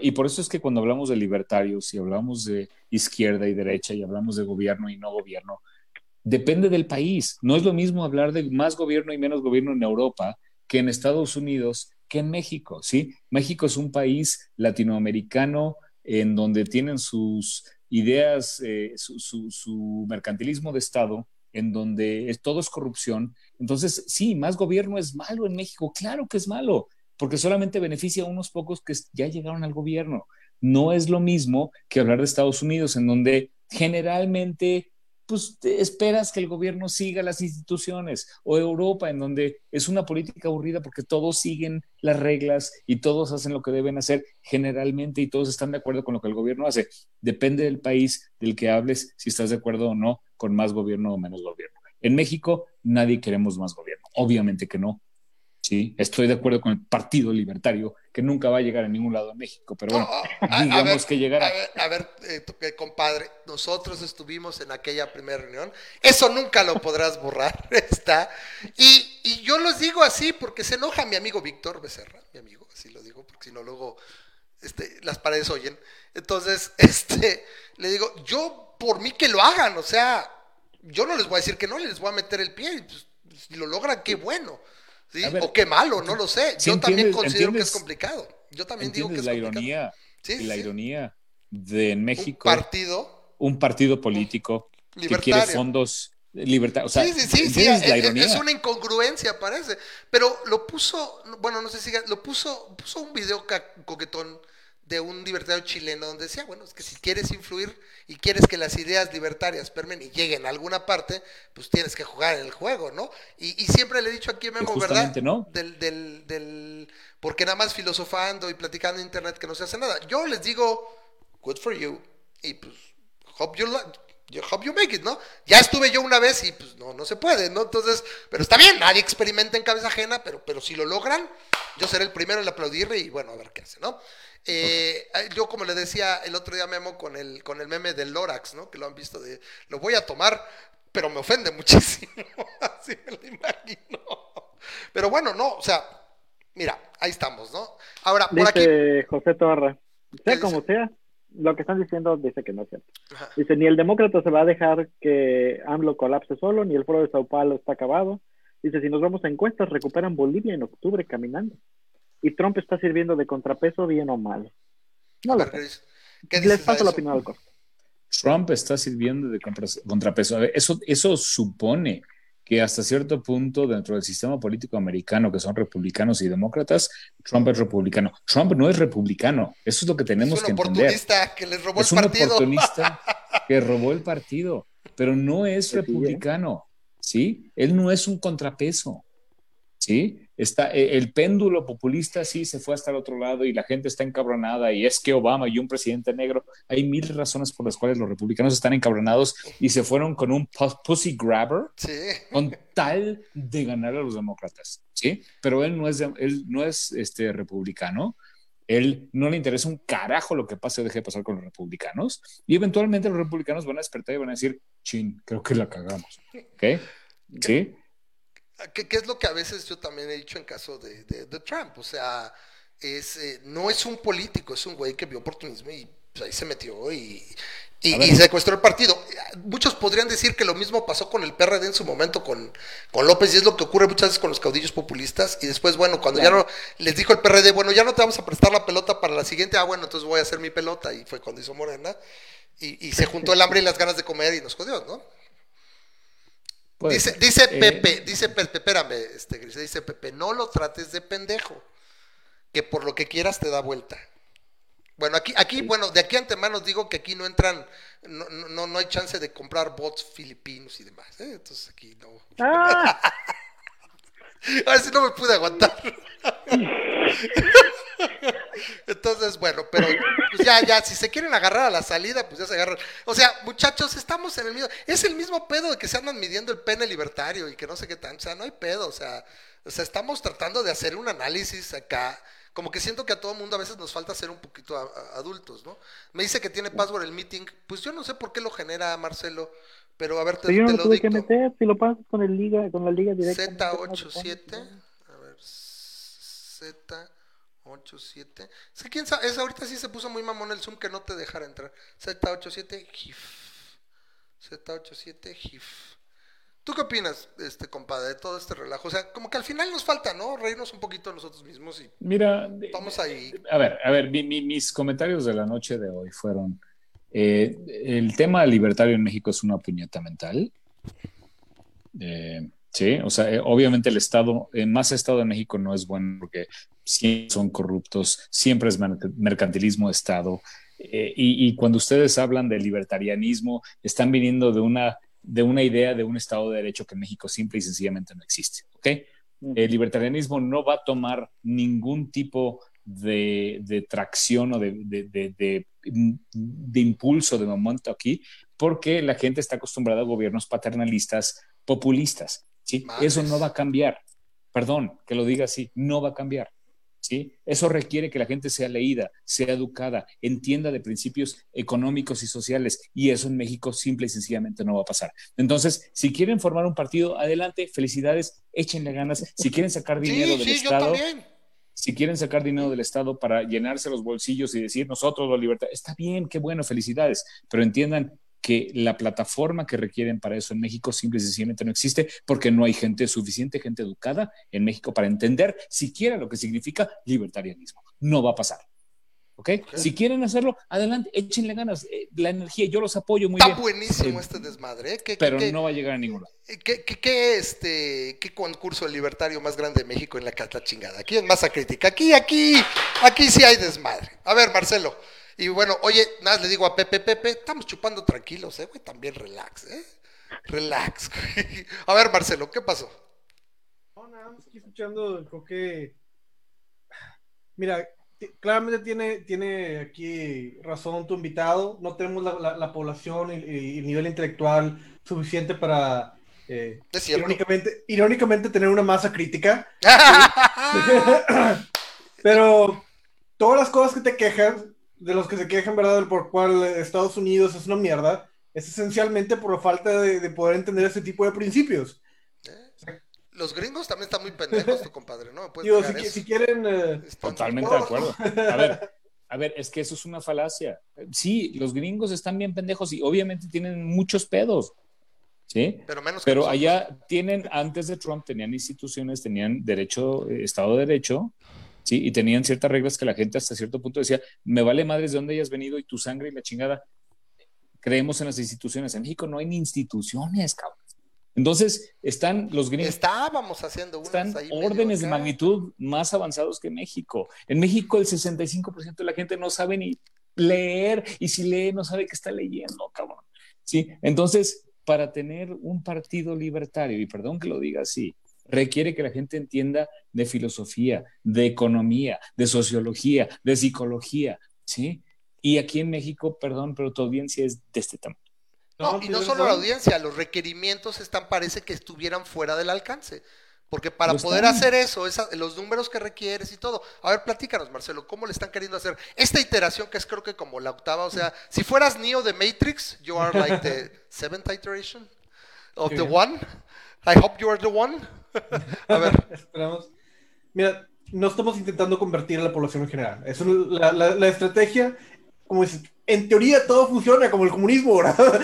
y por eso es que cuando hablamos de libertarios y hablamos de izquierda y derecha y hablamos de gobierno y no gobierno, Depende del país. No es lo mismo hablar de más gobierno y menos gobierno en Europa que en Estados Unidos, que en México, ¿sí? México es un país latinoamericano en donde tienen sus ideas, eh, su, mercantilismo de Estado, en donde todo es corrupción. Entonces, sí, más gobierno es malo en México, claro que es malo, porque solamente beneficia a unos pocos que ya llegaron al gobierno. No es lo mismo que hablar de Estados Unidos, en donde generalmente pues esperas que el gobierno siga las instituciones, o Europa, en donde es una política aburrida porque todos siguen las reglas y todos hacen lo que deben hacer generalmente y todos están de acuerdo con lo que el gobierno hace. Depende del país del que hables si estás de acuerdo o no con más gobierno o menos gobierno. En México nadie queremos más gobierno, obviamente que no, ¿sí? Estoy de acuerdo con el Partido Libertario, que nunca va a llegar a ningún lado en México, pero bueno, digamos que llegará. A ver, eh, eh, compadre, nosotros estuvimos en aquella primera reunión, eso nunca lo podrás borrar, está. Y, y yo los digo así porque se enoja mi amigo Víctor Becerra, mi amigo, así lo digo, porque si no luego este, las paredes oyen. Entonces, este, le digo, yo por mí que lo hagan, o sea, yo no les voy a decir que no, les voy a meter el pie, y pues, si lo logran, qué bueno o qué malo, no lo sé. Yo también considero que es complicado. Yo también digo que es la ironía y la ironía de en México. Un partido. Un partido político que quiere fondos libertad. O sea, sí, sí, sí, es, una incongruencia, parece. Pero lo puso, bueno, no sé si lo puso, puso un video coquetón de un libertario chileno donde decía, bueno, es que si quieres influir y quieres que las ideas libertarias permen y lleguen a alguna parte, pues tienes que jugar en el juego, ¿no? Y, siempre le he dicho aquí a Memo, ¿verdad? ¿no? Del, del, del, porque nada más filosofando y platicando en internet que no se hace nada. Yo les digo, good for you, y pues, hope you, hope you make it, ¿no? Ya estuve yo una vez y pues no, no se puede, ¿no? Entonces, pero está bien, nadie experimenta en cabeza ajena, pero, pero si lo logran, yo seré el primero en aplaudirle y bueno, a ver qué hace, ¿no? Eh, yo como le decía el otro día Memo con el, con el meme del Lorax, ¿no? Que lo han visto de, lo voy a tomar, pero me ofende muchísimo. Así me lo imagino. Pero bueno, no, o sea, mira, ahí estamos, ¿no? Ahora, por dice José Torra, sea como sea, lo que están diciendo dice que no es cierto. Dice, ni el demócrata se va a dejar que AMLO colapse solo, ni el foro de Sao Paulo está acabado. Dice, si nos vamos a encuestas, recuperan Bolivia en octubre caminando y Trump está sirviendo de contrapeso bien o mal. No lo sé. Les paso la opinión al costo. Trump está sirviendo de contrapeso. eso, eso supone que hasta cierto punto dentro del sistema político americano, que son republicanos y demócratas, Trump es republicano. Trump no es republicano. Eso es lo que tenemos que entender. Es un oportunista que les robó es el partido. un oportunista que robó el partido, pero no es republicano. ¿sí? Él no es un contrapeso. ¿sí? Está, e, el péndulo populista sí se fue hasta el otro lado y la gente está encabronada y es que Obama y un presidente negro, hay mil razones por las cuales los republicanos están encabronados y se fueron con un pussy grabber con tal de ganar a los demócratas, ¿sí? Pero él no es, él no es este, republicano, él no le interesa un carajo lo que pase o deje de pasar con los republicanos y eventualmente los republicanos van a despertar y van a decir, chin, creo que la cagamos, ¿ok? ¿Sí? ¿Qué, es lo que a veces yo también he dicho en caso de, Trump? O sea, es, eh, no es un político, es un güey que vio oportunismo y pues, ahí se metió y, y, secuestró el partido. Muchos podrían decir que lo mismo pasó con el PRD en su momento con, con López y es lo que ocurre muchas veces con los caudillos populistas y después, bueno, cuando ya no les dijo el PRD, bueno, ya no te vamos a prestar la pelota para la siguiente, ah, bueno, entonces voy a hacer mi pelota y fue cuando hizo Morena y, y se juntó el hambre y las ganas de comer y nos jodió, ¿no? Dice, dice eh, Pepe, dice Pepe, espérame, este, dice Pepe, no lo trates de pendejo, que por lo que quieras te da vuelta. Bueno, aquí, aquí, bueno, de aquí antemano digo que aquí no entran, no, no, no hay chance de comprar bots filipinos y demás, ¿eh? entonces aquí no. Ah. A ver si no me pude aguantar. Entonces, bueno, pero pues ya, ya, si se quieren agarrar a la salida, pues ya se agarran. O sea, muchachos, estamos en el mismo. Es el mismo pedo de que se andan midiendo el pene libertario y que no sé qué tan. O sea, no hay pedo. O sea, o sea estamos tratando de hacer un análisis acá. Como que siento que a todo mundo a veces nos falta ser un poquito adultos, ¿no? Me dice que tiene password el meeting. Pues yo no sé por qué lo genera Marcelo. Pero a ver, te, yo no lo tuve que meter, si lo pasas con el liga, con la liga directa. Z87, a ver, Z 87. Es que quién sabe, es, ahorita sí se puso muy mamón el Zoom que no te dejara entrar. Z87 GIF. Z87 GIF. ¿Tú qué opinas, este compadre, de todo este relajo? O sea, como que al final nos falta, ¿no? Reírnos un poquito nosotros mismos y Mira, vamos ahí. A ver, a ver, mis comentarios de la noche de hoy fueron, eh, el tema libertario en México es una puñeta mental. Eh, sí, o sea, eh, obviamente el Estado, más Estado de México no es bueno porque siempre son corruptos, siempre es mercantilismo de Estado. y, cuando ustedes hablan de libertarianismo, están viniendo de una de una idea de un Estado de Derecho que en México simple y sencillamente no existe. ¿ok? El libertarianismo no va a tomar ningún tipo de, tracción o de, de, impulso de momento aquí, porque la gente está acostumbrada a gobiernos paternalistas, populistas. ¿sí? Eso no va a cambiar. Perdón que lo diga así, no va a cambiar. Eso requiere que la gente sea leída, sea educada, entienda de principios económicos y sociales, y eso en México simple y sencillamente no va a pasar. Entonces, si quieren formar un partido, adelante, felicidades, échenle ganas. Si quieren sacar dinero del Estado, si quieren sacar dinero del Estado para llenarse los bolsillos y decir nosotros la libertad, está bien, qué bueno, felicidades, pero entiendan que la plataforma que requieren para eso en México simple y sencillamente no existe porque no hay gente suficiente, gente educada en México para entender siquiera lo que significa libertarianismo. No va a pasar. ¿Ok? Si quieren hacerlo, adelante, échenle ganas. Eh, la energía, yo los apoyo muy bien. Está buenísimo este desmadre. ¿eh? pero no va a llegar a ningún lado. ¿Qué, qué, este, ¿Qué concurso libertario más grande de México en la carta chingada? Aquí es masa crítica. Aquí, aquí, aquí sí hay desmadre. A ver, Marcelo. Y bueno, oye, nada, le digo a Pepe, Pepe, estamos chupando tranquilos, eh, güey, también relax, eh. Relax. a ver, Marcelo, ¿qué pasó? No, nada más aquí escuchando, creo que. Mira, claramente tiene, tiene aquí razón tu invitado. No tenemos la, población y, el nivel intelectual suficiente para. Eh, irónicamente, irónicamente, tener una masa crítica. Pero todas las cosas que te quejas de los que se quejan, ¿verdad? Por cual Estados Unidos es una mierda, es esencialmente por la falta de, poder entender ese tipo de principios. Los gringos también están muy pendejos, tu compadre, ¿no? Digo, si, quieren... Eh, Totalmente de acuerdo. A ver, a ver, es que eso es una falacia. Sí, los gringos están bien pendejos y obviamente tienen muchos pedos. ¿Sí? Pero, menos Pero allá tienen, antes de Trump, tenían instituciones, tenían derecho, eh, Estado de Derecho, ¿sí? Y tenían ciertas reglas que la gente hasta cierto punto decía, me vale madres de dónde hayas venido y tu sangre y la chingada. Creemos en las instituciones. En México no hay ni instituciones, cabrón. Entonces, están los gringos. Estábamos haciendo unas Están órdenes de magnitud más avanzados que México. En México, el 65% de la gente no sabe ni leer, y si lee, no sabe qué está leyendo, cabrón. Sí, entonces, para tener un partido libertario, y perdón que lo diga así, requiere que la gente entienda de filosofía, de economía, de sociología, de psicología, ¿sí? Y aquí en México, perdón, pero tu audiencia es de este tamaño. No, y no solo la audiencia, los requerimientos están, parece que estuvieran fuera del alcance. Porque para poder hacer eso, los números que requieres y todo. A ver, platícanos, Marcelo, ¿cómo le están queriendo hacer esta iteración que es creo que como la octava? O sea, si fueras Neo de Matrix, you are like the seventh iteration of the one. I hope you are the one. a ver. Esperamos. Mira, no estamos intentando convertir a la población en general. Es la, la, estrategia, como es, en teoría todo funciona como el comunismo, ¿verdad?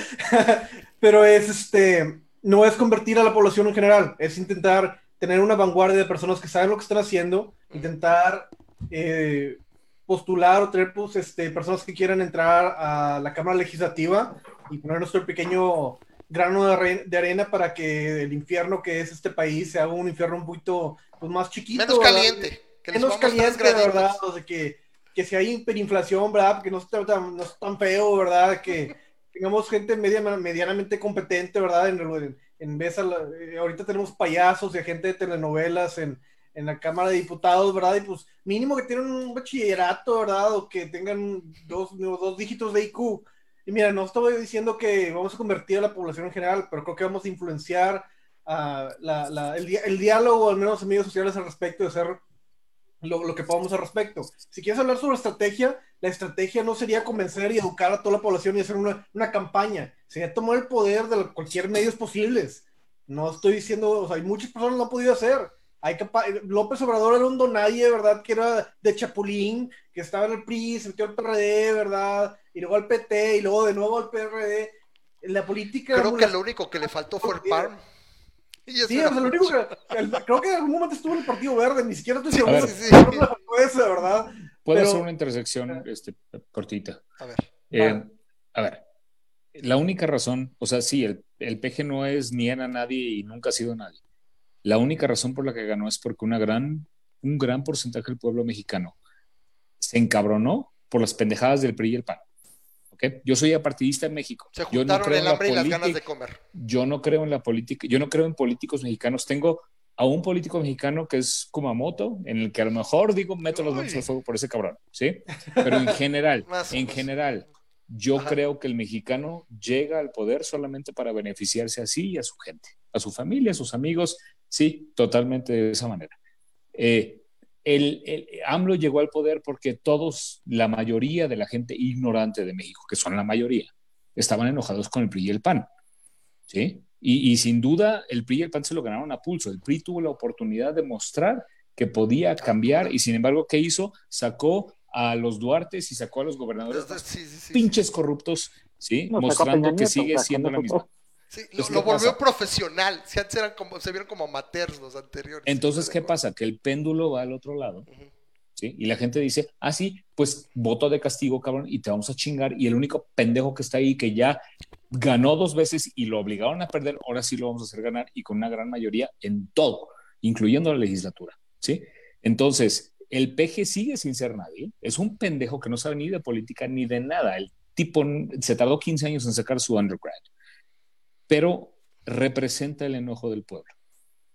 Pero es este, no es convertir a la población en general, es intentar tener una vanguardia de personas que saben lo que están haciendo, intentar eh, postular o tener pues, este, personas que quieran entrar a la Cámara Legislativa y poner nuestro pequeño grano de, arena para que el infierno que es este país sea un infierno un poquito pues, más chiquito. Menos caliente. menos caliente, ¿verdad? O sea, que, que si hay hiperinflación, ¿verdad? Que no esté tan, no tan feo, ¿verdad? Que tengamos gente media, medianamente competente, ¿verdad? En, en vez de, eh, ahorita tenemos payasos y gente de telenovelas en, en la Cámara de Diputados, ¿verdad? Y pues mínimo que tienen un bachillerato, ¿verdad? O que tengan dos, dos dígitos de IQ. Y mira, no estoy diciendo que vamos a convertir a la población en general, pero creo que vamos a influenciar el, diálogo, al menos en medios sociales al respecto, de hacer lo, que podamos al respecto. Si quieres hablar sobre estrategia, la estrategia no sería convencer y educar a toda la población y hacer una, campaña, sería tomar el poder de cualquier medios posibles. No estoy diciendo, o sea, hay muchas personas lo han podido hacer. Hay López Obrador era un donadie, ¿verdad? Que era de Chapulín, que estaba en el PRI, se metió al PRD, ¿verdad? y luego al PT y luego de nuevo al PRD. La política. Creo que lo único que le faltó fue el PARM. Sí, o sea, lo único que, creo que en algún momento estuvo en el Partido Verde, ni siquiera estoy seguro. Sí, sí, ¿verdad? Puedo hacer una intersección este, cortita. A ver. Eh, a ver, la única razón, o sea, sí, el, el PG no es ni era nadie y nunca ha sido nadie. La única razón por la que ganó es porque una gran, un gran porcentaje del pueblo mexicano se encabronó por las pendejadas del PRI y el PAN. Yo soy apartidista en México. Se juntaron yo no el hambre y las ganas de comer. Yo no creo en la política, yo no creo en políticos mexicanos. Tengo a un político mexicano que es Kumamoto, en el que a lo mejor digo, meto los manos al fuego por ese cabrón, ¿sí? Pero en general, en general, yo creo que el mexicano llega al poder solamente para beneficiarse a sí y a su gente, a su familia, a sus amigos, sí, totalmente de esa manera. Eh, el, el, AMLO llegó al poder porque todos, la mayoría de la gente ignorante de México, que son la mayoría, estaban enojados con el PRI y el PAN. ¿sí? Y, y, sin duda el PRI y el PAN se lo ganaron a pulso. El PRI tuvo la oportunidad de mostrar que podía cambiar y sin embargo, ¿qué hizo? Sacó a los Duartes y sacó a los gobernadores sí, sí, sí, pinches corruptos, ¿sí? No, Mostrando que sigue siendo la misma. Sí, lo, lo volvió pasa? profesional. Si antes eran como, se vieron como amateurs los anteriores. Entonces, ¿qué pasa? Que el péndulo va al otro lado. Uh -huh. ¿sí? Y la gente dice, ah, sí, pues voto de castigo, cabrón, y te vamos a chingar. Y el único pendejo que está ahí, que ya ganó dos veces y lo obligaron a perder, ahora sí lo vamos a hacer ganar y con una gran mayoría en todo, incluyendo la legislatura. ¿sí? Entonces, el PG sigue sin ser nadie. Es un pendejo que no sabe ni de política ni de nada. El tipo se tardó 15 años en sacar su undergrad pero representa el enojo del pueblo.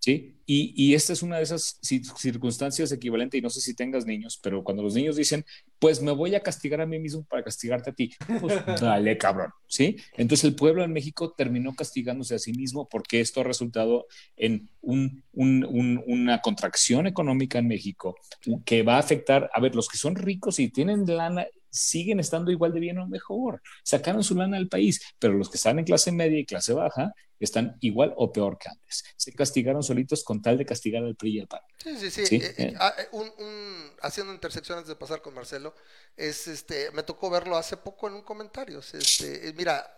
¿sí? Y, y, esta es una de esas circunstancias equivalentes, y no sé si tengas niños, pero cuando los niños dicen, pues me voy a castigar a mí mismo para castigarte a ti, pues dale, cabrón, ¿sí? Entonces el pueblo en México terminó castigándose a sí mismo porque esto ha resultado en un, un, un, una contracción económica en México que va a afectar, a ver, los que son ricos y tienen lana, siguen estando igual de bien o mejor. Sacaron su lana del país, pero los que están en clase media y clase baja están igual o peor que antes. Se castigaron solitos con tal de castigar al PRI y al PAN. Sí, sí, sí. ¿Sí? Eh, eh, un, un, haciendo intersecciones de pasar con Marcelo, es este, me tocó verlo hace poco en un comentario. Este, mira,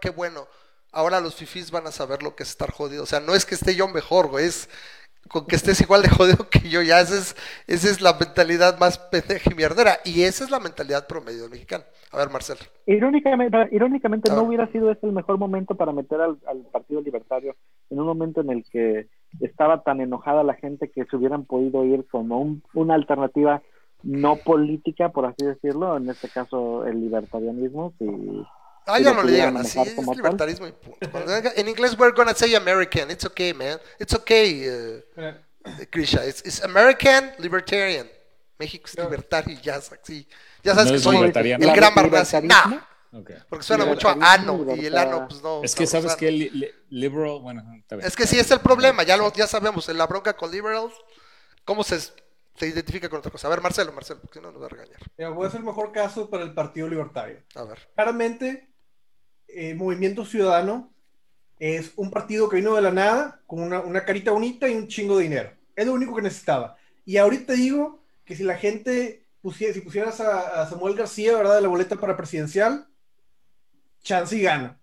qué bueno. Ahora los fifís van a saber lo que es estar jodido. O sea, no es que esté yo mejor, güey, es con que estés igual de jodido que yo, ya esa es, esa es la mentalidad más pendeja y mierdera, y esa es la mentalidad promedio del mexicano. A ver, Marcelo. Irónicamente, irónicamente no hubiera sido ese el mejor momento para meter al, al, Partido Libertario, en un momento en el que estaba tan enojada la gente que se hubieran podido ir como un, una alternativa no política, por así decirlo, en este caso el libertarianismo, si Ah, ya no le digan así, es libertarismo y punto. En inglés, we're gonna say American. It's okay, man. It's okay, uh, Krisha. It's, it's, American libertarian. México es libertario y ya, sí. ya sabes no que soy el, el gran. Nah. Okay. Porque suena mucho a ano y el ano, pues no. Es que sabes que li, li, liberal, bueno, Es que sí es el problema, ya, lo, ya sabemos, en la bronca con liberals, ¿cómo se, se identifica con otra cosa? A ver, Marcelo, Marcelo, porque si no nos va a regañar. Mira, voy a hacer el mejor caso para el Partido Libertario. A ver. Claramente, eh, Movimiento Ciudadano es un partido que vino de la nada, con una, una, carita bonita y un chingo de dinero. Es lo único que necesitaba. Y ahorita digo que si la gente pusiera, si pusieras a, a Samuel García, ¿verdad?, de la boleta para presidencial, chance y gana.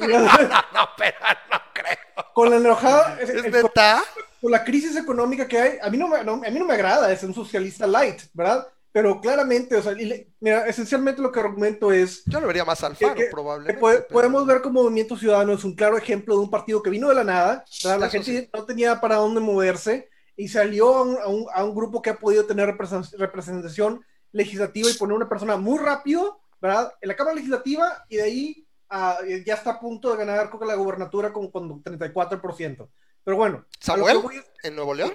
no, no, pero no creo. Con la enojada. ¿Es el, verdad? Con la crisis económica que hay, a mí no me, no, a mí no me agrada, es un socialista light, ¿verdad? Pero claramente, o sea, mira, esencialmente lo que argumento es... Yo lo vería más Alfaro, que, probablemente. Que pero... Podemos ver como Movimiento Ciudadano es un claro ejemplo de un partido que vino de la nada, ¿verdad? la gente sí. no tenía para dónde moverse y salió a un, a un, a un grupo que ha podido tener representación legislativa y poner una persona muy rápido, ¿verdad? En la Cámara Legislativa y de ahí uh, ya está a punto de ganar con la gubernatura con, con 34%. Pero bueno. ¿Samuel? Voy... ¿En Nuevo León?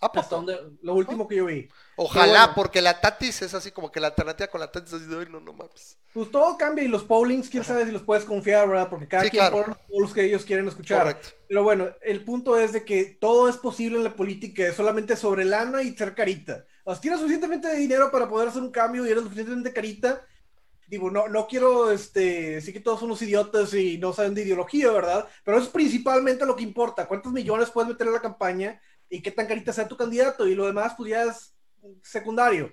Ah, pues, Hasta donde, lo último que yo vi. Ojalá, bueno, porque la Tatis es así como que la alternativa con la Tatis es así de hoy, no, no mames. Pues todo cambia y los pollings, quién sabe si los puedes confiar, ¿verdad? Porque cada sí, quien claro. pone los polls que ellos quieren escuchar. Correcto. Pero bueno, el punto es de que todo es posible en la política, es solamente sobre lana y ser carita. O sea, tienes suficientemente de dinero para poder hacer un cambio y eres suficientemente carita. Digo, no, no quiero este, decir que todos son unos idiotas y no saben de ideología, ¿verdad? Pero eso es principalmente lo que importa. ¿Cuántos millones puedes meter en la campaña? Y qué tan carita sea tu candidato, y lo demás pues ya es secundario.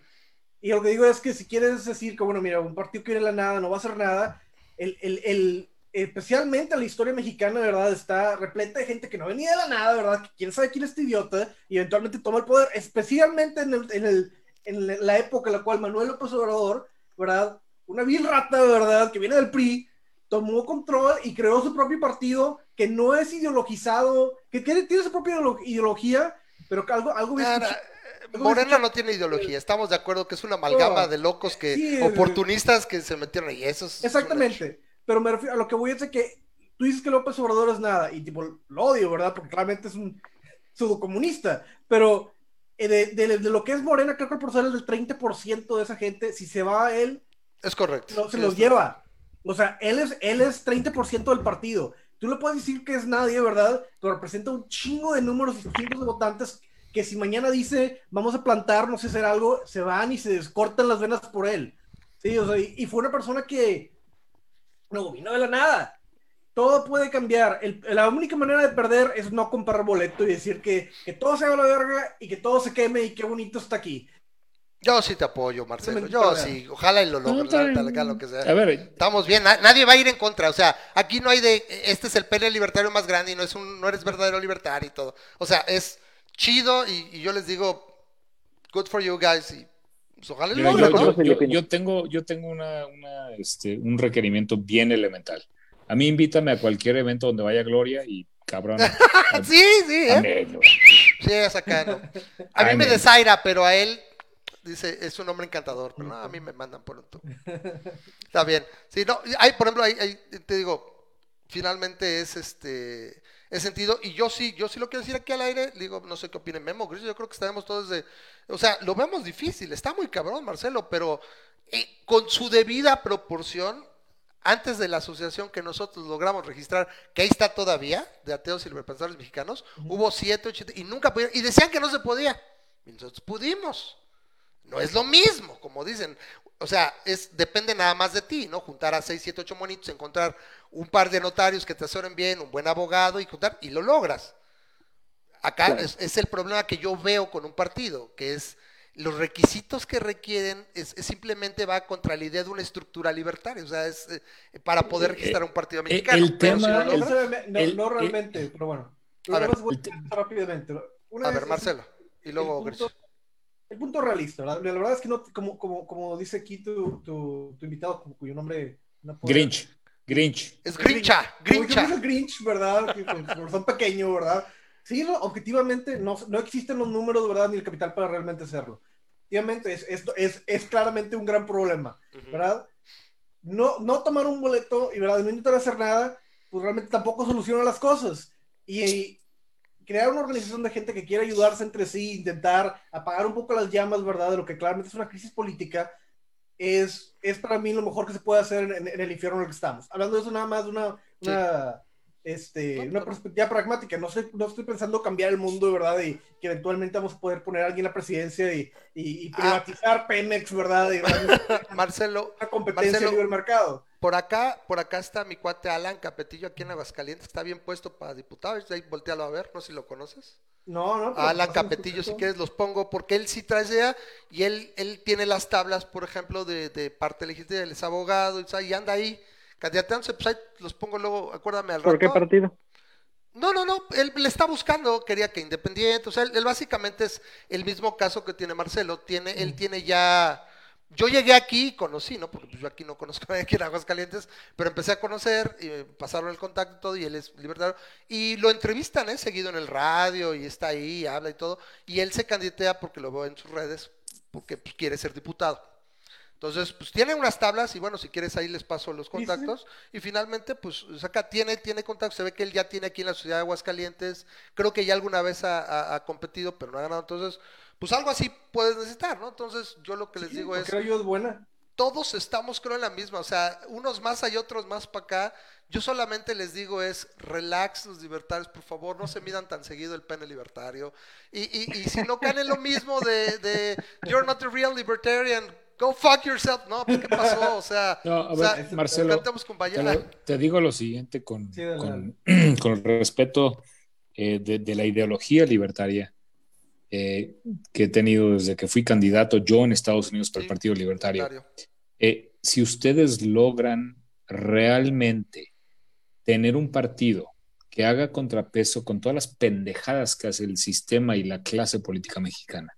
Y lo que digo es que si quieres decir que, bueno, mira, un partido que viene la nada no va a hacer nada, el, el, el, especialmente la historia mexicana, ¿verdad? Está repleta de gente que no venía de la nada, ¿verdad? Quién sabe quién es este idiota y eventualmente toma el poder, especialmente en, el, en, en la época en la cual Manuel López Obrador, ¿verdad? Una vil rata, ¿verdad? Que viene del PRI, tomó control y creó su propio partido que no es ideologizado, que tiene, tiene su propia ideología, pero que algo... algo Morena no tiene ideología, estamos de acuerdo que es una amalgama de locos que oportunistas que se metieron ahí, eso es Exactamente. Pero me refiero a lo que voy a decir que tú dices que López Obrador es nada, y tipo, lo odio, ¿verdad? Porque claramente es un pseudocomunista, pero eh, de, lo que es Morena, creo que el porcentaje es del 30% de esa gente, si se va a él, es correcto. No, se los lleva. O sea, él es, él es 30% del partido. Tú le puedes decir que es nadie, ¿verdad? Pero representa un chingo de números y de votantes que si mañana dice vamos a plantar, no sé hacer algo, se van y se descortan las venas por él. Sí, o sea, y fue una persona que no vino de la nada. Todo puede cambiar. la única manera de perder es no comprar boleto y decir que, que todo se haga la verga y que todo se queme y qué bonito está aquí. Yo sí te apoyo, Marcelo. Yo sí. Ojalá y lo logre, lo que sea. A ver, Estamos bien. Nadie va a ir en contra. O sea, aquí no hay de. Este es el pene libertario más grande y no, es un, no eres verdadero libertario y todo. O sea, es chido y, yo les digo, good for you guys. Y yo, tengo, yo tengo una, este, un requerimiento bien elemental. A mí invítame a cualquier evento donde vaya Gloria y cabrón. sí, sí, ¿eh? Sí, es acá, A mí me desaira, pero a él dice, es un hombre encantador, pero no, a mí me mandan por un Está bien. Sí, no, hay, por ejemplo, hay, te digo, finalmente es este ese sentido. Y yo sí, yo sí lo quiero decir aquí al aire, digo, no sé qué opine Memo, yo creo que estaremos todos de, o sea, lo vemos difícil, está muy cabrón Marcelo, pero eh, con su debida proporción, antes de la asociación que nosotros logramos registrar, que ahí está todavía, de ateos y liberpensadores mexicanos, hubo siete, ocho, y nunca pudieron, y decían que no se podía, y nosotros pudimos. No es lo mismo, como dicen. O sea, es, depende nada más de ti, ¿no? Juntar a seis, siete, ocho monitos, encontrar un par de notarios que te asesoren bien, un buen abogado y juntar, y lo logras. Acá es, el problema que yo veo con un partido, que es los requisitos que requieren, es, simplemente va contra la idea de una estructura libertaria, o sea, es eh, para poder eh, registrar un partido eh, mexicano. El tema, no, realmente, pero bueno. A ver, rápidamente. a ver, Marcelo, y luego el punto realista, ¿verdad? La verdad es que no, como, como, como dice aquí tu, tu, tu invitado, cuyo nombre no puedo... Grinch. Grinch. Es Grincha, Grincha. Es Grinch, ¿verdad? Que son pequeño, ¿verdad? Sí, objetivamente no, no existen los números, ¿verdad? Ni el capital para realmente hacerlo. Obviamente es, esto es, es claramente un gran problema, ¿verdad? No, no tomar un boleto y, ¿verdad? No intentar hacer nada, pues realmente tampoco soluciona las cosas. Y, crear una organización de gente que quiera ayudarse entre sí, intentar apagar un poco las llamas, ¿verdad? De lo que claramente es una crisis política, es, es para mí lo mejor que se puede hacer en, el infierno en el que estamos. Hablando de eso, nada más, una, una, este, una perspectiva pragmática. No, sé, no estoy pensando cambiar el mundo, ¿verdad? Y que eventualmente vamos a poder poner a alguien en la presidencia y, y, ah. privatizar Pemex, ¿verdad? Y, Marcelo. Una competencia Marcelo, libre mercado. Por acá, por acá está mi cuate Alan Capetillo aquí en Aguascalientes, está bien puesto para diputado, ahí voltealo a ver, no sé si lo conoces. No, no. Alan Capetillo, si quieres los pongo, porque él sí trae idea y él, él tiene las tablas, por ejemplo, de, de parte legislativa, él es abogado y, anda ahí candidatándose, pues ahí los pongo luego, acuérdame al rato. ¿Por qué partido? No, no, no, él le está buscando, quería que independiente, o sea, él, básicamente es el mismo caso que tiene Marcelo, tiene, él tiene ya yo llegué aquí y conocí, ¿no? Porque pues, yo aquí no conozco a nadie aquí en Aguascalientes, pero empecé a conocer, y pasaron el contacto y todo, y él es libertario. Y lo entrevistan, ¿eh? Seguido en el radio, y está ahí, habla y todo. Y él se candidatea porque lo veo en sus redes, porque pues, quiere ser diputado. Entonces, pues tiene unas tablas y bueno, si quieres ahí les paso los contactos. Y finalmente, pues acá tiene, tiene contactos, se ve que él ya tiene aquí en la ciudad de Aguascalientes, creo que ya alguna vez ha competido, pero no ha ganado. Entonces, pues algo así puedes necesitar, ¿no? Entonces yo lo que les digo es... Creo yo es buena. Todos estamos, creo, en la misma, o sea, unos más hay otros más para acá. Yo solamente les digo es, relax los libertarios, por favor, no se midan tan seguido el pene libertario. Y, y, y si no caen en lo mismo de, de, you're not a real libertarian, go fuck yourself. No, pues, ¿qué pasó? O sea, o sea Marcelo, con te, te, digo lo siguiente con, con, con respeto eh, de, de la ideología libertaria eh, que he tenido desde que fui candidato yo en Estados Unidos para el Partido Libertario. Eh, si ustedes logran realmente tener un partido que haga contrapeso con todas las pendejadas que hace el sistema y la clase política mexicana,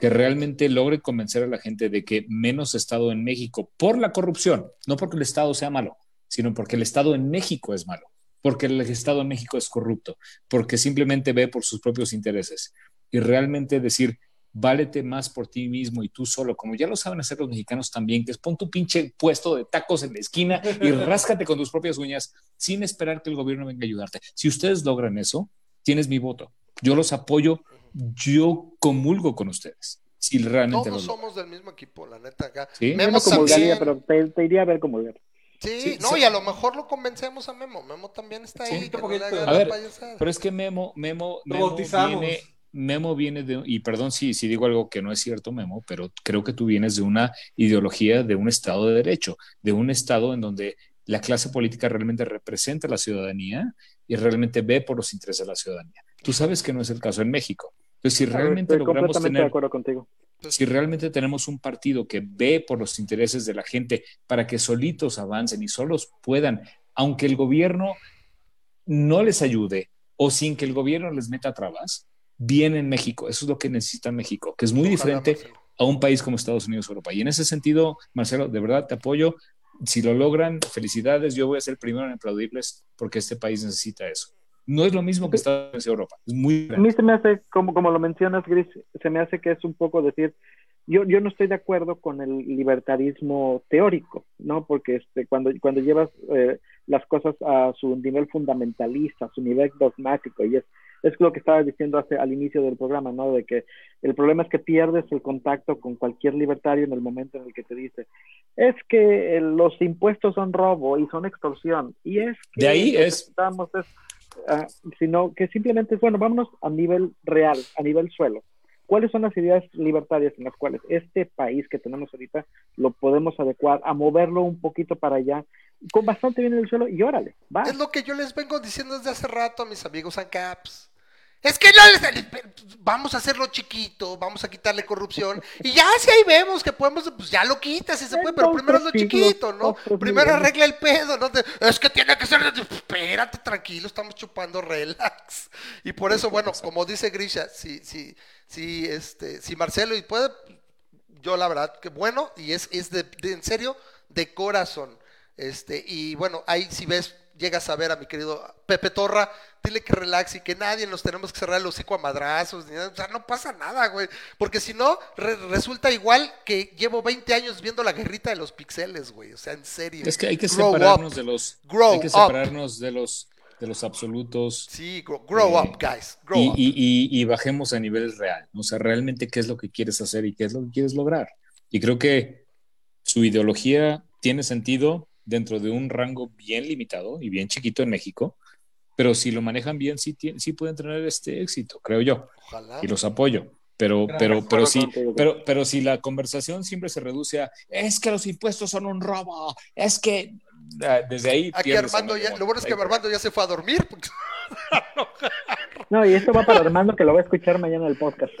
que realmente logre convencer a la gente de que menos Estado en México por la corrupción, no porque el Estado sea malo, sino porque el Estado en México es malo, porque el Estado en México es corrupto, porque simplemente ve por sus propios intereses y realmente decir, válete más por ti mismo y tú solo, como ya lo saben hacer los mexicanos también, que es pon tu pinche puesto de tacos en la esquina y ráscate con tus propias uñas sin esperar que el gobierno venga a ayudarte. Si ustedes logran eso, tienes mi voto. Yo los apoyo, yo comulgo con ustedes. Si realmente Todos somos del mismo equipo, la neta acá. ¿Sí? Memo comulgaría, pero te, iría a ver comulgar. Sí, sí, no, y a lo mejor lo convencemos a Memo. Memo también está ahí. a ver, pero es que Memo, Memo, Memo viene, Memo viene de, y perdón si, si digo algo que no es cierto, Memo, pero creo que tú vienes de una ideología de un Estado de Derecho, de un Estado en donde la clase política realmente representa a la ciudadanía y realmente ve por los intereses de la ciudadanía. Tú sabes que no es el caso en México. Entonces, si realmente logramos tener... De acuerdo contigo. Si realmente tenemos un partido que ve por los intereses de la gente para que solitos avancen y solos puedan, aunque el gobierno no les ayude o sin que el gobierno les meta trabas, bien en México. Eso es lo que necesita México, que es muy diferente a un país como Estados Unidos o Europa. Y en ese sentido, Marcelo, de verdad te apoyo. Si lo logran, felicidades. Yo voy a ser el primero en aplaudirles porque este país necesita eso. No es lo mismo que Estados Europa. Es muy A mí se me hace, como, como lo mencionas, Gris, se me hace que es un poco decir, yo, yo no estoy de acuerdo con el libertarismo teórico, ¿no? Porque este, cuando, cuando llevas eh, las cosas a su nivel fundamentalista, a su nivel dogmático, y es, es lo que estaba diciendo hace, al inicio del programa, ¿no? De que el problema es que pierdes el contacto con cualquier libertario en el momento en el que te dice, es que los impuestos son robo y son extorsión. Y es que de ahí es... es ah, sino que simplemente es, bueno, vámonos a nivel real, a nivel suelo. ¿Cuáles son las ideas libertarias en las cuales este país que tenemos ahorita lo podemos adecuar a moverlo un poquito para allá con bastante bien en el suelo y órale, va. Es lo que yo les vengo diciendo desde hace rato a mis amigos ANCAPs. Es que no, vamos a hacerlo chiquito, vamos a quitarle corrupción y ya si ahí vemos que podemos, pues ya lo quitas si se puede, pero primero es lo chiquito, ¿no? Primero arregla el pedo, ¿no? Es que tiene que ser, espérate, tranquilo, estamos chupando relax. Y por eso, bueno, como dice Grisha, si, si, si, este, si Marcelo y puede, yo la verdad que bueno, y es, es de, en serio, de corazón. Este, y bueno, ahí si ves llegas a ver a mi querido Pepe Torra, dile que relax y que nadie nos tenemos que cerrar el hocico a madrazos, o sea, no pasa nada, güey, porque si no, resulta igual que llevo 20 años viendo la guerrita de los pixeles, güey, o sea, en serio. Es que hay que separarnos de los, hay que separarnos de los de los absolutos. Sí, grow, up, eh, guys. y, Y, y, bajemos a niveles real. O sea, realmente qué es lo que quieres hacer y qué es lo que quieres lograr. Y creo que su ideología tiene sentido, dentro de un rango bien limitado y bien chiquito en México, pero si lo manejan bien, sí, sí pueden tener este éxito, creo yo. Y los apoyo. Pero, pero, pero sí, pero, pero si la conversación siempre se reduce a es que los impuestos son un robo, es que ah, desde ahí. Aquí Armando ya, lo bueno es que Armando ya se fue a dormir. No, y esto va para Armando que lo va a escuchar mañana en el podcast.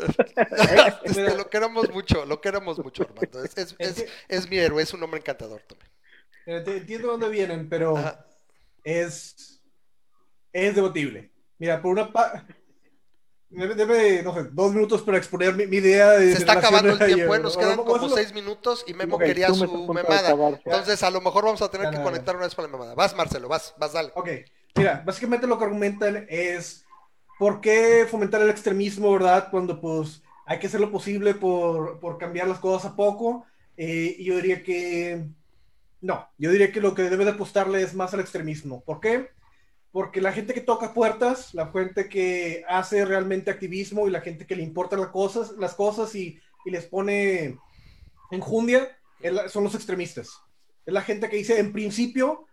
Este, lo queremos mucho, lo queramos mucho, Armando. Es, es, es, es mi héroe, es un hombre encantador también. Entiendo dónde vienen, pero es, es debatible. Mira, por una parte... Debe, no sé, dos minutos para exponer mi, idea. De Se está acabando el tiempo, ¿eh? nos quedan como seis minutos y Memo quería su memada. Entonces, a lo mejor vamos a tener que conectar una vez para la memada. Vas, Marcelo, vas, vas, dale. Ok, mira, básicamente lo que argumentan es por qué fomentar el extremismo, ¿verdad? Cuando pues hay que hacer lo posible por, por cambiar las cosas a poco. Eh, y yo diría que no, yo diría que lo que debe de apostarle es más al extremismo. ¿Por qué? Porque la gente que toca puertas, la gente que hace realmente activismo y la gente que le importan las cosas, las cosas y, les pone enjundia, son los extremistas. Es la gente que dice, en principio,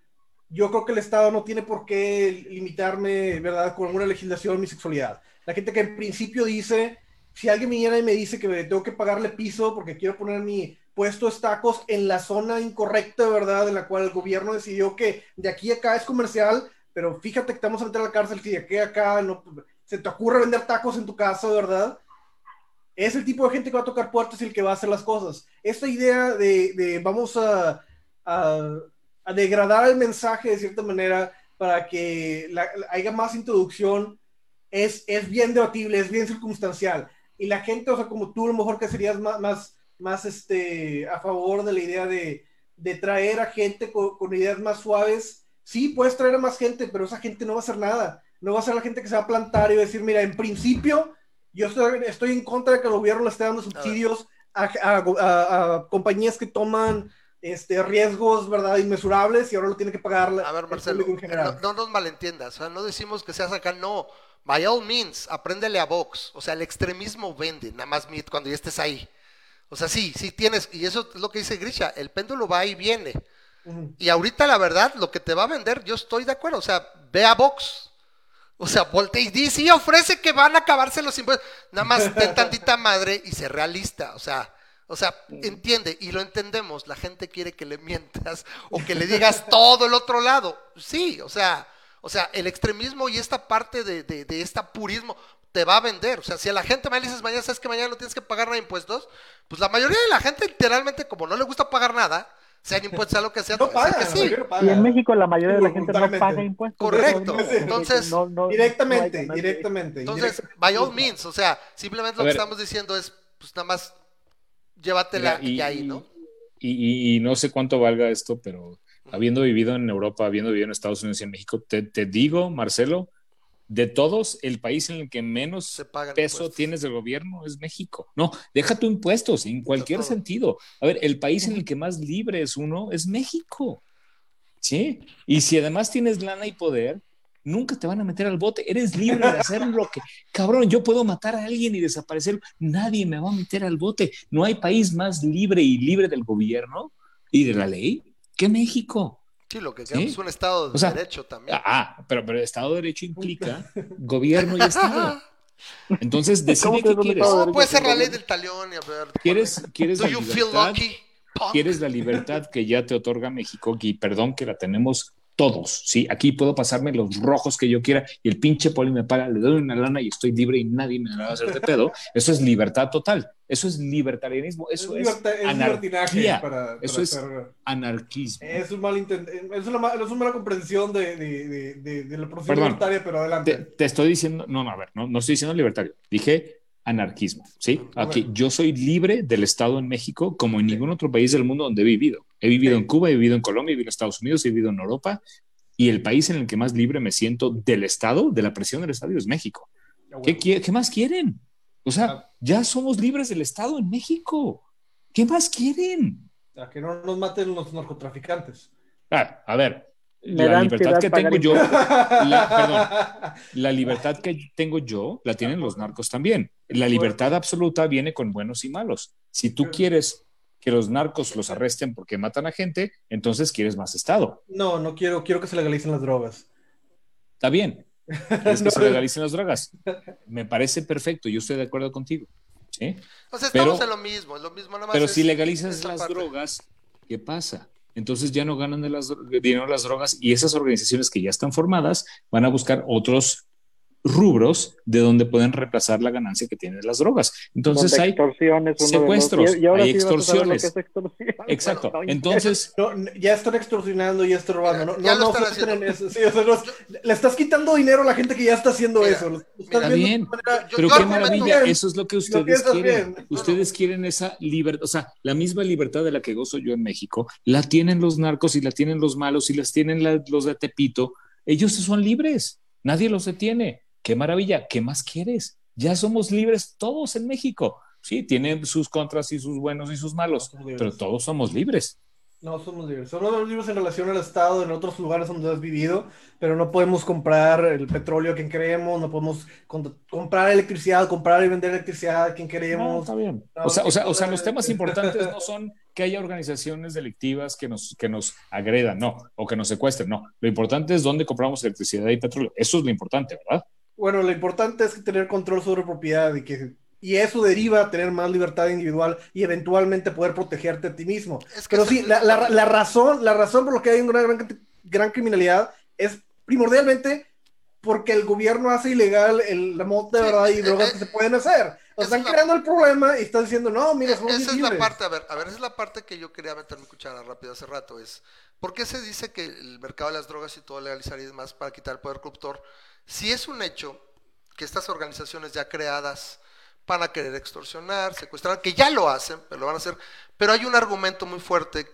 yo creo que el Estado no tiene por qué limitarme, ¿verdad?, con alguna legislación mi sexualidad. La gente que en principio dice, si alguien viene y me dice que tengo que pagarle piso porque quiero poner mi, puestos tacos en la zona incorrecta, ¿verdad? En la cual el gobierno decidió que de aquí a acá es comercial, pero fíjate que estamos a meter a la cárcel si de aquí a acá no, se te ocurre vender tacos en tu casa, ¿verdad? Es el tipo de gente que va a tocar puertas y el que va a hacer las cosas. Esta idea de, de vamos a, a, a, degradar el mensaje de cierta manera para que haya más introducción es, es bien debatible, es bien circunstancial. Y la gente, o sea, como tú, a lo mejor que serías más, más, más este, a favor de la idea de, de traer a gente con, con, ideas más suaves. Sí, puedes traer a más gente, pero esa gente no va a hacer nada. No va a ser la gente que se va a plantar y va a decir, mira, en principio, yo estoy, estoy en contra de que el gobierno le esté dando subsidios a, a, a, compañías que toman este, riesgos, ¿verdad? Inmesurables y ahora lo tiene que pagar a ver, Marcelo, no, no, nos malentiendas, o sea, no decimos que seas acá, no, by all means, apréndele a Vox. O sea, el extremismo vende, nada más cuando ya estés ahí. O sea, sí, sí tienes, y eso es lo que dice Grisha, el péndulo va y viene. Y ahorita la verdad, lo que te va a vender, yo estoy de acuerdo. O sea, ve a Vox. O sea, voltea y dice, y ofrece que van a acabarse los impuestos. Nada más ten tantita madre y sé realista. O sea, o sea, entiende, y lo entendemos, la gente quiere que le mientas o que le digas todo el otro lado. Sí, o sea, o sea, el extremismo y esta parte de, de, de este purismo te va a vender. O sea, si a la gente me dices mañana, sabes que mañana no tienes que pagar nada de impuestos, pues la mayoría de la gente literalmente, como no le gusta pagar nada, sean impuestos, a lo que sea, no paga, que sí. Y en México la mayoría de la gente no paga impuestos. Correcto. Entonces, directamente, directamente. Entonces, by all means, o sea, simplemente lo que estamos diciendo es, pues nada más, llévatela y, ahí, ¿no? Y, y, no sé cuánto valga esto, pero habiendo vivido en Europa, habiendo vivido en Estados Unidos y en México, te, digo, Marcelo, de todos, el país en el que menos peso tienes del gobierno es México. No, deja tu impuestos en cualquier sentido. A ver, el país en el que más libre es uno es México. ¿Sí? Y si además tienes lana y poder, nunca te van a meter al bote. Eres libre de hacer lo que. Cabrón, yo puedo matar a alguien y desaparecer. Nadie me va a meter al bote. No hay país más libre y libre del gobierno y de la ley que México. Sí, lo que queremos es un Estado de Derecho también. Ah, pero, pero Estado de Derecho implica gobierno y Estado. Entonces, decide qué quieres. No, puede ser la ley del talión. Y a ver, ¿Quieres, quieres la libertad? ¿Quieres la libertad que ya te otorga México? Y perdón que la tenemos todos, ¿sí? Aquí puedo pasarme los rojos que yo quiera y el pinche poli me paga, le doy una lana y estoy libre y nadie me va a hacer de pedo. Eso es libertad total. Eso es libertarianismo. Eso es, anarquía. eso es anarquismo. Es, un mal es, una, es una mala comprensión de, de, de, de la profesión libertaria, pero adelante. Te, estoy diciendo, no, no, a ver, no, no estoy diciendo libertario. Dije anarquismo, ¿sí? Aquí yo soy libre del Estado en México como en ningún otro país del mundo donde he vivido. He vivido en Cuba, he vivido en Colombia, he vivido en Estados Unidos, he vivido en Europa y el país en el que más libre me siento del Estado, de la presión del Estado es México. ¿Qué, ¿Qué, más quieren? O sea, ya somos libres del Estado en México. ¿Qué más quieren? A que no nos maten los narcotraficantes. Ah, a ver, la libertad que tengo yo, la, la, libertad que tengo yo, la tienen los narcos también. La libertad absoluta viene con buenos y malos. Si tú quieres que los narcos los arresten porque matan a gente, entonces quieres más Estado. No, no quiero, quiero que se legalicen las drogas. Está bien. ¿Quieres que se legalicen las drogas? Me parece perfecto, yo estoy de acuerdo contigo. ¿sí? O sea, estamos pero, en lo mismo, lo mismo Pero si legalizas las drogas, ¿qué pasa? Entonces ya no ganan de las, dinero las drogas y esas organizaciones que ya están formadas van a buscar otros rubros de donde pueden reemplazar la ganancia que tienen las drogas. Entonces hay secuestros, hay extorsiones. Exacto. Entonces ya están extorsionando, ya están robando. No, ya no, no le estás quitando dinero a la gente que ya está haciendo eso. Está bien, pero qué maravilla. Eso es lo que ustedes quieren. Ustedes quieren esa libertad, o sea, la misma libertad de la que gozo yo en México, la tienen los narcos y la tienen los malos y las tienen los de Tepito. Ellos son libres. Nadie los detiene. Qué maravilla, ¿qué más quieres? Ya somos libres todos en México. Sí, tienen sus contras y sus buenos y sus malos, pero todos somos libres. No somos libres. Somos libres en relación al Estado, en otros lugares donde has vivido, pero no podemos comprar el petróleo a quien queremos, no podemos comprar electricidad, comprar y vender electricidad a quien queremos. está bien. o, sea, o, sea, o sea, los temas importantes no son que haya organizaciones delictivas que nos, que nos agredan, no, o que nos secuestren, no. Lo importante es dónde compramos electricidad y petróleo. Eso es lo importante, ¿verdad? Bueno, lo importante es tener control sobre propiedad y que y eso deriva a tener más libertad individual y eventualmente poder protegerte a ti mismo. Pero sí, la, razón, la razón por la que hay una gran, gran criminalidad es primordialmente porque el gobierno hace ilegal el, la mota de verdad y eh, drogas que se pueden hacer. O están creando el problema y están diciendo, no, mira, somos Esa es la parte, a ver, a ver, esa es la parte que yo quería meter mi cuchara rápido hace rato, es, ¿por qué se dice que el mercado de las drogas y todo legalizar y demás para quitar el poder corruptor? Si es un hecho que estas organizaciones ya creadas van a querer extorsionar, secuestrar, que ya lo hacen, pero lo van a hacer, pero hay un argumento muy fuerte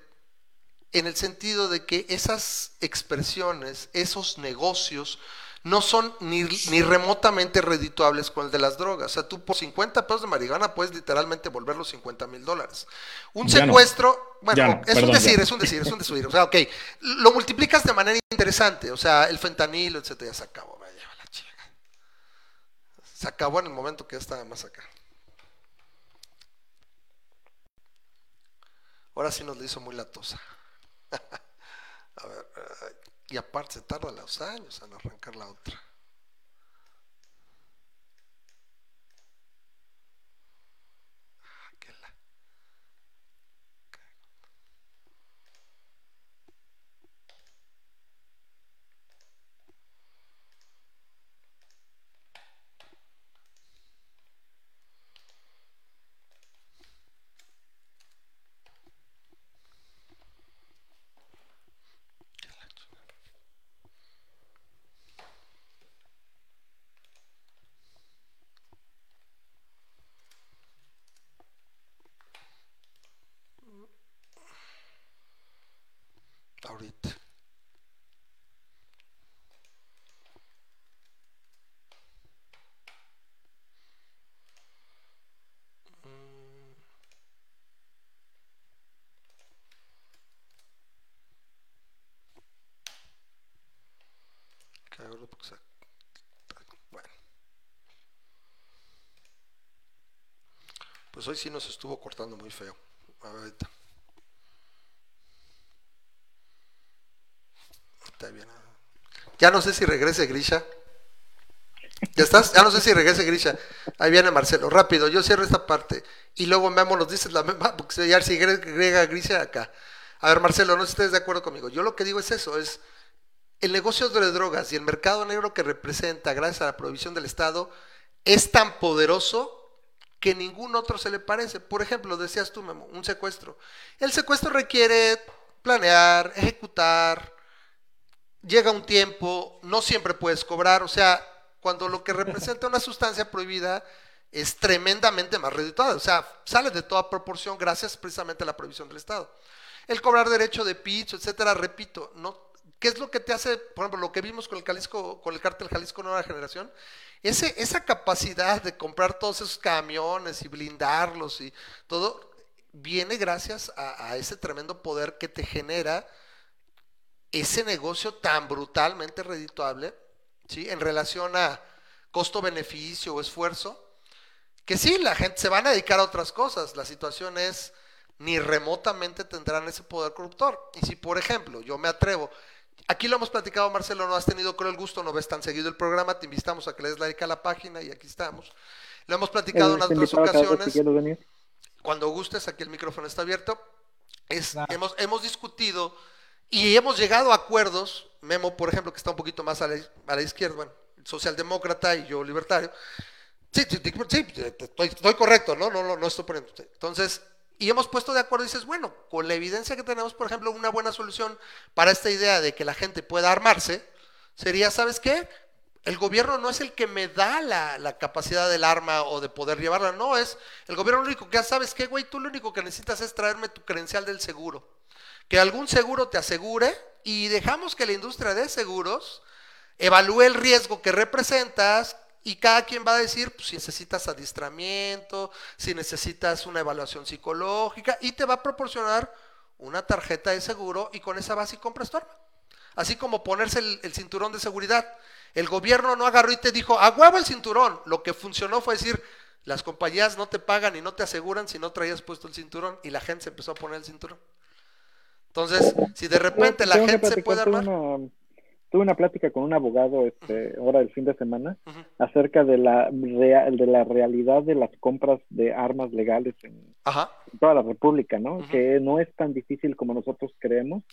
en el sentido de que esas expresiones, esos negocios, no son ni, ni, remotamente redituables con el de las drogas. O sea, tú por 50 pesos de marihuana puedes literalmente volver los 50 mil dólares. Un secuestro, bueno, es un decir, es un decir, es un decir. O sea, ok, lo multiplicas de manera interesante. O sea, el fentanilo, etcétera, ya se acabó. La chica. Se acabó en el momento que ya estaba más acá. Ahora sí nos lo hizo muy latosa. A ver, y aparte se tarda los años en arrancar la otra. ahorita. Mm. Bueno. Pues hoy sí nos estuvo cortando muy feo. Ahorita. Ya no sé si regrese Grisha. ¿Ya estás? Ya no sé si regrese Grisha. Ahí viene Marcelo. Rápido, yo cierro esta parte. Y luego Memo nos dices la misma, porque ya si agrega Grisha acá. A ver, Marcelo, no sé si estés de acuerdo conmigo. Yo lo que digo es eso, es el negocio de drogas y el mercado negro que representa gracias a la prohibición del Estado es tan poderoso que ningún otro se le parece. Por ejemplo, decías tú, Memo, un secuestro. El secuestro requiere planear, ejecutar, llega un tiempo, no siempre puedes cobrar, o sea, cuando lo que representa una sustancia prohibida es tremendamente más redituada, o sea, sale de toda proporción gracias precisamente a la prohibición del Estado. El cobrar derecho de pitch, etcétera, repito, no, ¿qué es lo que te hace, por ejemplo, lo que vimos con el Jalisco, con el cártel Jalisco Nueva Generación? Ese, esa capacidad de comprar todos esos camiones y blindarlos y todo, viene gracias a ese tremendo poder que te genera ese negocio tan brutalmente redituable, ¿sí? En relación a costo-beneficio o esfuerzo, que sí, la gente se van a dedicar a otras cosas. La situación es, ni remotamente tendrán ese poder corruptor. Y si, por ejemplo, yo me atrevo, aquí lo hemos platicado, Marcelo, no has tenido con el gusto, no ves tan seguido el programa, te invitamos a que le des like a la página y aquí estamos. Lo hemos platicado en otras ocasiones. Cuando gustes, aquí el micrófono está abierto. Es, hemos, hemos discutido y hemos llegado a acuerdos, Memo, por ejemplo, que está un poquito más a la, izquierda, bueno, socialdemócrata y yo libertario. Sí, sí, estoy, correcto, ¿no? No, no, no estoy poniendo. Entonces, y hemos puesto de acuerdo y dices, bueno, con la evidencia que tenemos, por ejemplo, una buena solución para esta idea de que la gente pueda armarse, sería, ¿sabes qué? El gobierno no es el que me da la, la, capacidad del arma o de poder llevarla, no, es el gobierno lo único que sabes qué, güey, tú lo único que necesitas es traerme tu credencial del seguro que algún seguro te asegure y dejamos que la industria de seguros evalúe el riesgo que representas y cada quien va a decir pues, si necesitas adiestramiento, si necesitas una evaluación psicológica y te va a proporcionar una tarjeta de seguro y con esa vas y compras tu arma. Así como ponerse el, el cinturón de seguridad. El gobierno no agarró y te dijo, a huevo el cinturón. Lo que funcionó fue decir, las compañías no te pagan y no te aseguran si no traías puesto el cinturón y la gente se empezó a poner el cinturón. Entonces, si de repente la gente se puede armar... tuve una plática con un abogado este, ahora el fin de semana acerca de la, de la realidad de las compras de armas legales en, toda la República, ¿no? Que no es tan difícil como nosotros creemos,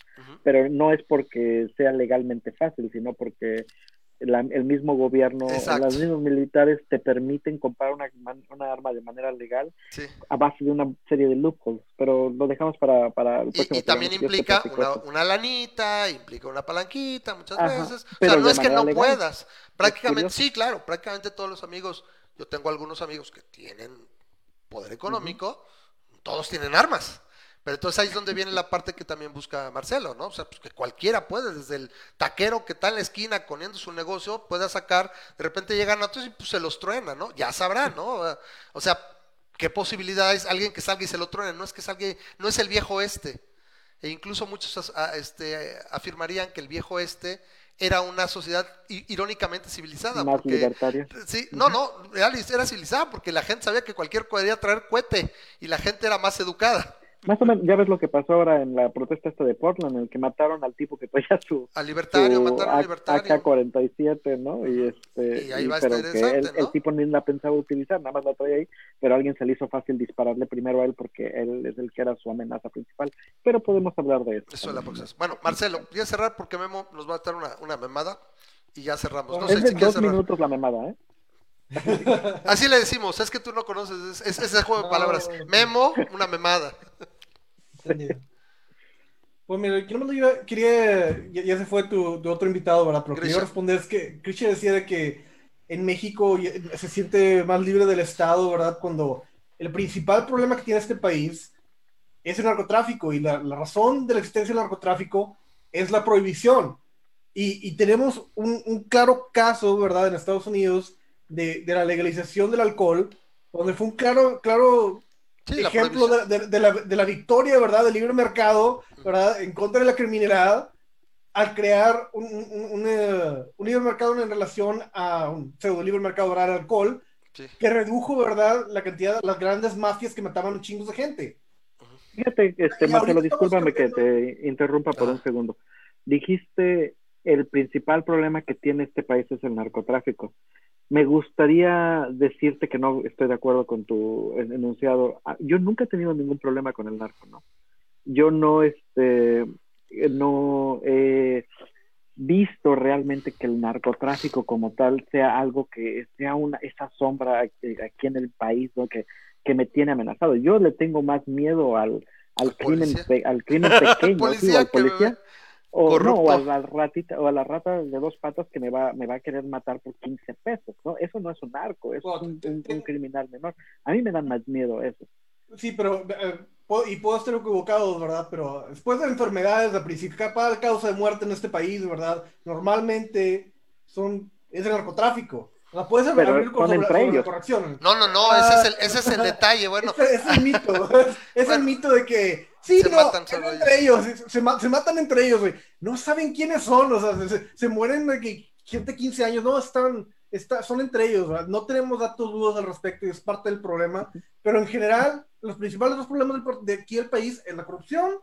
pero no es porque sea legalmente fácil, sino porque el mismo gobierno, los mismos militares te permiten comprar una, una arma de manera legal a base de una serie de loopholes, pero lo dejamos para, para el próximo Y, también implica una, lanita, implica una palanquita muchas veces, o sea, no es que no puedas, prácticamente, sí, claro, prácticamente todos los amigos, yo tengo algunos amigos que tienen poder económico, todos tienen armas. Pero entonces ahí es donde viene la parte que también busca Marcelo, ¿no? O sea, pues que cualquiera puede, desde el taquero que está en la esquina coniendo su negocio, pueda sacar, de repente llegan otros y pues se los truena, ¿no? Ya sabrá, ¿no? O sea, ¿qué posibilidades alguien que salga y se lo truene? No es que salga, no es el viejo este. E incluso muchos este, afirmarían que el viejo este era una sociedad irónicamente civilizada. Más libertaria. Sí, no, no, era civilizada porque la gente sabía que cualquier podía traer cohete y la gente era más educada. Más o menos, ya ves lo que pasó ahora en la protesta esta de Portland, en el que mataron al tipo que traía su... Al libertario, mataron al libertario. AK-47, ¿no? Y, este, y ahí va pero que el tipo ni la pensaba utilizar, nada más la traía ahí, pero a alguien se le hizo fácil dispararle primero a él porque él es el que era su amenaza principal. Pero podemos hablar de eso. Eso es la Bueno, Marcelo, voy a cerrar porque Memo nos va a dar una, una memada y ya cerramos. No es de dos minutos la memada, ¿eh? Así le decimos, es que tú no conoces, es, ese juego de palabras. Memo, una memada. Pues mira, yo quería, ya, se fue tu, otro invitado, ¿verdad? Pero quería responder es que Christian decía que en México se siente más libre del Estado, ¿verdad? Cuando el principal problema que tiene este país es el narcotráfico y la, razón de la existencia del narcotráfico es la prohibición. Y, tenemos un, claro caso, ¿verdad? En Estados Unidos de, de, la legalización del alcohol, donde fue un claro, claro ejemplo de, la, de, la, victoria, ¿verdad?, del libre mercado, ¿verdad?, en contra de la criminalidad, al crear un, un, eh, un, libre mercado en relación a un pseudo libre mercado del alcohol, que redujo, ¿verdad?, la cantidad, las grandes mafias que mataban chingos de gente. Fíjate, este, Marcelo, discúlpame que te interrumpa por un segundo. Dijiste el principal problema que tiene este país es el narcotráfico. Me gustaría decirte que no estoy de acuerdo con tu enunciado. Ah, yo nunca he tenido ningún problema con el narco, ¿no? Yo no, este, no he visto realmente que el narcotráfico como tal sea algo que sea una esa sombra aquí en el país, ¿no? Que, que me tiene amenazado. Yo le tengo más miedo al, al crimen al crimen pequeño, al policía o no, o a la ratita, o a la rata de dos patas que me va, me va a querer matar por 15 pesos, ¿no? Eso no es un narco, es un, criminal menor. A mí me dan más miedo eso. Sí, pero, eh, y puedo estar equivocado, ¿verdad? Pero después de enfermedades, la principal causa de muerte en este país, ¿verdad? Normalmente son, es el narcotráfico. La puedes abrir con sobre, corrección. No, no, no, ese, es el, ese es el detalle, bueno. Es, es el mito, es, el mito de que Sí, se matan entre ellos, se, matan entre ellos, güey. No saben quiénes son, o sea, se, mueren de que gente de 15 años, no, están, está, son entre ellos, No tenemos datos dudos al respecto y es parte del problema, pero en general, los principales dos problemas de aquí del país es la corrupción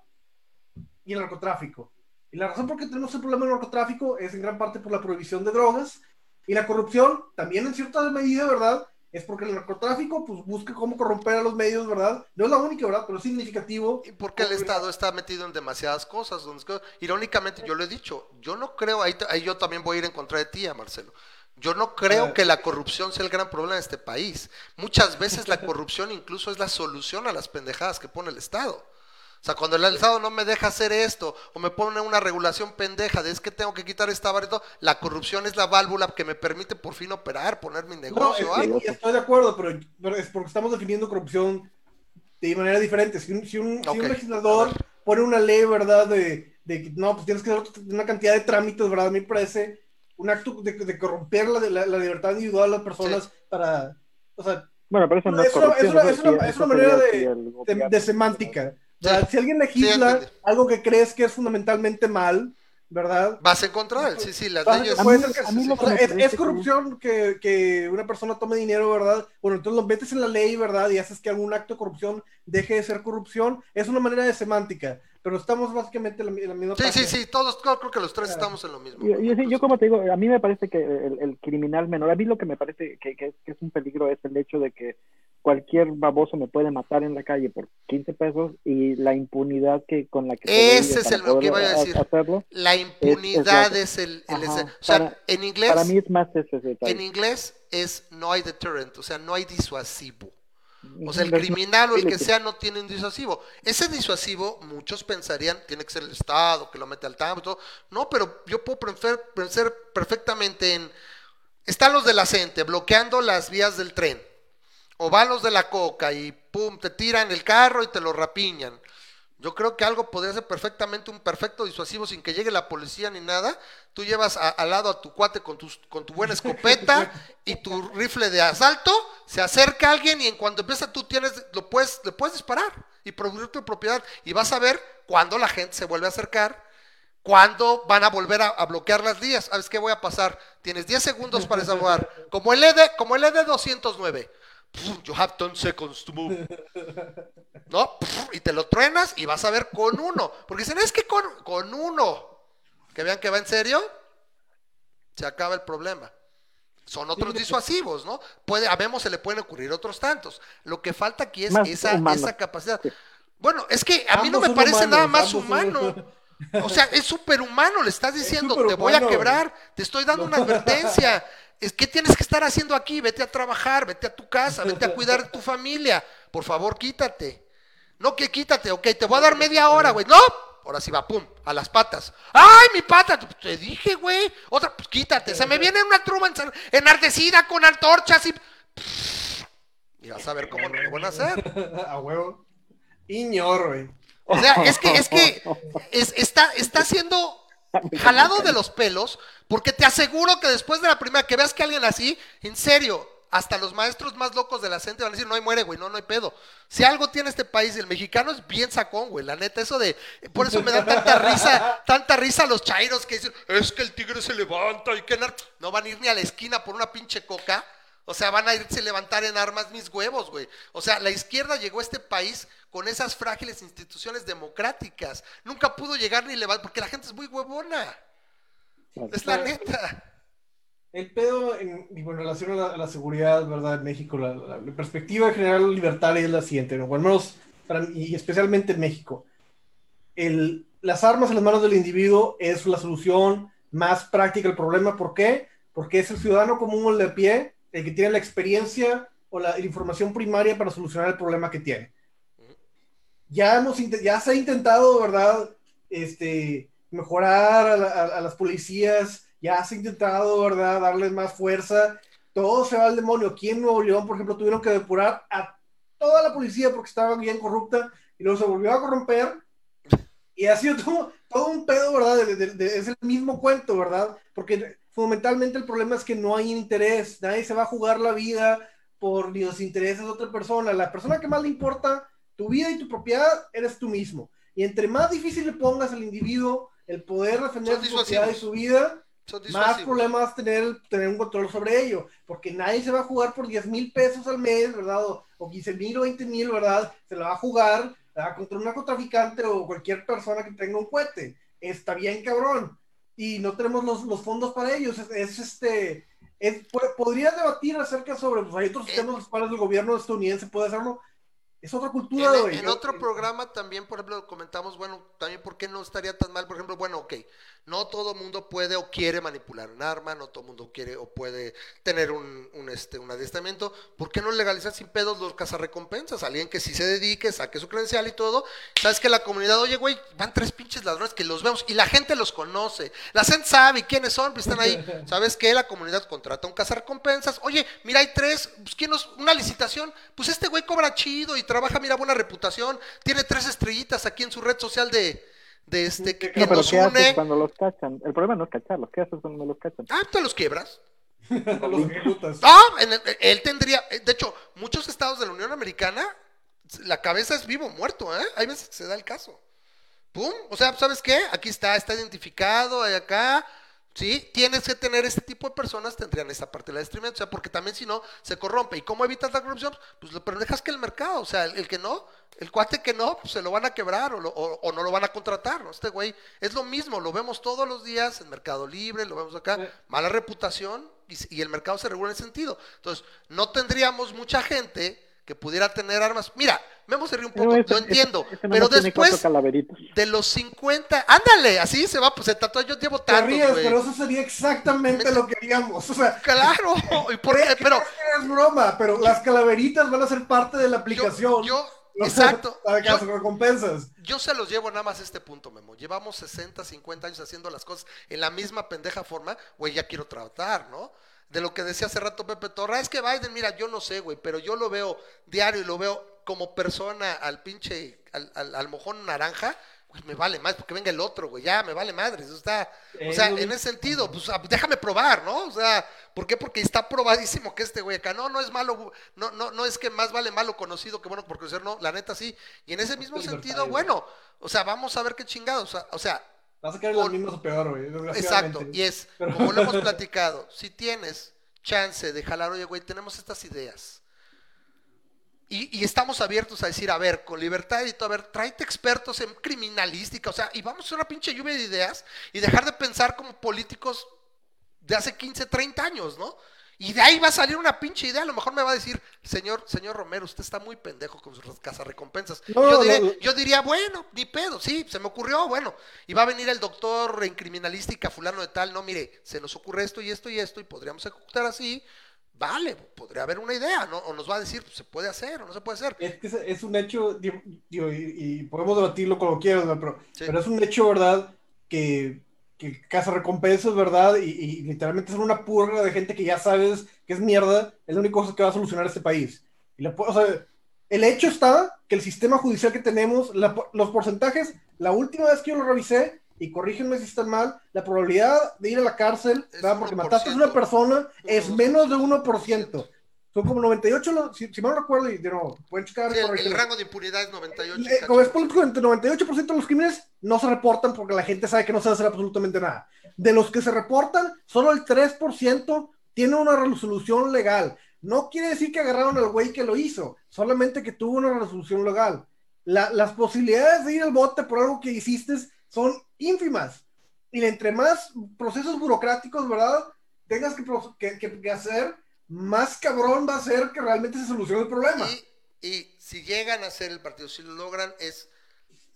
y el narcotráfico. Y la razón por qué tenemos el problema del narcotráfico es en gran parte por la prohibición de drogas y la corrupción, también en cierta medida, ¿verdad? es porque el narcotráfico pues busca cómo corromper a los medios, ¿verdad? No es la única, ¿verdad? Pero es significativo. Y porque el Estado está metido en demasiadas cosas. Irónicamente, yo lo he dicho, yo no creo, ahí, ahí yo también voy a ir en contra de ti, Marcelo. Yo no creo que la corrupción sea el gran problema de este país. Muchas veces la corrupción incluso es la solución a las pendejadas que pone el Estado. O sea, cuando el Estado no me deja hacer esto o me pone una regulación pendeja de es que tengo que quitar esta barrito, la corrupción es la válvula que me permite por fin operar, poner mi negocio. No, estoy de acuerdo, pero, es porque estamos definiendo corrupción de manera diferente. Si un, si un, legislador pone una ley, ¿verdad? De, de, no, pues tienes que hacer una cantidad de trámites, ¿verdad? A mí me parece un acto de, corromper la, la, libertad individual de las personas para, o sea, bueno, pero eso no es, corrupción, es, una, es una, manera de, de, semántica si alguien legisla algo que crees que es fundamentalmente mal, ¿verdad? Vas a encontrar, sí, sí, las leyes. es, corrupción que, que, una persona tome dinero, ¿verdad? Bueno, entonces lo metes en la ley, ¿verdad? Y haces que algún acto de corrupción deje de ser corrupción. Es una manera de semántica, pero estamos básicamente en la, misma. Sí, sí, sí, todos, creo que los tres estamos en lo mismo. Yo, como te digo, a mí me parece que el, criminal menor, a mí lo que me parece que, que, es un peligro es el hecho de que cualquier baboso me puede matar en la calle por 15 pesos y la impunidad que con la que ese es el que iba a decir hacerlo, la impunidad es, el, o sea en inglés para mí es más ese en inglés es no hay deterrent o sea no hay disuasivo o sea, el criminal o el que sea no tiene un disuasivo. Ese disuasivo, muchos pensarían, tiene que ser el Estado que lo mete al tambo. No, pero yo puedo pensar perfectamente en. Están los de la CENTE bloqueando las vías del tren. O van los de la coca y pum, te tiran el carro y te lo rapiñan. Yo creo que algo podría ser perfectamente un perfecto disuasivo sin que llegue la policía ni nada. Tú llevas al lado a tu cuate con tu, con tu buena escopeta y tu rifle de asalto, se acerca alguien y en cuanto empieza tú tienes, lo puedes, le puedes disparar y producir tu propiedad. Y vas a ver cuándo la gente se vuelve a acercar, cuándo van a volver a, bloquear las vías. ¿Sabes qué voy a pasar? Tienes 10 segundos para desahogar. Como el ED, como el ED 209 you have 10 seconds to move. ¿No? Y te lo truenas y vas a ver con uno. Porque dicen, es que con, con uno, que vean que va en serio, se acaba el problema. Son otros disuasivos, ¿no? Puede, a Memo se le pueden ocurrir otros tantos. Lo que falta aquí es esa, esa capacidad. Bueno, es que a mí no me parece nada más humano. O sea, es superhumano, le estás diciendo, te voy a quebrar, te estoy dando una advertencia. ¿Qué tienes que estar haciendo aquí? Vete a trabajar, vete a tu casa, vete a cuidar de tu familia. Por favor, quítate. No que quítate, ok, te voy a dar media hora, güey. No, ahora sí va, pum, a las patas. ¡Ay, mi pata! Te dije, güey. Otra, pues quítate. Se me viene una truma enardecida con antorchas y. Y vas a ver cómo lo van a hacer. a huevo. Iñor, güey. O sea, es que, es que está, está siendo jalado de los pelos, porque te aseguro que después de la primera que veas que alguien así, en serio, hasta los maestros más locos de la gente van a decir, no hay muere, güey, no, no hay pedo. Si algo tiene este país, el mexicano es bien sacón, güey, la neta, eso de, por eso me da tanta risa, tanta risa los chairos que dicen, es que el tigre se levanta y que no van a ir ni a la esquina por una pinche coca. O sea, van a irse a levantar en armas mis huevos, güey. O sea, la izquierda llegó a este país con esas frágiles instituciones democráticas. Nunca pudo llegar ni levantar, porque la gente es muy huevona. Es la neta. El pedo en, relación a la, seguridad, ¿verdad? En México, la, perspectiva general libertaria es la siguiente, ¿no? Bueno, menos, y especialmente en México. El, las armas en las manos del individuo es la solución más práctica al problema. ¿Por qué? Porque es el ciudadano común de pie el que tiene la experiencia o la, información primaria para solucionar el problema que tiene. Ya, hemos, ya se ha intentado, ¿verdad? Este, mejorar a, las policías, ya se ha intentado, ¿verdad? Darles más fuerza. Todo se va al demonio. Aquí en Nuevo León, por ejemplo, tuvieron que depurar a toda la policía porque estaba bien corrupta y luego se volvió a corromper. Y ha sido todo, un pedo, ¿verdad? es el mismo cuento, ¿verdad? Porque fundamentalmente el problema es que no hay interés, nadie se va a jugar la vida por los intereses de otra persona. La persona que más le importa tu vida y tu propiedad eres tú mismo. Y entre más difícil le pongas al individuo el poder defender su propiedad y su vida, más problemas tener, tener un control sobre ello. Porque nadie se va a jugar por 10 mil pesos al mes, ¿verdad? O, 15 mil o 20 mil, ¿verdad? Se la va a jugar contra un narcotraficante o cualquier persona que tenga un cohete. Está bien, cabrón y no tenemos los, los fondos para ellos. Es, este, es, podría debatir acerca sobre, pues hay otros sistemas los cuales el gobierno estadounidense puede hacerlo. Es otra cultura, En, en otro programa también, por ejemplo, comentamos, bueno, también por qué no estaría tan mal, por ejemplo, bueno, ok, no todo mundo puede o quiere manipular un arma, no todo mundo quiere o puede tener un, un, este, un adiestramiento. ¿Por qué no legalizar sin pedos los cazarrecompensas? Alguien que sí se dedique, saque su credencial y todo. Sabes que la comunidad, oye, güey, van tres pinches ladrones que los vemos y la gente los conoce. La gente sabe quiénes son, pues están ahí. ¿Sabes qué? La comunidad contrata un cazarrecompensas. Oye, mira, hay tres, pues ¿quién nos, una licitación? Pues este güey cobra chido y trabaja, mira, buena reputación. Tiene tres estrellitas aquí en su red social de de este que, no, nos une. cuando los cachan? El problema no es cacharlos, ¿qué haces cuando los cachan? Ah, te los quiebras. ah, él tendría, de hecho, muchos estados de la Unión Americana, la cabeza es vivo muerto, ¿eh? Hay veces que se da el caso. ¡Pum! O sea, ¿sabes qué? Aquí está, está identificado, hay acá, ¿sí? Tienes que tener este tipo de personas, tendrían esa parte de la distribución, o sea, porque también si no, se corrompe. ¿Y cómo evitas la corrupción? Pues lo, pero dejas que el mercado, o sea, el que no, el cuate que no, pues se lo van a quebrar o, no lo van a contratar, ¿no? Este güey es lo mismo, lo vemos todos los días en Mercado Libre, lo vemos acá, mala reputación y, el mercado se regula en ese sentido. Entonces, no tendríamos mucha gente que pudiera tener armas. Mira, Memo se ríe un poco, lo entiendo, pero después de los 50, ándale, así se va, pues se tatuó, yo llevo tantos, ríes, pero eso sería exactamente lo que haríamos, o sea. Claro, y por, pero... Es broma, pero las calaveritas van a ser parte de la aplicación. yo Exacto. Para yo, recompensas. Yo se los llevo nada más a este punto, Memo. Llevamos 60, 50 años haciendo las cosas en la misma pendeja forma, güey, ya quiero tratar, ¿no? De lo que decía hace rato Pepe Torra, es que Biden, mira, yo no sé, güey, pero yo lo veo diario y lo veo como persona al pinche, al, al, al mojón naranja, pues me vale más porque venga el otro, güey, ya me vale madre, eso está, o sea, en ese sentido, pues ah, déjame probar, ¿no? O sea, ¿por qué? Porque está probadísimo que este güey acá, no, no es malo, no, no, no es que más vale malo conocido que bueno por conocer, no, la neta sí, y en ese mismo sentido, bueno, o sea, vamos a ver qué chingados, o sea, Vas a quedar con... los mismos o peor, güey. Exacto, y es, como lo hemos platicado, si tienes chance de jalar, oye, güey, tenemos estas ideas y, estamos abiertos a decir, a ver, con libertad y todo, a ver, tráete expertos en criminalística, o sea, y vamos a hacer una pinche lluvia de ideas y dejar de pensar como políticos de hace 15, 30 años, ¿no? Y de ahí va a salir una pinche idea. A lo mejor me va a decir, señor, señor Romero, usted está muy pendejo con sus cazarrecompensas. recompensas yo, diría, bueno, ni pedo, sí, se me ocurrió, bueno. Y va a venir el doctor en criminalística, fulano de tal, no, mire, se nos ocurre esto y esto y esto, y podríamos ejecutar así vale, podría haber una idea, ¿no? O nos va a decir, pues, se puede hacer o no se puede hacer. Es que es un hecho, y, podemos debatirlo como quieras, pero, pero es un hecho, ¿verdad? Que, que caza recompensas, ¿verdad? Y, literalmente es una purga de gente que ya sabes que es mierda, es la única cosa que va a solucionar este país. Y o sea, el hecho está que el sistema judicial que tenemos, los porcentajes, la última vez que yo lo revisé, y corrígenme si están mal, la probabilidad de ir a la cárcel, porque mataste a una persona, es menos de 1%. Son como 98, si, si mal no recuerdo, y de nuevo, pueden checar. el, rango de impunidad es 98. Eh, como es político, entre 98% de los crímenes no se reportan porque la gente sabe que no se va a hacer absolutamente nada. De los que se reportan, solo el 3% tiene una resolución legal. No quiere decir que agarraron al güey que lo hizo, solamente que tuvo una resolución legal. las posibilidades de ir al bote por algo que hiciste son ínfimas. Y entre más procesos burocráticos, ¿verdad? Tengas que, que, hacer, más cabrón va a ser que realmente se solucione el problema. Y, si llegan a hacer el partido, si lo logran, es,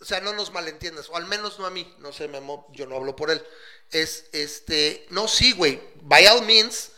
o sea, no nos malentiendas, o al menos no a mí, no sé, Memo, yo no hablo por él, es, este, no, sí, güey, by all means,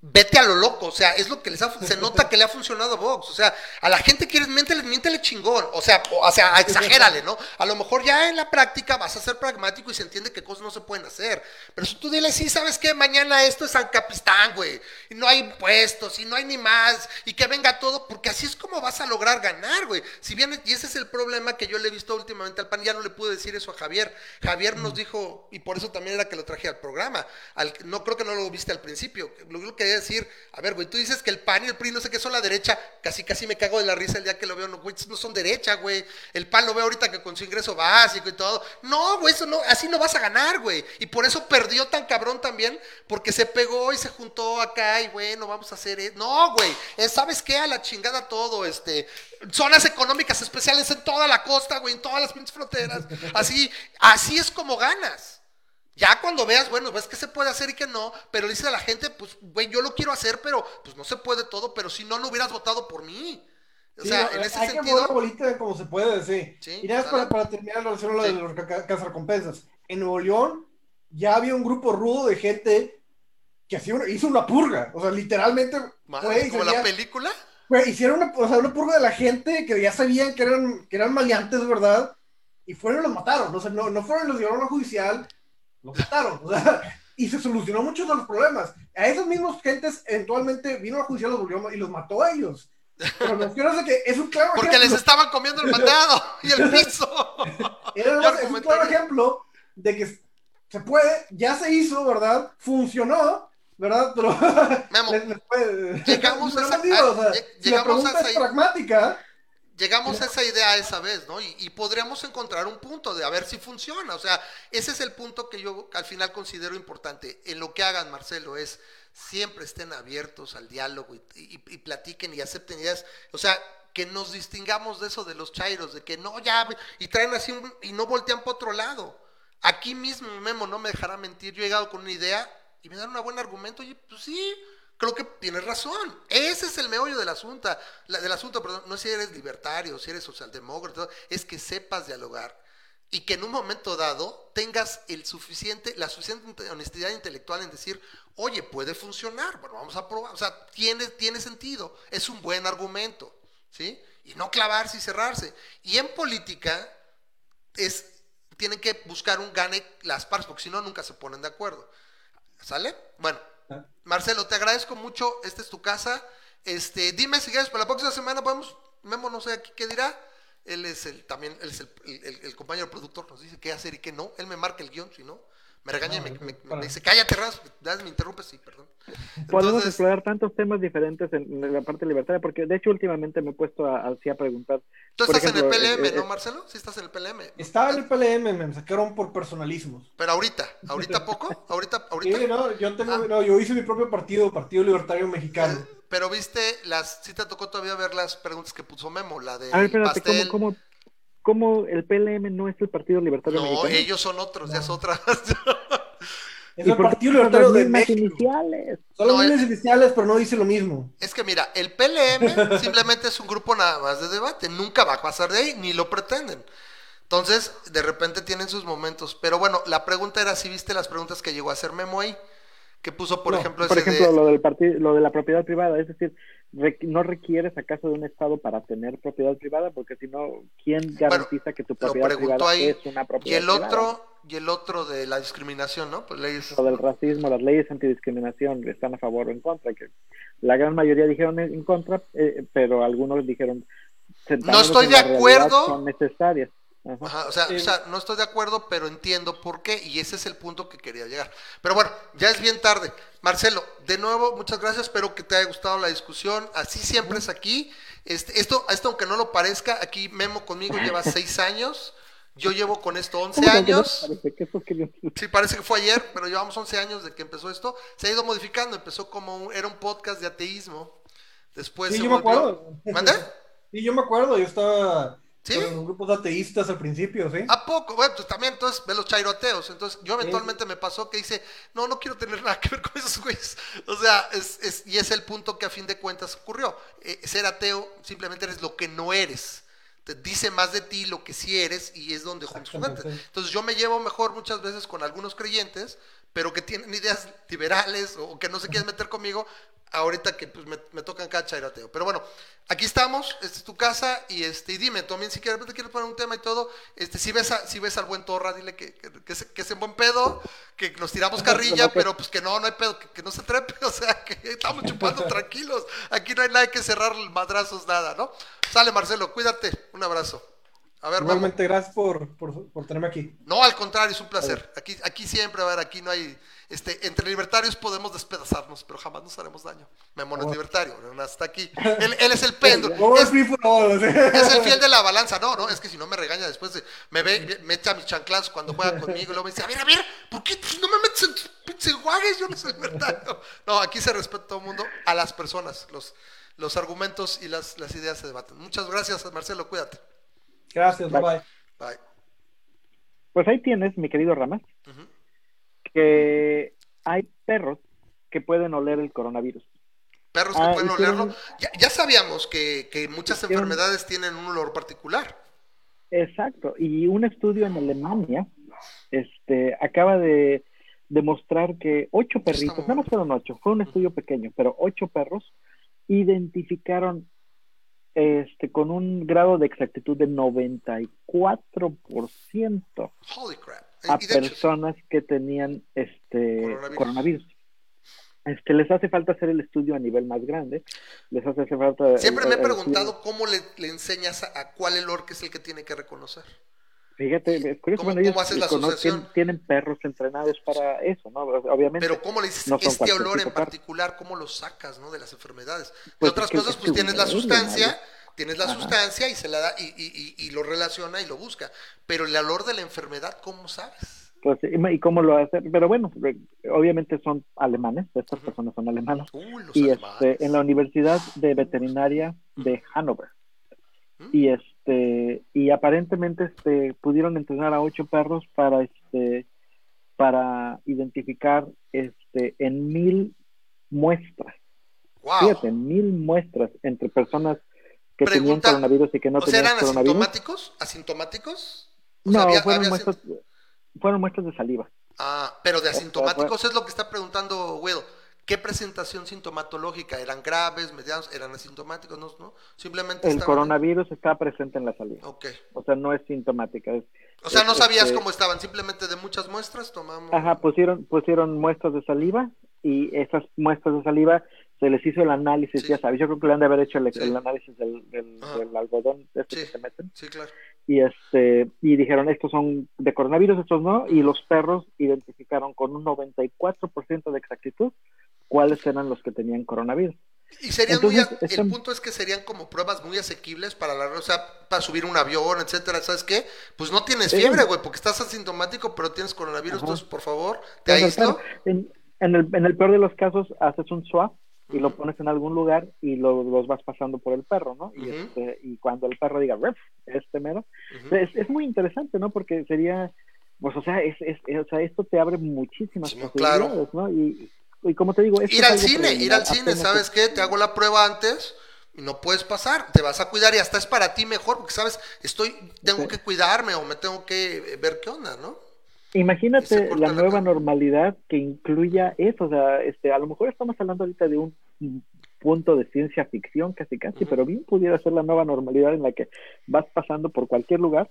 vete a lo loco, o sea, es lo que les ha, se nota que le ha funcionado a Vox, o sea, a la gente quieres, miéntele, miéntele chingón, o sea, o, sea, exagérale, ¿no? A lo mejor ya en la práctica vas a ser pragmático y se entiende que cosas no se pueden hacer, pero si tú dile, sí, ¿sabes qué? Mañana esto es San Capistán, güey, y no hay impuestos, y no hay ni más, y que venga todo, porque así es como vas a lograr ganar, güey, si bien, y ese es el problema que yo le he visto últimamente al PAN, ya no le pude decir eso a Javier, Javier nos dijo, y por eso también era que lo traje al programa, al, no creo que no lo viste al principio, lo que decir, a ver, güey, tú dices que el PAN y el PRI no sé qué son la derecha, casi casi me cago de la risa el día que lo veo, no, güey, no son derecha, güey. El PAN lo veo ahorita que con su ingreso básico y todo. No, güey, eso no, así no vas a ganar, güey. Y por eso perdió tan cabrón también, porque se pegó y se juntó acá y bueno, vamos a hacer, eso. no, güey, ¿sabes qué? A la chingada todo, este, zonas económicas especiales en toda la costa, güey, en todas las fronteras. Así, así es como ganas. Ya cuando veas, bueno, ves que se puede hacer y que no, pero le dices a la gente, pues, güey, yo lo quiero hacer, pero pues no se puede todo, pero si no, no hubieras votado por mí. O sea, en ese hay sentido. que mover bolita como se puede decir. y nada para, para terminar la lo de los recompensas. En Nuevo León ya había un grupo rudo de gente que hizo una purga. O sea, literalmente. ¿Como la película? hicieron una, o sea, una purga de la gente que ya sabían que eran, que eran maleantes, ¿verdad? Y fueron y los mataron. O sea, no, no fueron y los llevaron a juicial lo quitaron, o sea, y se solucionó muchos de los problemas. A esos mismos gentes eventualmente vino a juicio los y los mató a ellos. Pero me decir que es un claro Porque les estaban comiendo el mandado y el piso. es un claro ejemplo de que se puede, ya se hizo, ¿verdad? Funcionó, ¿verdad? Pero llegamos a esa, llegamos a esa pragmática llegamos a esa idea esa vez, ¿no? Y, podríamos encontrar un punto de a ver si funciona. O sea, ese es el punto que yo al final considero importante. En lo que hagan, Marcelo, es siempre estén abiertos al diálogo y, platiquen y acepten ideas. O sea, que nos distingamos de eso de los chairos, de que no, ya, y traen así y no voltean para otro lado. Aquí mismo Memo no me dejará mentir. Yo he llegado con una idea y me dan un buen argumento. Y pues sí, creo que tienes razón. Ese es el meollo del asunto, del asunto, perdón, no es si eres libertario, si eres socialdemócrata, es que sepas dialogar y que en un momento dado tengas el suficiente, la suficiente honestidad intelectual en decir, oye, puede funcionar, bueno, vamos a probar, o sea, tiene, tiene sentido, es un buen argumento, ¿sí? Y no clavarse y cerrarse. Y en política es, tienen que buscar un gane las partes, porque si no, nunca se ponen de acuerdo. ¿Sale? Bueno. Marcelo, te agradezco mucho, esta es tu casa. Este, dime si quieres, para la próxima semana podemos, Memo, no sé aquí qué dirá él es el también, él es el, el, compañero productor, nos dice qué hacer y qué no. Él me marca el guion, si no, me regaña y me, me, dice, cállate, Raz, me interrumpes, sí, perdón. Podemos explorar tantos temas diferentes en, la parte libertaria, porque de hecho últimamente me he puesto a, así a preguntar. Tú estás en el PLM, eh, ¿no, eh, Marcelo? Sí estás en el PLM. Estaba en el PLM, me sacaron por personalismos. Pero ahorita, ¿ahorita poco? ¿Ahorita? ahorita? Sí, no, yo, tengo, ah. no, yo hice mi propio partido, Partido Libertario Mexicano. Eh, pero viste, las, sí te tocó todavía ver las preguntas que puso Memo, la de a ver, espérate, pastel. ¿cómo, cómo el PLM no es el Partido Libertario No, ellos son otros, ya es otra. Es el Partido Libertario de México. Iniciales. Son las mismas iniciales, pero no dice lo mismo. Es que mira, el PLM simplemente es un grupo nada más de debate. Nunca va a pasar de ahí, ni lo pretenden. Entonces, de repente tienen sus momentos. Pero bueno, la pregunta era si viste las preguntas que llegó a hacer Memo ahí que puso, por ejemplo, por ejemplo, lo del partido, lo de la propiedad privada, es decir, no requieres acaso de un estado para tener propiedad privada, porque si no, ¿quién garantiza que tu propiedad privada es una propiedad y el otro y el otro de la discriminación, ¿no? Pues leyes lo del racismo, las leyes antidiscriminación están a favor o en contra, que la gran mayoría dijeron en contra, eh, pero algunos dijeron no estoy de acuerdo son necesarias. Ajá, o, sea, o, sea, no estoy de acuerdo, pero entiendo por qué y ese es el punto que quería llegar. Pero bueno, ya es bien tarde. Marcelo, de nuevo, muchas gracias, espero que te haya gustado la discusión. Así siempre es aquí. Este, esto, esto, aunque no lo parezca, aquí Memo conmigo lleva seis años. Yo llevo con esto 11 años. Sí, parece que fue ayer, pero llevamos 11 años de que empezó esto. Se ha ido modificando, empezó como un, era un podcast de ateísmo. Después sí, se yo me acuerdo. Sí, yo me acuerdo, yo estaba ¿Sí? Con grupos ateístas al principio, ¿sí? ¿A poco? Bueno, pues también entonces ve los chairoteos. Entonces yo eventualmente me pasó que dice, no, no quiero tener nada que ver con esos güeyes. O sea, es, es, y es el punto que a fin de cuentas ocurrió. Eh, ser ateo simplemente eres lo que no eres. Te dice más de ti lo que sí eres y es donde juntos Entonces yo me llevo mejor muchas veces con algunos creyentes, pero que tienen ideas liberales o que no se quieren meter conmigo, ahorita que pues, me, me tocan cada chairateo. Pero bueno, aquí estamos, esta es tu casa y este y dime, también si quieres, te quieres poner un tema y todo, este si ves si ves al buen Torra, dile que, que, que, es en buen pedo, que nos tiramos carrilla, pero pues que no, no hay pedo, que, no se trepe, o sea, que estamos chupando tranquilos, aquí no hay nada que cerrar madrazos, nada, ¿no? Sale Marcelo, cuídate, un abrazo. A ver, Igualmente, gracias por, por, por, tenerme aquí. No, al contrario, es un placer. Aquí, aquí siempre, a ver, aquí no hay este, entre libertarios podemos despedazarnos, pero jamás nos haremos daño. Memón es libertario, hasta aquí. Él, es el péndulo. es, el fiel de la balanza. No, no, es que si no me regaña después, me ve, me echa mis chanclas cuando juega conmigo y luego me dice, a ver, a ver, ¿por qué no me metes en pinches guagues? Yo no soy libertario. No, aquí se respeta todo el mundo, a las personas. Los, los argumentos y las, las ideas se debaten. Muchas gracias, Marcelo, cuídate. Gracias, bye bye. Bye. Pues ahí tienes, mi querido Ramas que hay perros que pueden oler el coronavirus. Perros que ah, pueden olerlo. Ya, sabíamos que, muchas enfermedades tienen un olor particular. Exacto. Y un estudio en Alemania este, acaba de demostrar que ocho perritos, no más fueron ocho, fue un estudio pequeño, pero ocho perros identificaron este, con un grado de exactitud de 94%. Holy crap a personas que tenían este coronavirus. Este, les hace falta hacer el estudio a nivel más grande. Les hace falta. Siempre me he preguntado cómo le, enseñas a, cuál el orque es el que tiene que reconocer. Fíjate, es curioso, ¿Cómo, ellos haces la asociación? Tienen, perros entrenados para eso, ¿no? Obviamente. Pero ¿cómo le dices este olor en particular? ¿Cómo lo sacas, ¿no? De las enfermedades. De pues otras cosas, pues tienes la sustancia tienes la sustancia y se la da y, y, lo relaciona y lo busca. Pero el olor de la enfermedad, ¿cómo sabes? Pues, ¿y cómo lo hace? Pero bueno, obviamente son alemanes, estas personas son alemanas. y este, en la Universidad de Veterinaria de Hannover. ¿Mm? Y este, y aparentemente este, pudieron entrenar a ocho perros para este, para identificar este, en mil muestras Fíjate, mil muestras entre personas que tenían coronavirus y que no tenían eran coronavirus. asintomáticos? ¿Asintomáticos? no, fueron, muestras, fueron muestras de saliva. Ah, pero de asintomáticos es lo que está preguntando Will. ¿Qué presentación sintomatológica? ¿Eran graves, medianos, eran asintomáticos? No, Simplemente El coronavirus está presente en la saliva. Ok. O sea, no es sintomática. o sea, no sabías cómo estaban, simplemente de muchas muestras tomamos. Ajá, pusieron, pusieron muestras de saliva y esas muestras de saliva se les hizo el análisis, ya sabes, yo creo que le han de haber hecho el, análisis del, algodón este que se meten. Sí, claro. Y, este, y dijeron, estos son de coronavirus, estos no, y los perros identificaron con un 94% de exactitud cuáles eran los que tenían coronavirus. Y serían muy, el punto es que serían como pruebas muy asequibles para la, o sea, para subir un avión, etcétera, ¿sabes qué? Pues no tienes fiebre, güey, porque estás asintomático, pero tienes coronavirus, entonces, por favor, te aíslo. En, en, el, en el peor de los casos, haces un swap y lo pones en algún lugar y lo, los vas pasando por el perro, ¿no? Y, este, y cuando el perro diga, Ref, este mero, es, es, muy interesante, ¿no? Porque sería, pues, o sea, es, es, o sea esto te abre muchísimas posibilidades, ¿no? Y, y como te digo, ir al cine, ir al cine, ¿sabes qué? Te hago la prueba antes y no puedes pasar, te vas a cuidar y hasta es para ti mejor, porque sabes, estoy, tengo que cuidarme o me tengo que ver qué onda, ¿no? Imagínate la nueva normalidad que incluya eso, o sea, este, a lo mejor estamos hablando ahorita de un punto de ciencia ficción casi casi, pero bien pudiera ser la nueva normalidad en la que vas pasando por cualquier lugar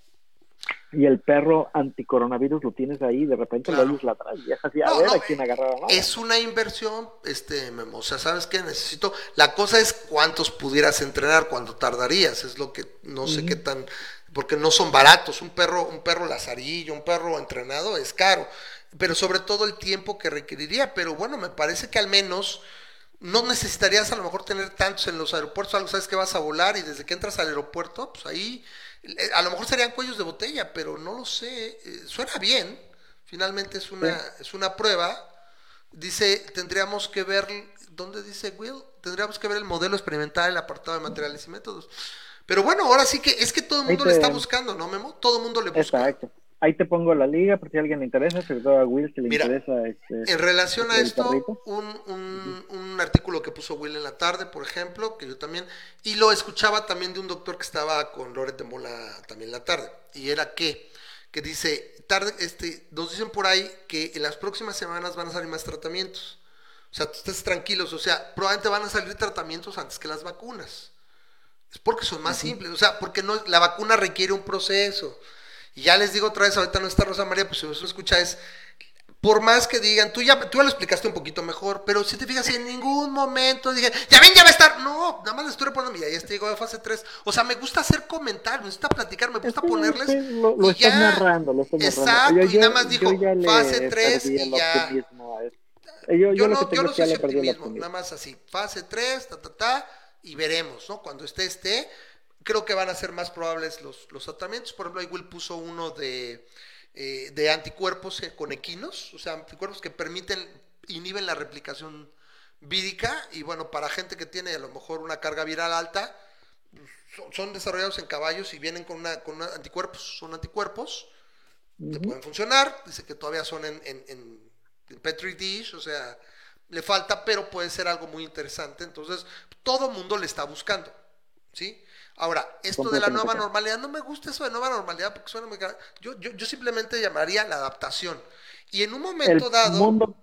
y el perro anticoronavirus lo tienes ahí, de repente lo oyes atrás y es así, a ver a quién agarraba Es una inversión, este, o sea, ¿sabes qué? Necesito, la cosa es cuántos pudieras entrenar, cuánto tardarías, es lo que no sé qué tan porque no son baratos. Un perro, un perro lazarillo, un perro entrenado es caro, pero sobre todo el tiempo que requeriría. Pero bueno, me parece que al menos no necesitarías a lo mejor tener tantos en los aeropuertos, algo sabes que vas a volar y desde que entras al aeropuerto, pues ahí eh, a lo mejor serían cuellos de botella, pero no lo sé, eh, suena bien. Finalmente es una es una prueba. Dice, tendríamos que ver ¿dónde dice Will? Tendríamos que ver el modelo experimental, el apartado de materiales y métodos. Pero bueno, ahora sí que es que todo el mundo le está buscando, ¿no, Memo? Todo el mundo le busca. Exacto. Ahí te pongo la liga por si a alguien le interesa, sobre todo a Will si le interesa. Este, en relación a esto, un, un, artículo que puso Will en la tarde, por ejemplo, que yo también, y lo escuchaba también de un doctor que estaba con Loret de Mola también en la tarde, y era que, que dice, tarde, este, nos dicen por ahí que en las próximas semanas van a salir más tratamientos. O sea, tú estés tranquilos, o sea, probablemente van a salir tratamientos antes que las vacunas. Es porque son más simples, o sea, porque no, la vacuna requiere un proceso. Y ya les digo otra vez, ahorita no está Rosa María, pues si vos lo escucháis, por más que digan, tú ya, tú ya lo explicaste un poquito mejor, pero si te fijas, en ningún momento dije, ya ven, ya va a estar. No, nada más le estoy reponiendo, mira, ya estoy llegó a fase 3. O sea, me gusta hacer comentarios, me gusta platicar, me gusta ponerles. lo, lo ya, narrando, lo Exacto, y nada más dijo, fase 3 y ya. Yo, yo, no, yo no soy optimismo, nada más así, fase 3, ta, ta, ta y veremos, ¿no? Cuando esté, esté, creo que van a ser más probables los, los tratamientos. Por ejemplo, Will puso uno de, eh, de anticuerpos eh, con equinos, o sea, anticuerpos que permiten, inhiben la replicación vírica y bueno, para gente que tiene a lo mejor una carga viral alta, son, desarrollados en caballos y vienen con, una, con anticuerpos, son anticuerpos, que pueden funcionar, dice que todavía son en, en, en Petri dish, o sea, le falta, pero puede ser algo muy interesante. Entonces, todo mundo le está buscando, ¿sí? Ahora, esto de la nueva normalidad, no me gusta eso de nueva normalidad porque suena muy... Yo, yo, yo simplemente llamaría la adaptación. Y en un momento el dado... mundo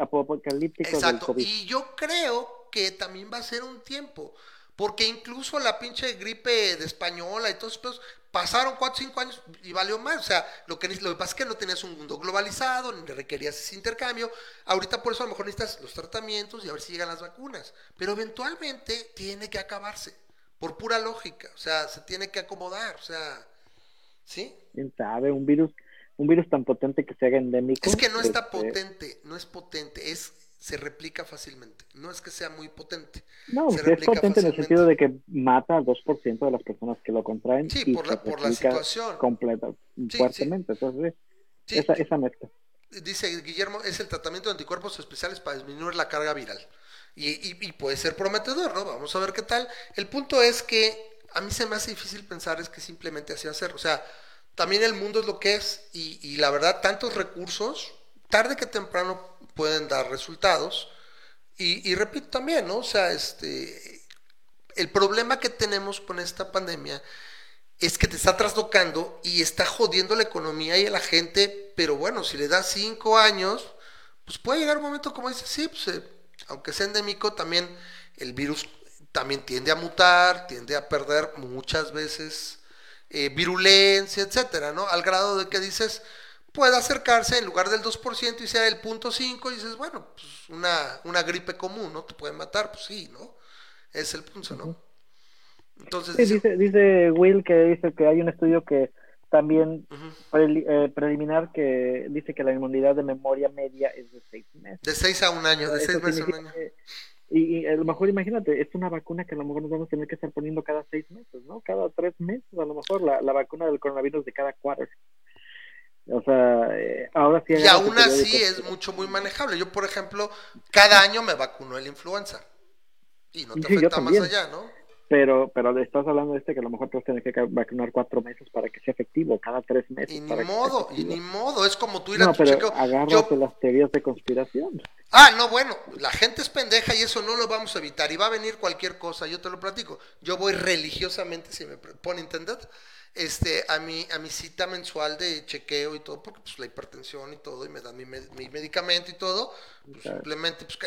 apocalíptico Exacto. Y yo creo que también va a ser un tiempo. Porque incluso la pinche gripe de española y todos esos pasaron 4 o 5 años y valió más. O sea, lo que, lo que pasa es que no tenías un mundo globalizado, ni requerías ese intercambio. Ahorita por eso a lo mejor necesitas los tratamientos y a ver si llegan las vacunas. Pero eventualmente tiene que acabarse, por pura lógica. O sea, se tiene que acomodar. O sea, ¿sí? ¿Quién sabe? Un virus, un virus tan potente que se haga endémico. Es que no está este potente, no es potente, es se replica fácilmente. No es que sea muy potente. No, es potente en el sentido de que mata al 2% de las personas que lo contraen. Sí, por, la, por la situación. Completa, fuertemente. Entonces, esa, esa mezcla. Dice Guillermo, es el tratamiento de anticuerpos especiales para disminuir la carga viral. Y, puede ser prometedor, ¿no? Vamos a ver qué tal. El punto es que a mí se me hace difícil pensar es que simplemente así hacer. O sea, también el mundo es lo que es y, la verdad, tantos recursos, tarde que temprano pueden dar resultados Y, repito también, ¿no? O sea, este, el problema que tenemos con esta pandemia es que te está trastocando y está jodiendo la economía y a la gente, pero bueno, si le das cinco años, pues puede llegar un momento como dice, sí, pues eh, aunque sea endémico, también el virus también tiende a mutar, tiende a perder muchas veces eh, virulencia, etcétera, ¿no? Al grado de que dices, puede acercarse en lugar del 2% y sea el 0.5 y dices, bueno, pues una, una gripe común, ¿no? Te puede matar, pues sí, ¿no? Es el punto, ¿no? Entonces... dice, dice Will que dice que hay un estudio que también eh, preliminar que dice que la inmunidad de memoria media es de seis meses. De seis a un año, de seis meses a un año. y, a lo mejor imagínate, es una vacuna que a lo mejor nos vamos a tener que estar poniendo cada seis meses, ¿no? Cada tres meses, a lo mejor la, la vacuna del coronavirus de cada cuatro. O sea, eh, ahora sí. Y aún así es mucho, muy manejable. Yo, por ejemplo, cada año me vacuno el influenza. Y no te afecta más allá, ¿no? Pero pero le estás hablando de este que a lo mejor te vas a tener que vacunar cuatro meses para que sea efectivo, cada tres meses. Y ni modo, y ni modo, es como tú ir a tu pero Agárrate las teorías de conspiración. Ah, no, bueno, la gente es pendeja y eso no lo vamos a evitar. Y va a venir cualquier cosa, yo te lo platico. Yo voy religiosamente, si me pone entender, este, a mi, a mi cita mensual de chequeo y todo, porque pues la hipertensión y todo, y me dan mi, medicamento y todo, pues, simplemente pues,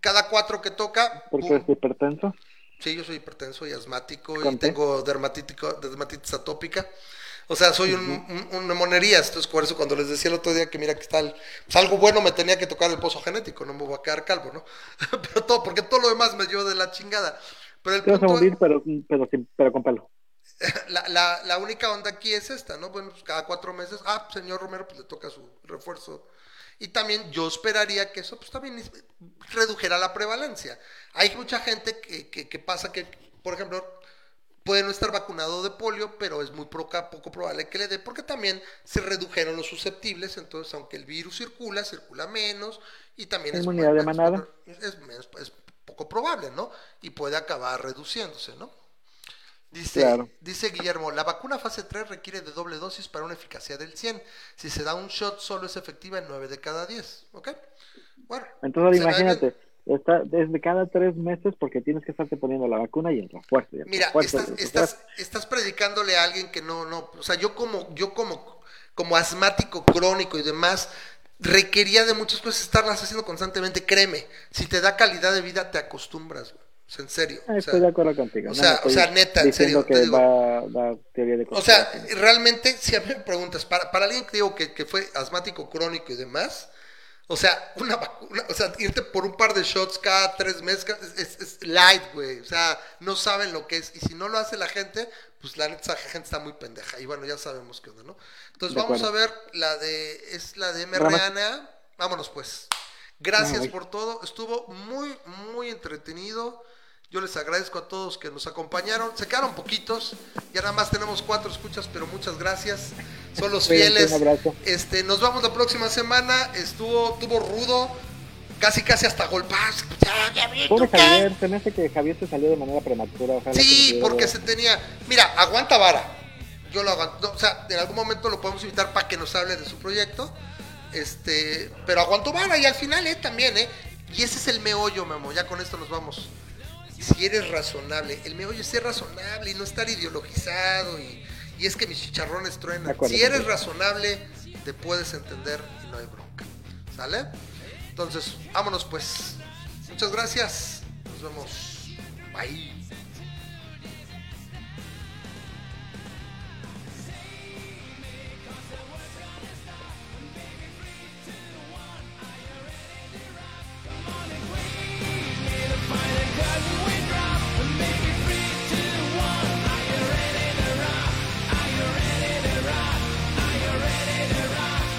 cada cuatro que toca. ¿Por qué es hipertenso? Sí, yo soy hipertenso y asmático y tengo dermatitis atópica. O sea, soy un, un, entonces por eso cuando les decía el otro día que mira que está pues algo bueno me tenía que tocar el pozo genético, no me voy a quedar calvo, ¿no? pero todo, porque todo lo demás me llevó de la chingada. Pero el Te vas a morir, pero, pero, pero con pelo. La, la, la, única onda aquí es esta, ¿no? Bueno, pues cada cuatro meses, ah, señor Romero, pues le toca su refuerzo y también yo esperaría que eso pues también redujera la prevalencia. Hay mucha gente que, que, pasa que, por ejemplo, puede no estar vacunado de polio, pero es muy poco probable que le dé, porque también se redujeron los susceptibles, entonces aunque el virus circula, circula menos y también es, de manada? Es, es, poco probable, ¿no? Y puede acabar reduciéndose, ¿no? Dice, dice Guillermo, la vacuna fase 3 requiere de doble dosis para una eficacia del 100. Si se da un shot, solo es efectiva en 9 de cada 10. ¿Ok? Bueno. Entonces, imagínate, está desde cada 3 meses porque tienes que estarte poniendo la vacuna y el refuerzo. Mira, estás, estás, estás, predicándole a alguien que no, no, o sea, yo como, yo como, como asmático crónico y demás, requería de muchas cosas estarlas haciendo constantemente. Créeme, si te da calidad de vida, te acostumbras. O en serio. Ah, estoy de acuerdo contigo. O sea, o sea neta, en serio. Que digo, teoría de o sea, realmente, si a mí me preguntas, para, para alguien que digo que, que fue asmático crónico y demás, o sea, una vacuna, o sea, irte por un par de shots cada tres meses es, es light, güey. O sea, no saben lo que es. Y si no lo hace la gente, pues la neta, gente está muy pendeja. Y bueno, ya sabemos qué onda, ¿no? Entonces vamos a ver la de, es la de mRNA. Vámonos pues. Gracias por todo. Estuvo muy, muy entretenido. Yo les agradezco a todos que nos acompañaron. Se quedaron poquitos. Ya nada más tenemos cuatro escuchas, pero muchas gracias. Son los fieles. Este, nos vamos la próxima semana. Estuvo, tuvo rudo. Casi, casi hasta golpaz. Pobre Javier, se me hace que Javier se salió de manera prematura. sí, porque se tenía. Mira, aguanta vara. Yo lo aguanto. O sea, en algún momento lo podemos invitar para que nos hable de su proyecto. Este, pero aguanto vara y al final, eh, también, eh. Y ese es el meollo, Memo. Ya con esto nos vamos si eres razonable. El meollo es ser razonable y no estar ideologizado y, y es que mis chicharrones truenan. Si eres razonable, te puedes entender y no hay bronca. ¿Sale? Entonces, vámonos pues. Muchas gracias. Nos vemos. Bye.